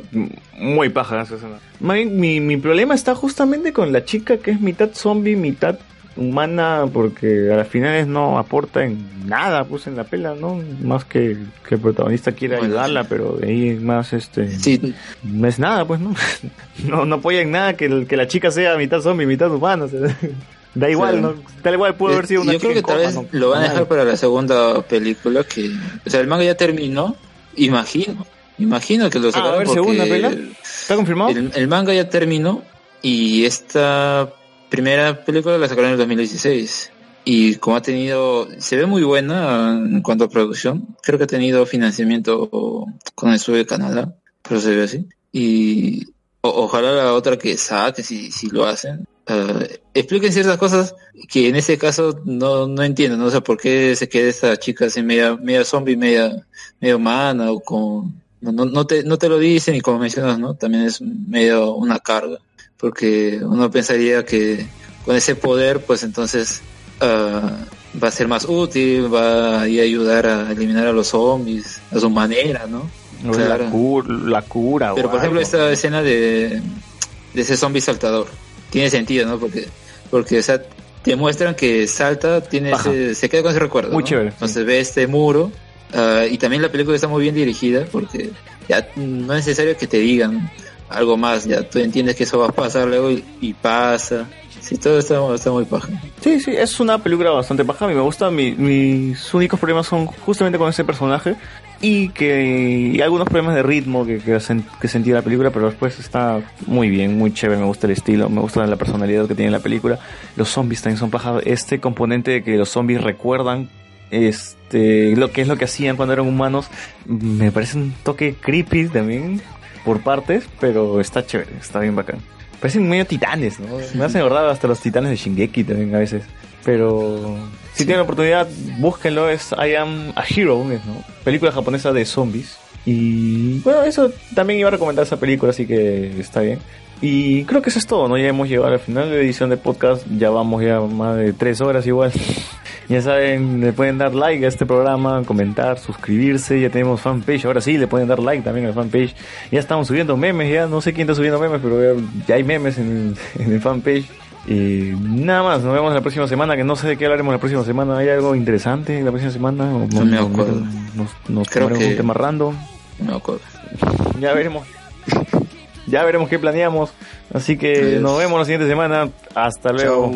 muy paja esa escena. Mi, mi problema está justamente con la chica que es mitad zombie, mitad humana, porque a las finales no aporta en nada, pues en la pela, ¿no? Más que, que el protagonista quiere ayudarla, pero de ahí más este... Sí, No es nada, pues, ¿no? No, no apoya en nada que, que la chica sea mitad zombie, mitad humana. o sea, da igual, Sí. ¿no? Tal igual pudo haber sido una Yo creo que tal vez ¿no? lo van a dejar para la segunda película que... O sea, el manga ya terminó, imagino. Imagino que lo Ah, a sacaron segunda pela. ¿Está confirmado? el, el manga ya terminó y esta primera película la sacaron en el 2016. Y como ha tenido... Se ve muy buena en cuanto a producción. Creo que ha tenido financiamiento con el estudio de Canadá. Pero se ve así. Y o- ojalá la otra que saque, si, si lo hacen, eh, expliquen ciertas cosas que en ese caso no, no entiendo, ¿no? O sea, por qué se queda esta chica así media, media zombie, media, media humana o con... No, no, no te, no te lo dicen y como mencionas, ¿no? También es medio una carga, porque uno pensaría que con ese poder, pues entonces ah, va a ser más útil, va a ayudar a eliminar a los zombies a su manera, ¿no? La, cura, la cura, Pero por ejemplo esta escena de, de ese zombie saltador tiene sentido, ¿no? Porque, porque o sea, te muestran que salta, tiene Paja. ese- se queda con ese recuerdo. Muy ¿no? chévere, Entonces ve este muro ah, y también la película está muy bien dirigida porque ya no es necesario que te digan algo más, ya tú entiendes que eso va a pasar luego y, y pasa. Sí, todo está, está muy paja. Sí, sí, es una película bastante baja. A mí me gusta. Mi- mis únicos problemas son justamente con ese personaje y que y algunos problemas de ritmo que, que, que sentí en la película, pero después está muy bien, muy chévere. Me gusta el estilo, me gusta la personalidad que tiene la película. Los zombies también son paja. Este componente de que los zombies recuerdan este lo que es lo que hacían cuando eran humanos me parece un toque creepy también por partes, pero está chévere, está bien bacán. Parecen medio titanes, ¿no? Me hacen acordar hasta los titanes de Shingeki también a veces. Pero si tienen la oportunidad, búsquenlo, es I Am a Hero, ¿no? Película japonesa de zombies. Y bueno, eso también iba a recomendar esa película, así que está bien. Y creo que eso es todo, ¿no? Ya hemos llegado al final de la edición de podcast, ya vamos ya más de tres horas igual. ya saben, le pueden dar like a este programa, comentar, suscribirse, ya tenemos fanpage, ahora sí, le pueden dar like también al fanpage. Ya estamos subiendo memes, ya no sé quién está subiendo memes, pero ya, ya hay memes en, en el fanpage. Y nada más, nos vemos la próxima semana, que no sé de qué hablaremos la próxima semana. ¿Hay algo interesante la próxima semana? ¿O No me acuerdo. Nos, nos Creo que- un tema random. No acuerdo. Ya veremos. Ya veremos qué planeamos. Así que nos vemos la siguiente semana. Hasta luego.